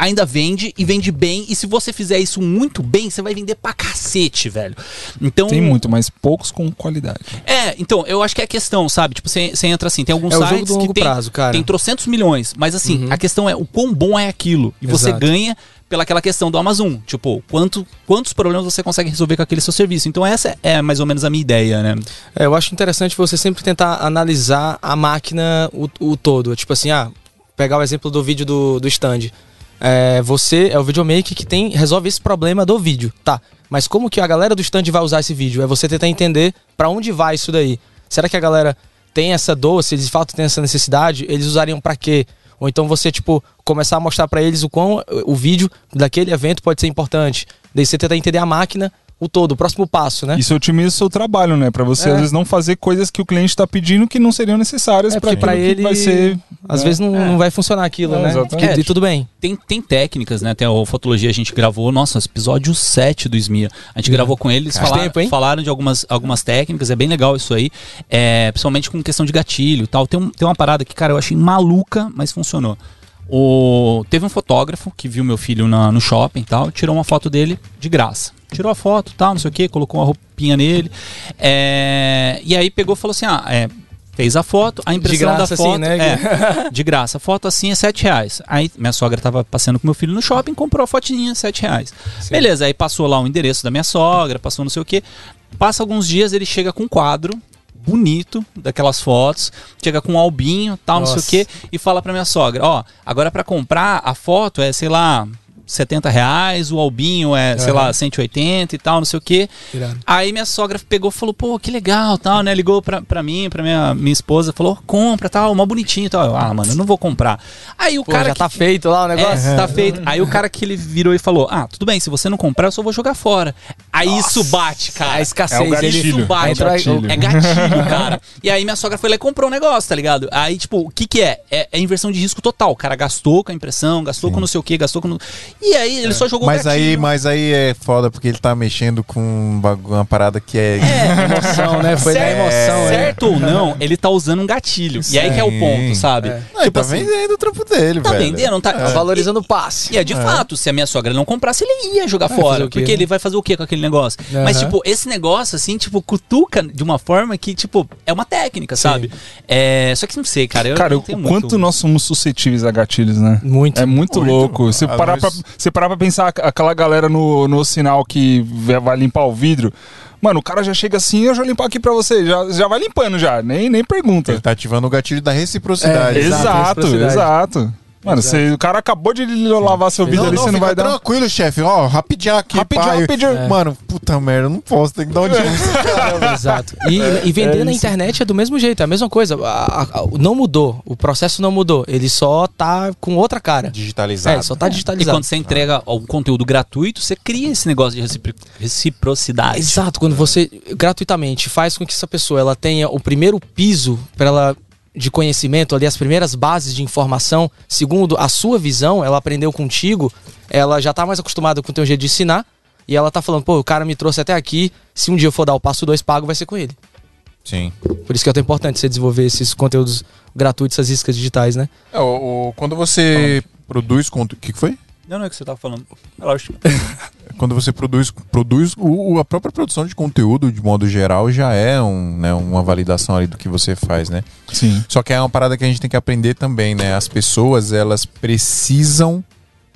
ainda vende e vende bem. E se você fizer isso muito bem, você vai vender pra cacete, velho. Então. Tem muito, mas poucos com qualidade. É, então, eu acho que é a questão, sabe? Tipo, você você entra assim, tem alguns É sites que tem, prazo, cara. tem trocentos milhões. Mas assim, Uhum. a questão é o quão bom é aquilo. E você Exato. ganha pelaquela questão do Amazon. Tipo, quanto, quantos problemas você consegue resolver com aquele seu serviço. Então, essa é mais ou menos a minha ideia, né? É, eu acho interessante você sempre tentar analisar a máquina o, o todo. Tipo assim, ah, pegar o exemplo do vídeo do, do stand. É, você é o videomaker que tem, resolve esse problema do vídeo, tá? Mas como que a galera do stand vai usar esse vídeo? É você tentar entender pra onde vai isso daí. Será que a galera tem essa dor? Se eles de fato têm essa necessidade, eles usariam pra quê? Ou então você, tipo, começar a mostrar pra eles o quão o vídeo daquele evento pode ser importante. Daí você tentar entender a máquina, o todo, o próximo passo, né? Isso otimiza o seu trabalho, né? Pra você, É. às vezes, não fazer coisas que o cliente tá pedindo que não seriam necessárias É, que ele, vai ser. às né? vezes não, não vai funcionar aquilo, Não, né? exatamente. E, e tudo bem. Tem, tem técnicas, né? Até a Fotologia a gente gravou, nossa, episódio 7 do SMIA. A gente gravou com eles, Faz falaram, tempo, hein? falaram de algumas, algumas técnicas, é bem legal isso aí. É, principalmente com questão de gatilho e tal. Tem, um- tem uma parada que, cara, eu achei maluca, mas funcionou. O, teve um fotógrafo que viu meu filho na- no shopping e tal, tirou uma foto dele de graça. Tirou a foto tal, não sei o que, colocou uma roupinha nele. É, e aí pegou e falou assim: ah, é, fez a foto, a impressão graça, da assim, foto. né? é, de graça. A foto assim é 7 reais. Aí minha sogra tava passeando com meu filho no shopping, comprou a fotinha, 7 reais. Beleza, aí passou lá o endereço da minha sogra, passou não sei o que. Passa alguns dias, ele chega com um quadro bonito daquelas fotos, chega com um albinho, tal, não sei o Nossa. que, e fala pra minha sogra, ó, agora pra comprar a foto é, sei lá, 70 reais, o albinho é, sei lá, 180 e tal, não sei o que. Irado. Aí minha sogra pegou e falou, pô, que legal, tal, né? Ligou pra, pra mim, pra minha, minha esposa, falou, compra, tal, mó bonitinho e tal. Eu, ah, mano, eu não vou comprar. Aí o Pô, cara já que- tá feito lá o negócio. é, tá feito. Aí o cara que ele virou e falou: Ah, tudo bem, se você não comprar, eu só vou jogar fora. Aí isso bate, cara. A escassez, É o gatilho. ele Isso bate. entra- gatilho. É gatilho, cara. E aí minha sogra foi lá e comprou um negócio, tá ligado? Aí, tipo, o que que é? É, é inversão de risco total. O cara gastou com a impressão, gastou com não sei o que, gastou com... E aí ele só jogou Mas aí, gatilho. mas aí é foda porque ele tá mexendo com um uma parada que é. emoção, né? Foi da Certo- emoção, né? Certo ou não, ele tá usando um gatilho. E aí que é o Sim. ponto, sabe? É. Não, ele tá vendendo o trampo dele, Tá velho. vendendo, não tá? Tá valorizando o passe. E é de fato, se a minha sogra não comprasse, ele ia jogar fora. o quê, porque né? ele vai fazer o quê com aquele negócio? Aham. Mas, tipo, esse negócio, assim, tipo, cutuca de uma forma que, tipo, é uma técnica, sabe? É, só que não sei, cara. Eu, Cara, eu o quanto muito... nós somos suscetíveis a gatilhos, né? Muito. É muito, Muito. louco. Você Às parar, pra, você parar pra pensar aqu- aquela galera no, no sinal que vai limpar o vidro. Mano, o cara já chega assim, eu já limpar aqui pra você. Já, já vai limpando já, nem, nem pergunta. Ele tá ativando o gatilho da reciprocidade. É, Exato, Exato, reciprocidade. exato. Mano, você- o cara acabou de lavar seu vidro Não, ali, não, você não vai dar. tranquilo, chefe. Ó, rapidinho aqui, Rapidinho, pai. rapidinho. É. Mano, puta merda, eu não posso, tem que dar um dia. Exato. E, e vender é na internet é do mesmo jeito, é a mesma coisa. A- a- a- não mudou, o processo não mudou. Ele só tá com outra cara. Digitalizado. É, só tá E digitalizado. quando você entrega um conteúdo gratuito, você cria esse negócio de recipro- reciprocidade. Exato, quando você gratuitamente faz com que essa pessoa ela tenha o primeiro piso para ela de conhecimento ali, as primeiras bases de informação, segundo a sua visão, ela aprendeu contigo, ela já tá mais acostumada com o teu jeito de ensinar, e ela tá falando, pô, o cara me trouxe até aqui, se um dia eu for dar o passo dois pago, vai ser com ele. Sim. Por isso que é tão importante você desenvolver esses conteúdos gratuitos, essas iscas digitais, né? É, o- o- quando você produz conteúdo. O que, que foi? Não, não é o que você tava falando. Lógico. Quando você produz, produz o, o- a própria produção de conteúdo, de modo geral, já é um, né, uma validação ali do que você faz, né? Sim. Só que é uma parada que a gente tem que aprender também, né? As pessoas, elas precisam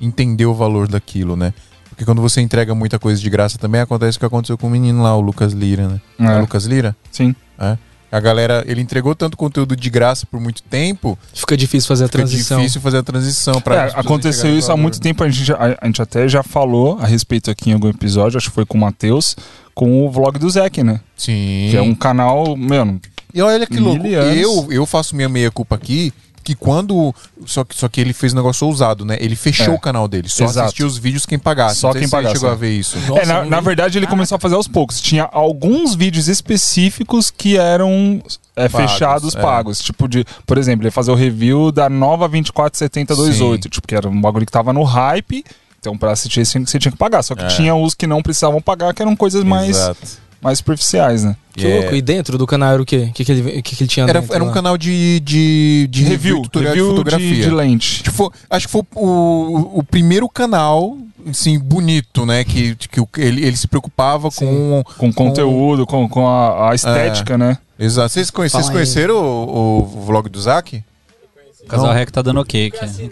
entender o valor daquilo, né? Porque quando você entrega muita coisa de graça também acontece o que aconteceu com o menino lá, o Lucas Lira, né? É. É o Lucas Lira? Sim. É. A galera, ele entregou tanto conteúdo de graça por muito tempo, Fica difícil fazer a fica transição. difícil fazer a transição para É, aconteceu isso há muito tempo, a gente, já- a, a gente até já falou a respeito aqui em algum episódio, acho que foi com o Matheus, com o vlog do Zeke, né? Sim. Que é um canal, mano, E olha que louco, anos. eu, eu faço minha meia-culpa aqui, que quando. Só que, só que ele fez um negócio ousado, né? Ele fechou É. o canal dele, só Exato. assistia os vídeos quem pagasse. Só quem pagasse, chegou é. a ver isso. é, na, na verdade ele começou a fazer aos poucos. Tinha alguns vídeos específicos que eram é, Pagos, fechados, é. pagos. Tipo de, por exemplo, ele fazer o review da nova 247028, tipo, que era um bagulho que tava no hype. Então, pra assistir você tinha que pagar. Só que É. tinha os que não precisavam pagar, que eram coisas mais, Exato. Mais superficiais, né? Que É. louco. E dentro do canal era o quê? O que, que, ele, o que, que ele tinha Era, dentro era um lá? canal de, de, de review, tutorial review de fotografia. de lente. Tipo, acho que foi o, o, primeiro canal, assim, bonito, né? Que, que o- ele, ele se preocupava com. Com conteúdo, com, com a, a estética, né? Exato. Vocês, conhe- vocês conheceram o, o vlog do Zac? O casal Rec tá dando ok aqui.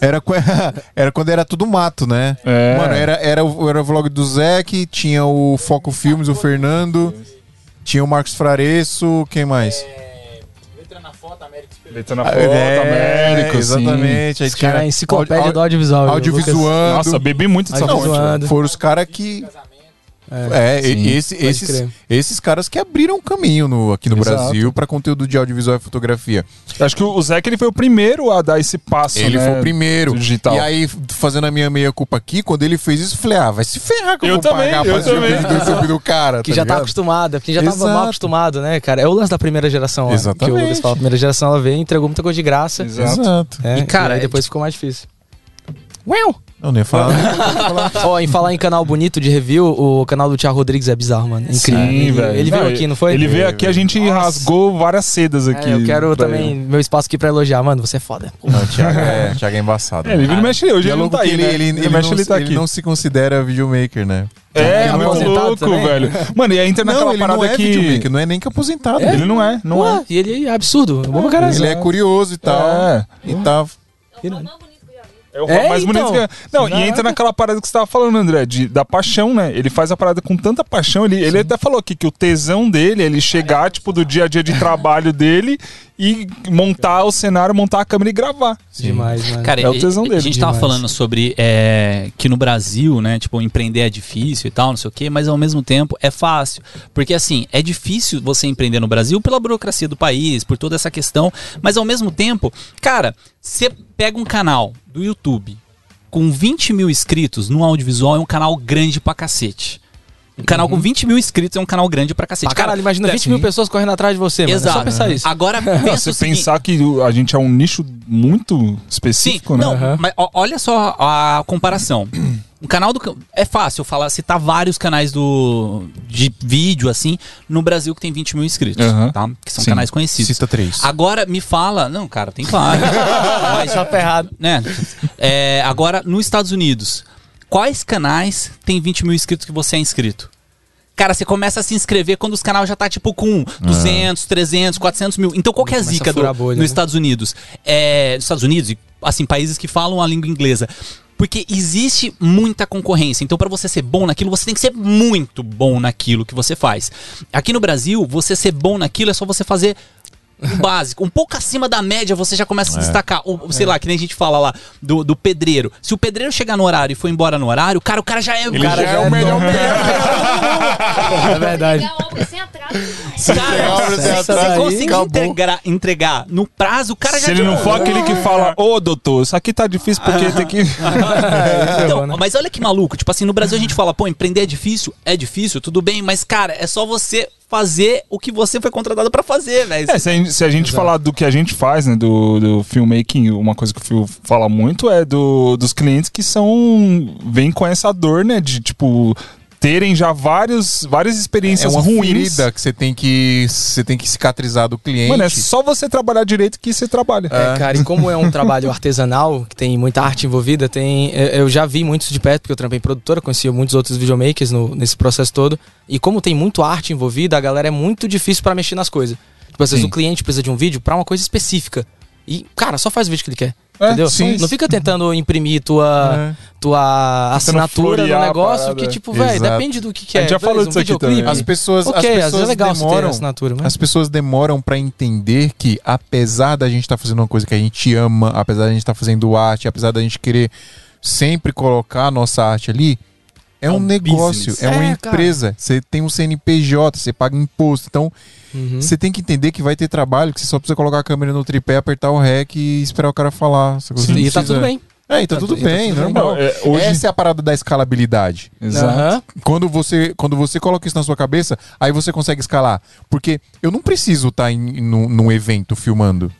Era, era quando era tudo mato, né? É. Mano, era, era, o- era o vlog do Zeke, tinha o Foco Filmes, o Fernando, tinha o Marcos Fraresso, quem mais? Letra na foto, Américo, sim. É, exatamente. Aí Esse cara é a tinha enciclopédia do audiovisual. audiovisuando. Nossa, bebi muito dessa fonte. Foram os caras que. É, e- Sim, esse- esses, crer. esses caras que abriram caminho no, aqui no Exato. Brasil pra conteúdo de audiovisual e fotografia. Acho que o Zeke ele foi o primeiro a dar esse passo, Ele né, foi o primeiro. digital. E aí, fazendo a minha meia-culpa aqui, quando ele fez isso, eu falei, ah, vai se ferrar que eu, Eu vou também, pagar eu pra assistir o também. vídeo do YouTube do cara. Que já tá ligado? acostumada, porque já tava Exato. mal acostumado, né, cara? É o lance da primeira geração, ó, Exatamente. Que o Lucas fala. A primeira geração ela veio e entregou muita coisa de graça. Exato. Exato. É, E, cara, aí é depois ficou mais difícil. Uau! Não, nem falar. Ó, em falar em canal bonito de review, o canal do Thiago Rodrigues é bizarro, mano. É Incrível. Sim, ele, velho. ele veio Não, aqui, não foi? Ele veio aqui, a gente rasgou várias sedas aqui. É, eu quero também ele. meu espaço aqui pra elogiar. Mano, você é foda. Não, o Thiago é, o Thiago é embaçado. É, ele né? vira mexe hoje, é ele não tá aí, ele, né? ele, ele, mexe, não, ele tá ele aqui. não se considera videomaker, né? É, Ele é muito aposentado louco, também? velho. Mano, e aí entra Não, naquela ele parada não é que... videomaker, não é nem que aposentado. Ele não é, não Ué, é. e ele é absurdo. Bom pra caralho. Ele é curioso e tal. É. E tá. É o É, mais então. bonito que é. Não, e entra naquela parada que você tava falando, André, de, da paixão, né? Ele faz a parada com tanta paixão. Ele, ele até falou aqui que o tesão dele é ele chegar, tipo, do dia a dia de trabalho dele e montar o cenário, montar a câmera e gravar. Demais, mano. Cara, É o tesão a dele. gente tava Demais. falando sobre é, que no Brasil, né, tipo, empreender é difícil e tal, não sei o quê, mas ao mesmo tempo é fácil. Porque assim, é difícil você empreender no Brasil pela burocracia do país, por toda essa questão, mas ao mesmo tempo, cara, você pega um canal do YouTube com 20 mil inscritos no audiovisual, é um canal grande pra cacete. Um canal com 20 mil inscritos é um canal grande pra cacete. Pra caralho, imagina 20 mil pessoas correndo atrás de você, mano. Exato. É só pensar isso. Agora, pensa você o seguinte- pensar que o- a gente é um nicho muito Sim, específico, né? não, mas ó, olha só a comparação. O canal do. É fácil eu falar, citar vários canais do, de vídeo, assim, no Brasil que tem 20 mil inscritos, Aham. tá? Que são Sim. canais conhecidos. Cita três. Agora me fala. Não, cara, tem vários. mas, Só ferrado. né? É, agora, nos Estados Unidos, quais canais tem 20 mil inscritos que você é inscrito? Cara, você começa a se inscrever quando os canais já tá tipo com 200, 300, 400 mil. Então qual que é a zica do, bolha, nos né? Estados Unidos? É, nos Estados Unidos e assim, países que falam a língua inglesa. Porque existe muita concorrência. Então, para você ser bom naquilo, você tem que ser muito bom naquilo que você faz. Aqui no Brasil, você ser bom naquilo é só você fazer o básico. Um pouco acima da média, você já começa a se destacar. Ou, sei lá, que nem a gente fala lá do, do pedreiro. Se o pedreiro chegar no horário e for embora no horário, cara, o cara já é. o cara já é o melhor É verdade. Entregar, Cara, se você conseguir integrar- entregar no prazo, o cara já Se ele te não for aquele que fala, ô doutor, isso aqui tá difícil porque tem que. Então, mas olha que maluco, tipo assim, no Brasil a gente fala, pô, empreender é difícil? É difícil, tudo bem, mas cara, é só você fazer o que você foi contratado pra fazer, velho. É, se a gente, se a gente falar do que a gente faz, né, do, do filmmaking, uma coisa que o Phil fala muito é do, dos clientes que são. vêm com essa dor, né, de tipo. Terem já vários, várias É experiências uma ruins. ferida que você tem que você tem que cicatrizar do cliente. Mano, é só você trabalhar direito que você trabalha. É, cara, e como é um trabalho artesanal, que tem muita arte envolvida, tem. Eu já vi muitos de perto, porque eu trampei em produtora, conhecia muitos outros videomakers no, nesse processo todo. E como tem muito arte envolvida, a galera é muito difícil pra mexer nas coisas. Tipo, às vezes Sim. o cliente precisa de um vídeo pra uma coisa específica. E, cara, só faz o vídeo que ele quer. É, entendeu? sim. Não fica tentando imprimir tua, tua assinatura no a negócio, que, tipo, velho, depende do que, que A é. gente já Beleza, falou disso aqui também. As pessoas, Ok, as às vezes pessoas é demoram, assinatura, mas... as pessoas demoram pra entender que apesar da gente estar fazendo uma coisa que a gente ama, apesar da gente estar fazendo arte, apesar da gente querer sempre colocar a nossa arte ali, é, um, um negócio, business. é uma É, cara. empresa. Você tem um CNPJ, você paga imposto, então Uhum. você tem que entender que vai ter trabalho, que você só precisa colocar a câmera no tripé, apertar o REC e esperar o cara falar. Não E tá tudo bem. É, e tá, Tá- tudo e tá bem, tudo bem. normal. Não, é, hoje- Essa é a parada da escalabilidade. Exato. Quando você, quando você coloca isso na sua cabeça, aí você consegue escalar. Porque eu não preciso estar em, num, num evento filmando.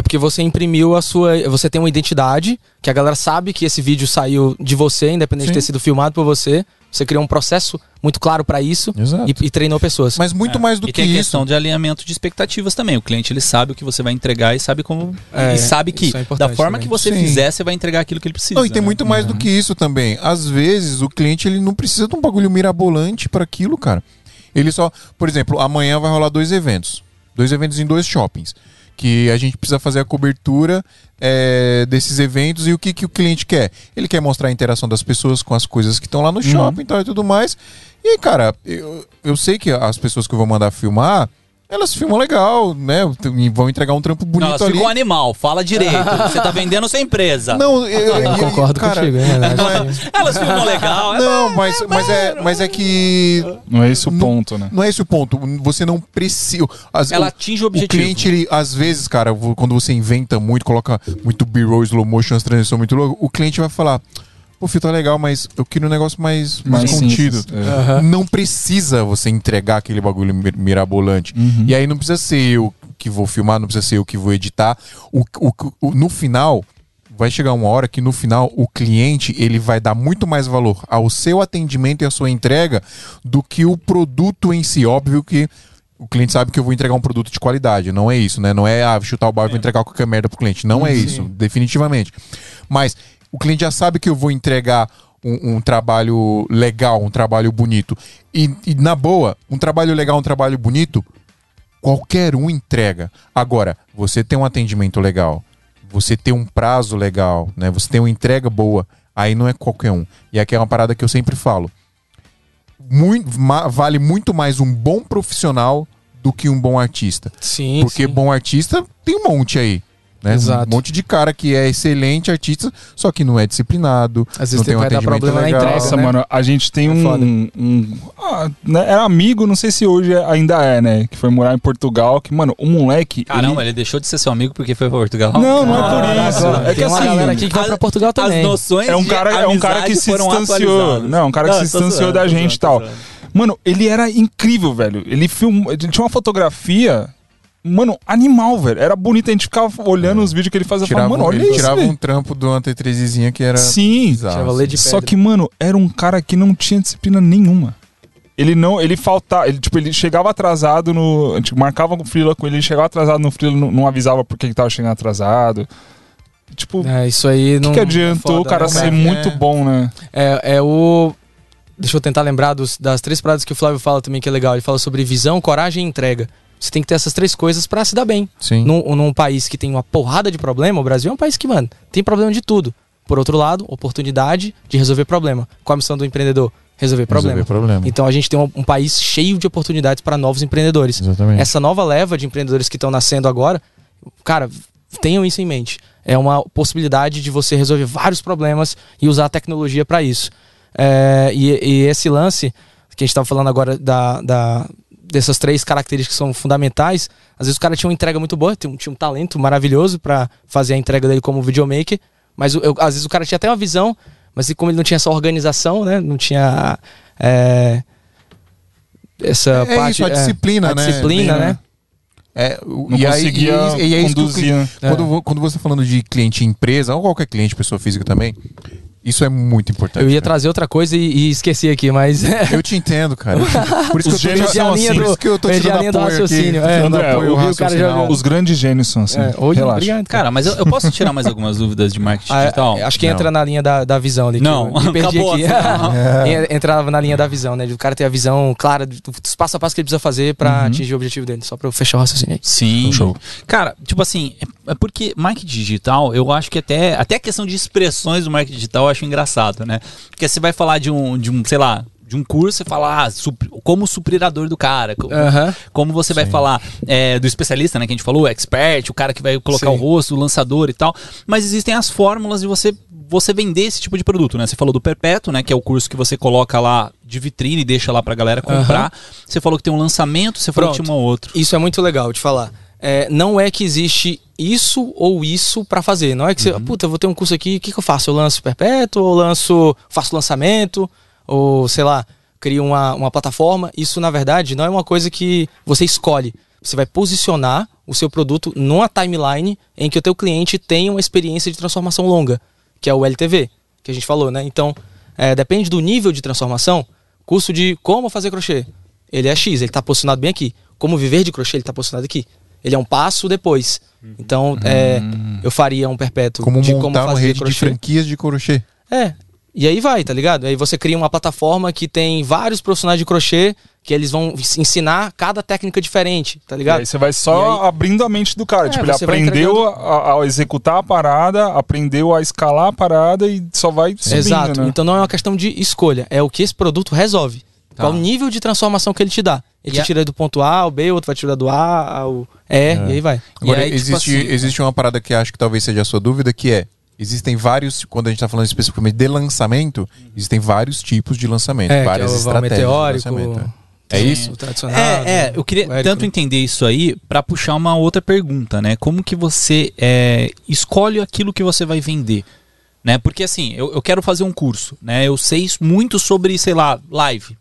É porque você imprimiu a sua. Você tem uma identidade, que a galera sabe que esse vídeo saiu de você, independente de Sim. ter sido filmado por você. Você criou um processo muito claro pra isso Exato. e, e treinou pessoas. Mas muito É. mais do e que tem a isso. questão de alinhamento de expectativas também. O cliente ele sabe o que você vai entregar e sabe como É, e sabe que isso é da forma também. que você Sim. fizer, você vai entregar aquilo que ele precisa. Não, e tem né? muito mais do que isso também. Às vezes o cliente ele não precisa de um bagulho mirabolante para aquilo, cara. Ele só, por exemplo, amanhã vai rolar dois eventos, dois eventos em dois shoppings, que a gente precisa fazer a cobertura é, desses eventos e o que, que o cliente quer. Ele quer mostrar a interação das pessoas com as coisas que estão lá no shopping e tal e tudo mais. E cara, eu, eu sei que as pessoas que eu vou mandar filmar, elas filmam legal, né? E vão entregar um trampo Não, bonito elas ali. ficam animal, fala direito. você tá vendendo sua empresa. Não, eu, eu- Eu eu- concordo cara, contigo, é verdade. não é- Elas filmam legal. é Não, mas, mas, é, mas é que Não é esse o Não- ponto, né? não é esse o ponto. Você não precisa. as- Ela o, atinge o o objetivo. cliente, ele, às vezes, cara, quando você inventa muito, coloca muito B-roll, slow motion, as transições muito loucas, o cliente vai falar: Pô, Fio, tá legal, mas eu quero um negócio mais, mais, Mais contido. simples, é. Aham. Não precisa você entregar aquele bagulho mir- mirabolante. Uhum. E aí não precisa ser eu que vou filmar, não precisa ser eu que vou editar. O, o- o- no final, vai chegar uma hora que no final o cliente ele vai dar muito mais valor ao seu atendimento e à sua entrega do que o produto em si. Óbvio que o cliente sabe que eu vou entregar um produto de qualidade, não é isso, né? Não é ah, chutar o balde e vou entregar qualquer merda pro cliente. Não é isso, definitivamente. Mas o cliente já sabe que eu vou entregar um, um trabalho legal, um trabalho bonito. E, e, na boa, um trabalho legal, um trabalho bonito, qualquer um entrega. Agora, você tem um atendimento legal, você tem um prazo legal, né? Você tem uma entrega boa, aí não é qualquer um. E aqui é uma parada que eu sempre falo. Muito, vale muito mais um bom profissional do que um bom artista. Sim, Porque sim. bom artista tem um monte aí. Né? Exato. Um monte de cara que é excelente artista, só que não é disciplinado. Às vezes não tem- um vai dar atendimento problema na legal. entrega, Nossa, né? mano, a gente tem É um. um- ah, né, era amigo, não sei se hoje ainda é, né? Que foi morar em Portugal. Que, mano, o moleque. Caramba, ele- ele deixou de ser seu amigo porque foi pra Portugal? Não, não é por isso. É que assim. galera aqui que vai pra Portugal As também. noções É um cara, é um cara que se distanciou. Não, é um cara que se tô distanciou zoando, da gente e tal. zoando. Mano, ele era incrível, velho. Ele filmou. Ele tinha uma fotografia. Mano, animal, velho. Era bonito. A gente ficava olhando os vídeos que ele fazia. Tirava, Falava, mano, olha ele isso. tirava velho." um trampo do Ante3zinha que era Sim. de Só que, mano, era um cara que não tinha disciplina nenhuma. Ele não, ele faltava, ele tipo, ele chegava atrasado no, a gente marcava com o freela com ele, ele chegava atrasado no freela, não, não avisava porque que tava chegando atrasado. Tipo, o É, isso aí não. que, que adiantou foda, o cara né? ser é que muito é? bom, né? É, é o. Deixa eu tentar lembrar dos- das três paradas que o Flávio fala também que é legal. Ele fala sobre visão, coragem e entrega. Você tem que ter essas três coisas pra se dar bem. Sim. Num, num país que tem uma porrada de problema, o Brasil é um país que, mano, tem problema de tudo. Por outro lado, oportunidade de resolver problema. Qual a missão do empreendedor? Resolver problema. Resolver problema. Então a gente tem um, um país cheio de oportunidades para novos empreendedores. Exatamente. Essa nova leva de empreendedores que estão nascendo agora, cara, tenham isso em mente. É uma possibilidade de você resolver vários problemas e usar a tecnologia para isso. É, e, e esse lance que a gente estava falando agora da, da- dessas três características que são fundamentais, às vezes o cara tinha uma entrega muito boa, tinha um, tinha um talento maravilhoso para fazer a entrega dele como videomaker, mas eu- às vezes o cara tinha até uma visão, mas como ele não tinha essa organização, né? Não tinha é, essa É parte. isso, a é, disciplina, a né? disciplina, Bem, né? É, o- Não e aí, conseguia e, e é isso que conduzir, né? quando, vo- quando você tá falando de cliente empresa, ou qualquer cliente, pessoa física também, isso é muito importante. Eu ia cara. trazer outra coisa e, e esqueci aqui, mas. Eu te entendo, cara. Eu Por isso Os que eu tô gênios te são assim. por isso que eu tô do apoio aqui. raciocínio, te é. André, apoio eu o cara Os grandes gênios são assim. É, hoje, Relaxa. obrigado. Cara, mas eu, eu posso tirar mais algumas dúvidas de marketing Ah, digital? é, acho que Não. entra na linha da, da visão ali. que Não, eu perdi acabou aqui. assim, En- Entrava na linha da visão, né? O cara ter a visão clara do- dos passo a passo que ele precisa fazer pra atingir o objetivo dele. Só pra eu fechar o raciocínio aí. Sim. Show. Cara, tipo assim, é é porque marketing digital, eu acho que até, até a questão de expressões do marketing digital eu acho engraçado, né? Porque você vai falar de um, de um sei lá, de um curso, você fala ah, supr- como suprir a dor do cara. co- Aham. Como você vai falar é, do especialista, né? Que a gente falou, o expert, o cara que vai colocar Sim. o rosto, o lançador e tal. Mas existem as fórmulas de você você vender esse tipo de produto, né? Você falou do Perpétuo, né? Que é o curso que você coloca lá de vitrine e deixa lá pra galera comprar. Você falou que tem um lançamento, você falou que Pronto. tinha um outro. Isso é muito legal de falar. É, não é que existe isso ou isso pra fazer. Não é que você, puta, eu vou ter um curso aqui, o que, que eu faço? Eu lanço perpétuo, ou lanço, faço lançamento, ou sei lá, crio uma, uma plataforma. Isso, na verdade, não é uma coisa que você escolhe. Você vai posicionar o seu produto numa timeline em que o teu cliente tenha uma experiência de transformação longa, que é o LTV, que a gente falou, né? Então, é, depende do nível de transformação. Curso de como fazer crochê. Ele é X, ele está posicionado bem aqui. Como viver de crochê, ele está posicionado aqui. Ele é um passo depois. Então, é, eu faria um perpétuo Como de montar como uma fazer rede de crochê. franquias de crochê. É. E aí vai, tá ligado? Aí você cria uma plataforma que tem vários profissionais de crochê que eles vão ensinar cada técnica diferente, tá E ligado? aí você vai só E aí- abrindo a mente do cara. É, tipo, ele aprendeu entregando- a, a executar a parada, aprendeu a escalar a parada e só vai subindo, Exato. né? Então não é uma questão de escolha, é o que esse produto resolve. Tá. Qual o nível de transformação que ele te dá. Ele E te a- tira do ponto A ao B, o outro vai tirar do A ao E, e aí vai. Agora, E aí, tipo existe, assim- existe uma parada que acho que talvez seja a sua dúvida, que é, existem vários, quando a gente está falando especificamente de lançamento, existem vários tipos de lançamento, É, várias que é o estratégias meteórico, de lançamento. é. É Sim, isso? O tradicional. É, é, eu queria tanto entender isso aí pra puxar uma outra pergunta, né? Como que você é, escolhe aquilo que você vai vender? Né? Porque assim, eu, eu quero fazer um curso, né? Eu sei muito sobre, sei lá, live,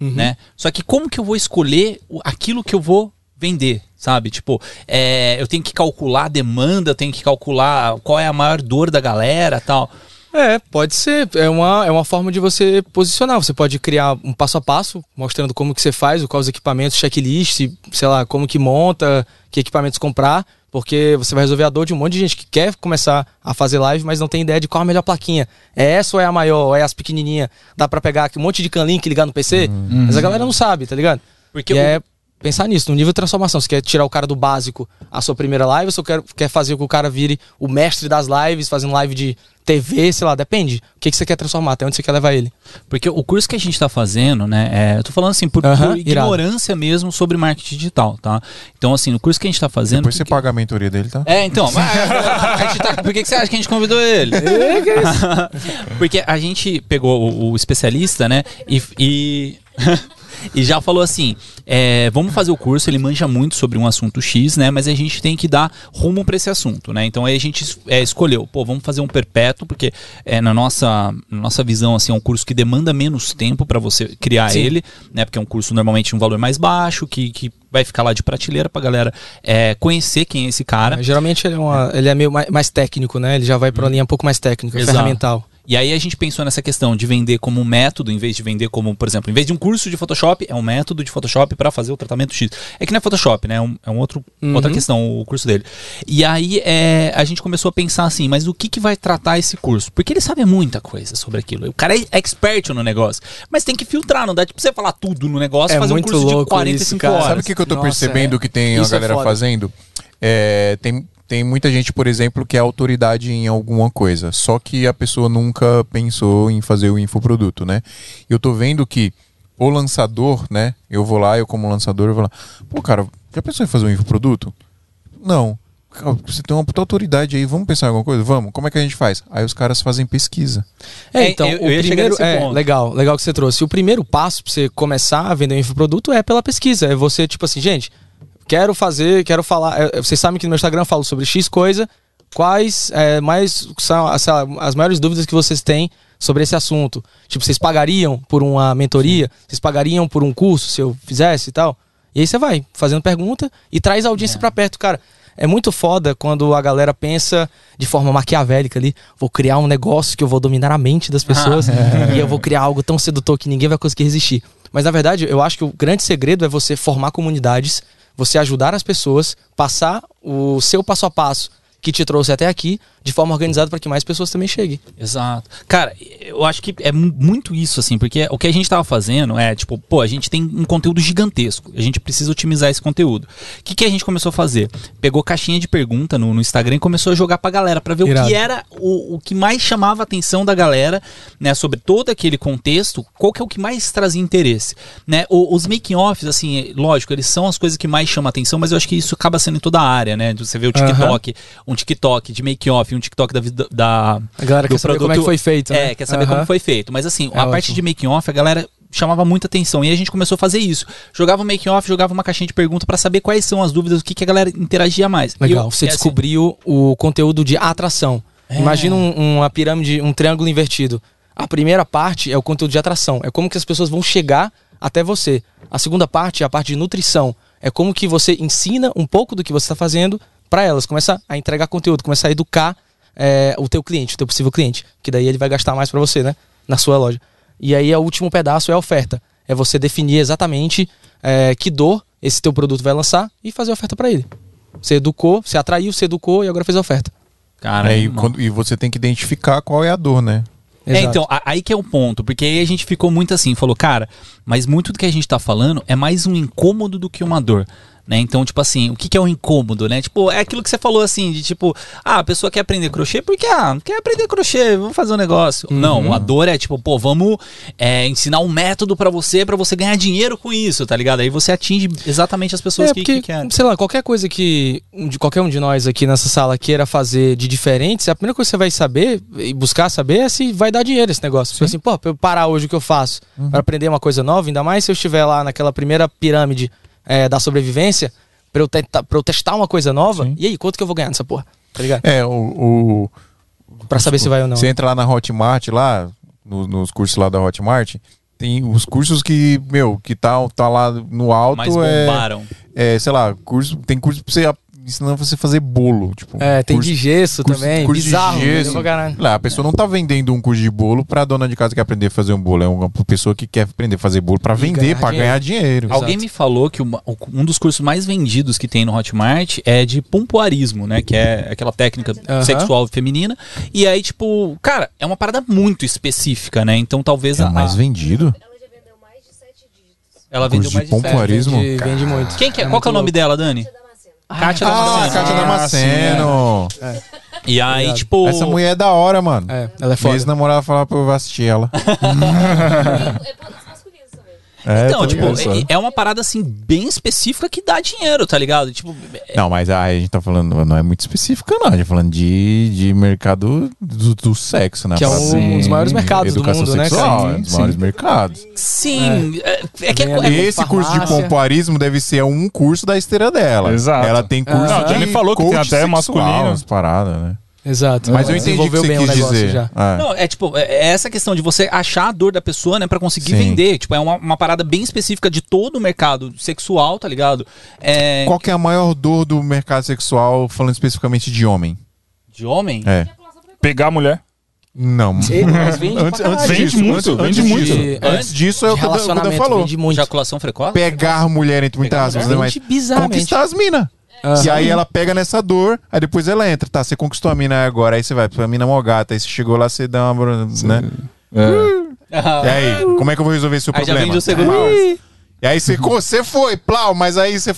Uhum. né? Só que como que eu vou escolher aquilo que eu vou vender, sabe? Tipo, é, eu tenho que calcular a demanda, eu tenho que calcular qual é a maior dor da galera tal. É, pode ser. É uma, é uma forma de você posicionar. Você pode criar um passo a passo, mostrando como que você faz, quais os equipamentos, checklist, sei lá, como que monta, que equipamentos comprar, porque você vai resolver a dor de um monte de gente que quer começar a fazer live, mas não tem ideia de qual a melhor plaquinha. É essa ou é a maior? Ou é as pequenininhas? Dá pra pegar aqui um monte de canlink ligar no PC? Mas a galera não sabe, tá ligado? Porque e o- é pensar nisso, no nível de transformação. Você quer tirar o cara do básico a sua primeira live, ou você quer, quer fazer com que o cara vire o mestre das lives, fazendo live de TV, sei lá, depende. O que, que você quer transformar, até onde você quer levar ele. Porque o curso que a gente está fazendo, né? É, eu tô falando assim, por, Aham, por irado. ignorância mesmo sobre marketing digital, tá? Então, assim, no curso que a gente está fazendo. Depois você porque- paga a mentoria dele, tá? É, então. mas- a gente tá- por que, que você acha que a gente convidou ele? Porque a gente pegou o, o especialista, né? E. e... E já falou assim: é, vamos fazer o curso, ele manja muito sobre um assunto X, né? Mas a gente tem que dar rumo para esse assunto, né? Então aí a gente é, escolheu, pô, vamos fazer um perpétuo, porque é, na, nossa, na nossa visão, assim, é um curso que demanda menos tempo para você criar Sim. ele, né? Porque é um curso normalmente de um valor mais baixo, que, que vai ficar lá de prateleira pra galera é, conhecer quem é esse cara. Geralmente ele é, uma- ele é meio mais, mais técnico, né? Ele já vai pra uma linha um pouco mais técnica, Exato. ferramental. E aí a gente pensou nessa questão de vender como um método, em vez de vender como, por exemplo, em vez de um curso de Photoshop, é um método de Photoshop para fazer o tratamento X. É que não é Photoshop, né? É, um, é um outro, Uhum. outra questão o curso dele. E aí é, a gente começou a pensar assim, mas o que, que vai tratar esse curso? Porque ele sabe muita coisa sobre aquilo. O cara é expert no negócio. Mas tem que filtrar, não dá tipo você falar tudo no negócio e É fazer um muito curso de louco 45 isso, cara. horas. Sabe o que, que eu tô Nossa, percebendo é. que tem a Isso é galera foda. fazendo? É, tem, tem muita gente, por exemplo, que é autoridade em alguma coisa, só que a pessoa nunca pensou em fazer o infoproduto, né? Eu tô vendo que o lançador, né? Eu vou lá, eu como lançador, eu vou lá, pô, cara, já pensou em fazer um infoproduto? Não. "Cara, você tem uma puta autoridade aí, vamos pensar em alguma coisa? Vamos, como é que a gente faz? Aí os caras fazem pesquisa. É, É, então, eu- o eu chegar primeiro. É, legal, legal que você trouxe. O primeiro passo pra você começar a vender um infoproduto é pela pesquisa. É você, tipo assim, gente, quero fazer, quero falar. é, vocês sabem que no meu Instagram eu falo sobre X coisa. Quais é, mais são lá, as maiores dúvidas que vocês têm sobre esse assunto? Tipo, vocês pagariam por uma mentoria? Vocês pagariam por um curso se eu fizesse e tal? E aí você vai fazendo pergunta e traz a audiência pra perto, cara. É muito foda quando a galera pensa de forma maquiavélica ali, vou criar um negócio que eu vou dominar a mente das pessoas e eu vou criar algo tão sedutor que ninguém vai conseguir resistir. Mas na verdade, eu acho que o grande segredo é você formar comunidades, você ajudar as pessoas, passar o seu passo a passo que te trouxe até aqui de forma organizada para que mais pessoas também cheguem. Exato. Cara, eu acho que é mu- muito isso, assim, porque o que a gente tava fazendo é, tipo, pô, a gente tem um conteúdo gigantesco. A gente precisa otimizar esse conteúdo. O que, que a gente começou a fazer? Pegou caixinha de pergunta no, no Instagram e começou a jogar pra galera, pra ver o Irado. que era o, o que mais chamava a atenção da galera, né, sobre todo aquele contexto, qual que é o que mais trazia interesse, né? O- os making-offs, assim, lógico, eles são as coisas que mais chamam a atenção, mas eu acho que isso acaba sendo em toda a área, né? Você vê o TikTok, um TikTok de make-off, um TikTok da vida da A galera quer saber como é que foi feito, né? É, quer saber como foi feito. Mas assim, É a parte ótimo. de making off, a galera chamava muita atenção. E a gente começou a fazer isso. Jogava um making off, jogava uma caixinha de pergunta pra saber quais são as dúvidas, o que, que a galera interagia mais. Legal, eu- você é assim, descobriu o conteúdo de atração. Imagina um- uma pirâmide, um triângulo invertido. A primeira parte é o conteúdo de atração, é como que as pessoas vão chegar até você. A segunda parte é a parte de nutrição, é como que você ensina um pouco do que você está fazendo para elas. Começa a entregar conteúdo, começa a educar é, o teu cliente, o teu possível cliente, que daí ele vai gastar mais para você, né, na sua loja. E aí o último pedaço é a oferta, é você definir exatamente é, que dor esse teu produto vai lançar e fazer a oferta para ele. Você educou, você atraiu, você educou e agora fez a oferta. Cara, É, e, quando- e você tem que identificar qual é a dor, né? É, então, aí que é o ponto, porque aí a gente ficou muito assim, falou, cara, mas muito do que a gente tá falando é mais um incômodo do que uma dor. Né? Então, tipo assim, o que, que é um incômodo, né? Tipo, é aquilo que você falou assim, de tipo, ah, a pessoa quer aprender crochê porque, ah, quer aprender crochê, vamos fazer um negócio. Uhum. Não, a dor é tipo, pô, vamos é, ensinar um método pra você, pra você ganhar dinheiro com isso, tá ligado? Aí você atinge exatamente as pessoas É, que, porque, que querem. sei lá, qualquer coisa que de qualquer um de nós aqui nessa sala queira fazer de diferente, a primeira coisa que você vai saber e buscar saber é se vai dar dinheiro esse negócio. Tipo assim, pô, pra eu parar hoje o que eu faço pra aprender uma coisa nova, ainda mais se eu estiver lá naquela primeira pirâmide é, da sobrevivência, pra eu, tentar, pra eu testar uma coisa nova, e aí, quanto que eu vou ganhar nessa porra? Tá ligado? É, o. o Pra saber se vai ou não. Você entra lá na Hotmart, lá, no- nos cursos lá da Hotmart, tem os cursos que, meu, que tá, tá lá no alto. Mas é, bombaram. é, sei lá, curso, tem curso pra você ensinando você a fazer bolo. Tipo, É, tem curso, de gesso curso- também, curso de bizarro. gesso. entendeu? Pra caralho. Lá, a pessoa não tá vendendo um curso de bolo pra dona de casa que quer aprender a fazer um bolo. É uma pessoa que quer aprender a fazer bolo pra E vender, ganhar pra dinheiro. ganhar dinheiro. Exato. Alguém me falou que uma- um dos cursos mais vendidos que tem no Hotmart é de pompoarismo, né? Que é aquela técnica Aham. sexual feminina. E aí, tipo, cara, é uma parada muito específica, né? Então talvez É a. o mais vendido? Ela já vendeu mais de sete dígitos. Ela vendeu de mais de pompoarismo. sete. Vende, vende muito. Quem que é? Qual muito que é o nome louco. dela, Dani? Damasceno. Kátia Ah, Damasceno. Kátia Damasceno. E aí, Obrigado. tipo. Essa mulher é da hora, mano. É, ela é Minha foda. ex-namorada falava pra eu assistir ela. É. É, Então, tipo, ligado, é, é uma parada assim bem específica que dá dinheiro, tá ligado? Tipo, é- Não, mas aí a gente tá falando, não é muito específica, não. A gente tá falando de, de mercado do, do sexo, né? Que é um Parada- dos maiores mercados do Educação mundo, né, sexual, cara? É um dos Sim. maiores mercados. sim. É, é que é, Também é-. Esse curso de pompoarismo deve ser um curso da esteira dela. Exato. Ela tem curso Não, de ele falou que tem até sexual, masculino. As paradas, né? Exato. Mas eu entendi o que você bem o quis negócio dizer. já. É. Não, é tipo, é é essa questão de você achar a dor da pessoa, né, pra conseguir Sim. vender. Tipo, é uma, uma parada bem específica de todo o mercado sexual, tá ligado? É. Qual que é a maior dor do mercado sexual, falando especificamente de homem? De homem? É. Pegar a mulher. Não. Mas vende Antes, antes Vende disso, muito, antes, vende antes muito. disso. De- Antes disso é o que o Dan- o Dan falou. vende muito. Ejaculação precoce? Pegar mulher entre muitas aspas, mulher? né? Mas conquistar as minas. Aham. E aí ela pega nessa dor, aí depois ela entra. Tá, você conquistou a mina agora, aí você vai pra mina mó gata, aí você chegou lá, você dá uma. Né? Ah, E aí, como é que eu vou resolver esse seu Aí já problema? vende o segundo. E aí você, você foi, plau, mas aí você.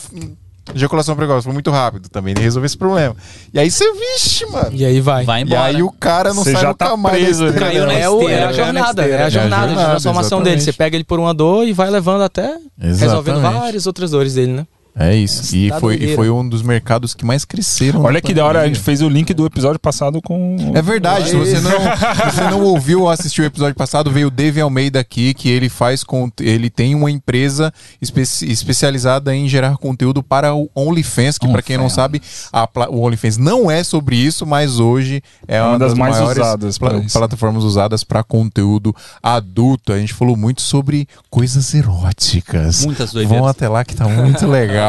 Ejaculação precoce, foi muito rápido também, de resolver esse problema. E aí você, vixe, mano. E aí vai. Vai E embora. aí o cara não Você sai já nunca tá mais. preso, esteira caiu na É, o- é esteira, a caiu na jornada, esteira. é a jornada de jornada, transformação dele. exatamente. Você pega ele por uma dor e vai levando até resolvendo Exatamente. várias outras dores dele, né? É isso. E foi, e foi um dos mercados que mais cresceram. Olha que da hora, a gente fez o link do episódio passado com. É verdade, se você não, se você não ouviu ou assistiu o episódio passado, veio o Dave Almeida aqui, que ele faz com, ele tem uma empresa espe- especializada em gerar conteúdo para o OnlyFans, que para quem não sabe, a o OnlyFans não é sobre isso, mas hoje é uma, das, mais maiores usadas pla- isso. plataformas usadas para conteúdo adulto. A gente falou muito sobre coisas eróticas. Muitas doideiras. Vão até lá que tá muito legal.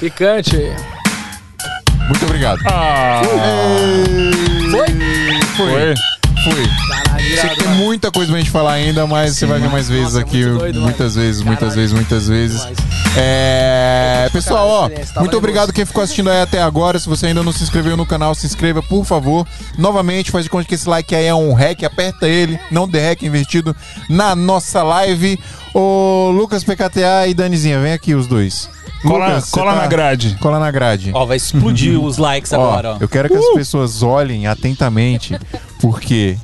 Picante. Muito obrigado. Ah, Foi? foi. Foi. Você tem muita coisa pra gente falar ainda, mas você vai ver mais vezes Nossa, é aqui. muito doido, muitas mano. vezes, muitas Caralho. vezes, muitas vezes. Demais. É. Pessoal, ó, muito obrigado quem ficou assistindo aí até agora. Se você ainda não se inscreveu no canal, se inscreva, por favor. Novamente, faz de conta que esse like aí é um hack, aperta ele, não dê hack investido na nossa live. Ô, Lucas PKTA e Danizinha, vem aqui os dois. Cola, Lucas, cola tá- na grade. Cola na grade. Ó, vai explodir os likes Ó, agora, ó. Eu quero que as pessoas olhem atentamente, porque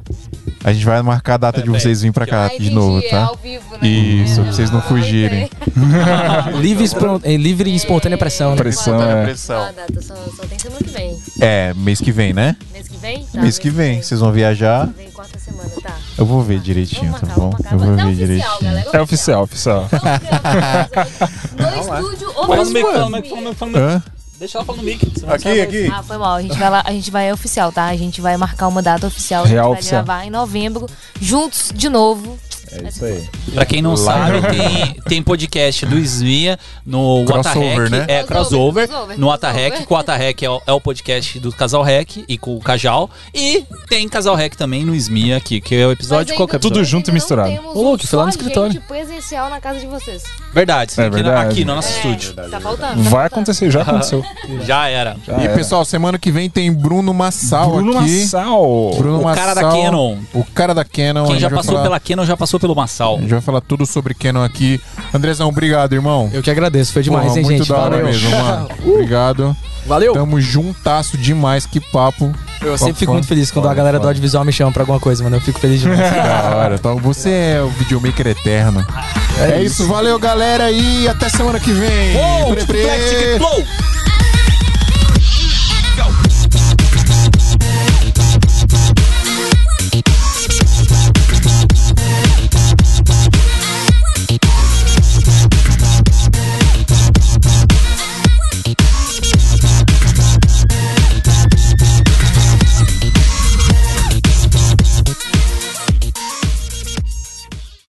a gente vai marcar a data de vocês virem pra cá Ah, de novo, é tá? ao vivo, né? Isso, pra vocês não Ah, fugirem. Livre, eh, livre e espontânea pressão. né? Pressão, Tá é. pressão. Ah, data, só, só tem semana que vem. É, mês que vem, né? Mês que vem? Tá, mês que vem. Vocês vão viajar. Vem quarta semana, tá. Eu vou ver direitinho, tá marcar, bom? vamos marcar. Eu vou Não ver oficial, direitinho. galera, É oficial, oficial. No estúdio Fala no mic, fala no oficial. mic, fala no mic, fala no mic. Hã? Deixa ela falar no mic. Aqui, aqui. Ah, foi mal. A gente vai lá, a gente vai oficial, tá? A gente vai marcar uma data oficial. Real a gente oficial. vai gravar em novembro, juntos de novo. É isso aí. Pra quem não sabe, tem, tem podcast do Esmia no Crossover, Watarrec. né? É, crossover. Crossover, No. Watarrec, que o Watarrec é, o- é o podcast do Casal Rec e com o Cajal. E tem Casal Rec também no Esmia aqui, que é o episódio. Mas Qual que é o ainda- Tudo episódio? junto e misturado. Ô, um foi lá no escritório. gente presencial na casa de vocês. Verdade, É aqui, verdade. aqui no nosso É, estúdio. Tá faltando. tá Vai faltando. acontecer, já aconteceu. Já era. Já E era. pessoal, semana que vem tem Bruno Massal Bruno aqui. Massal. Bruno O cara da Massal, Canon. O cara da Canon. a Quem gente já vai passou falar- pela Canon já passou pelo Massal. A gente vai falar tudo sobre Canon aqui. Andrezão, obrigado, irmão. Eu que agradeço, foi demais, Porra, hein, muito gente? da hora Valeu. mesmo, mano. Obrigado. Valeu. Tamo juntasso demais, que papo. Eu sempre fico muito feliz quando a galera do audiovisual me chama pra alguma coisa, mano. Eu fico feliz demais. Da hora. Então, você é o videomaker eterno. É, isso, valeu galera e até semana que vem. Uou,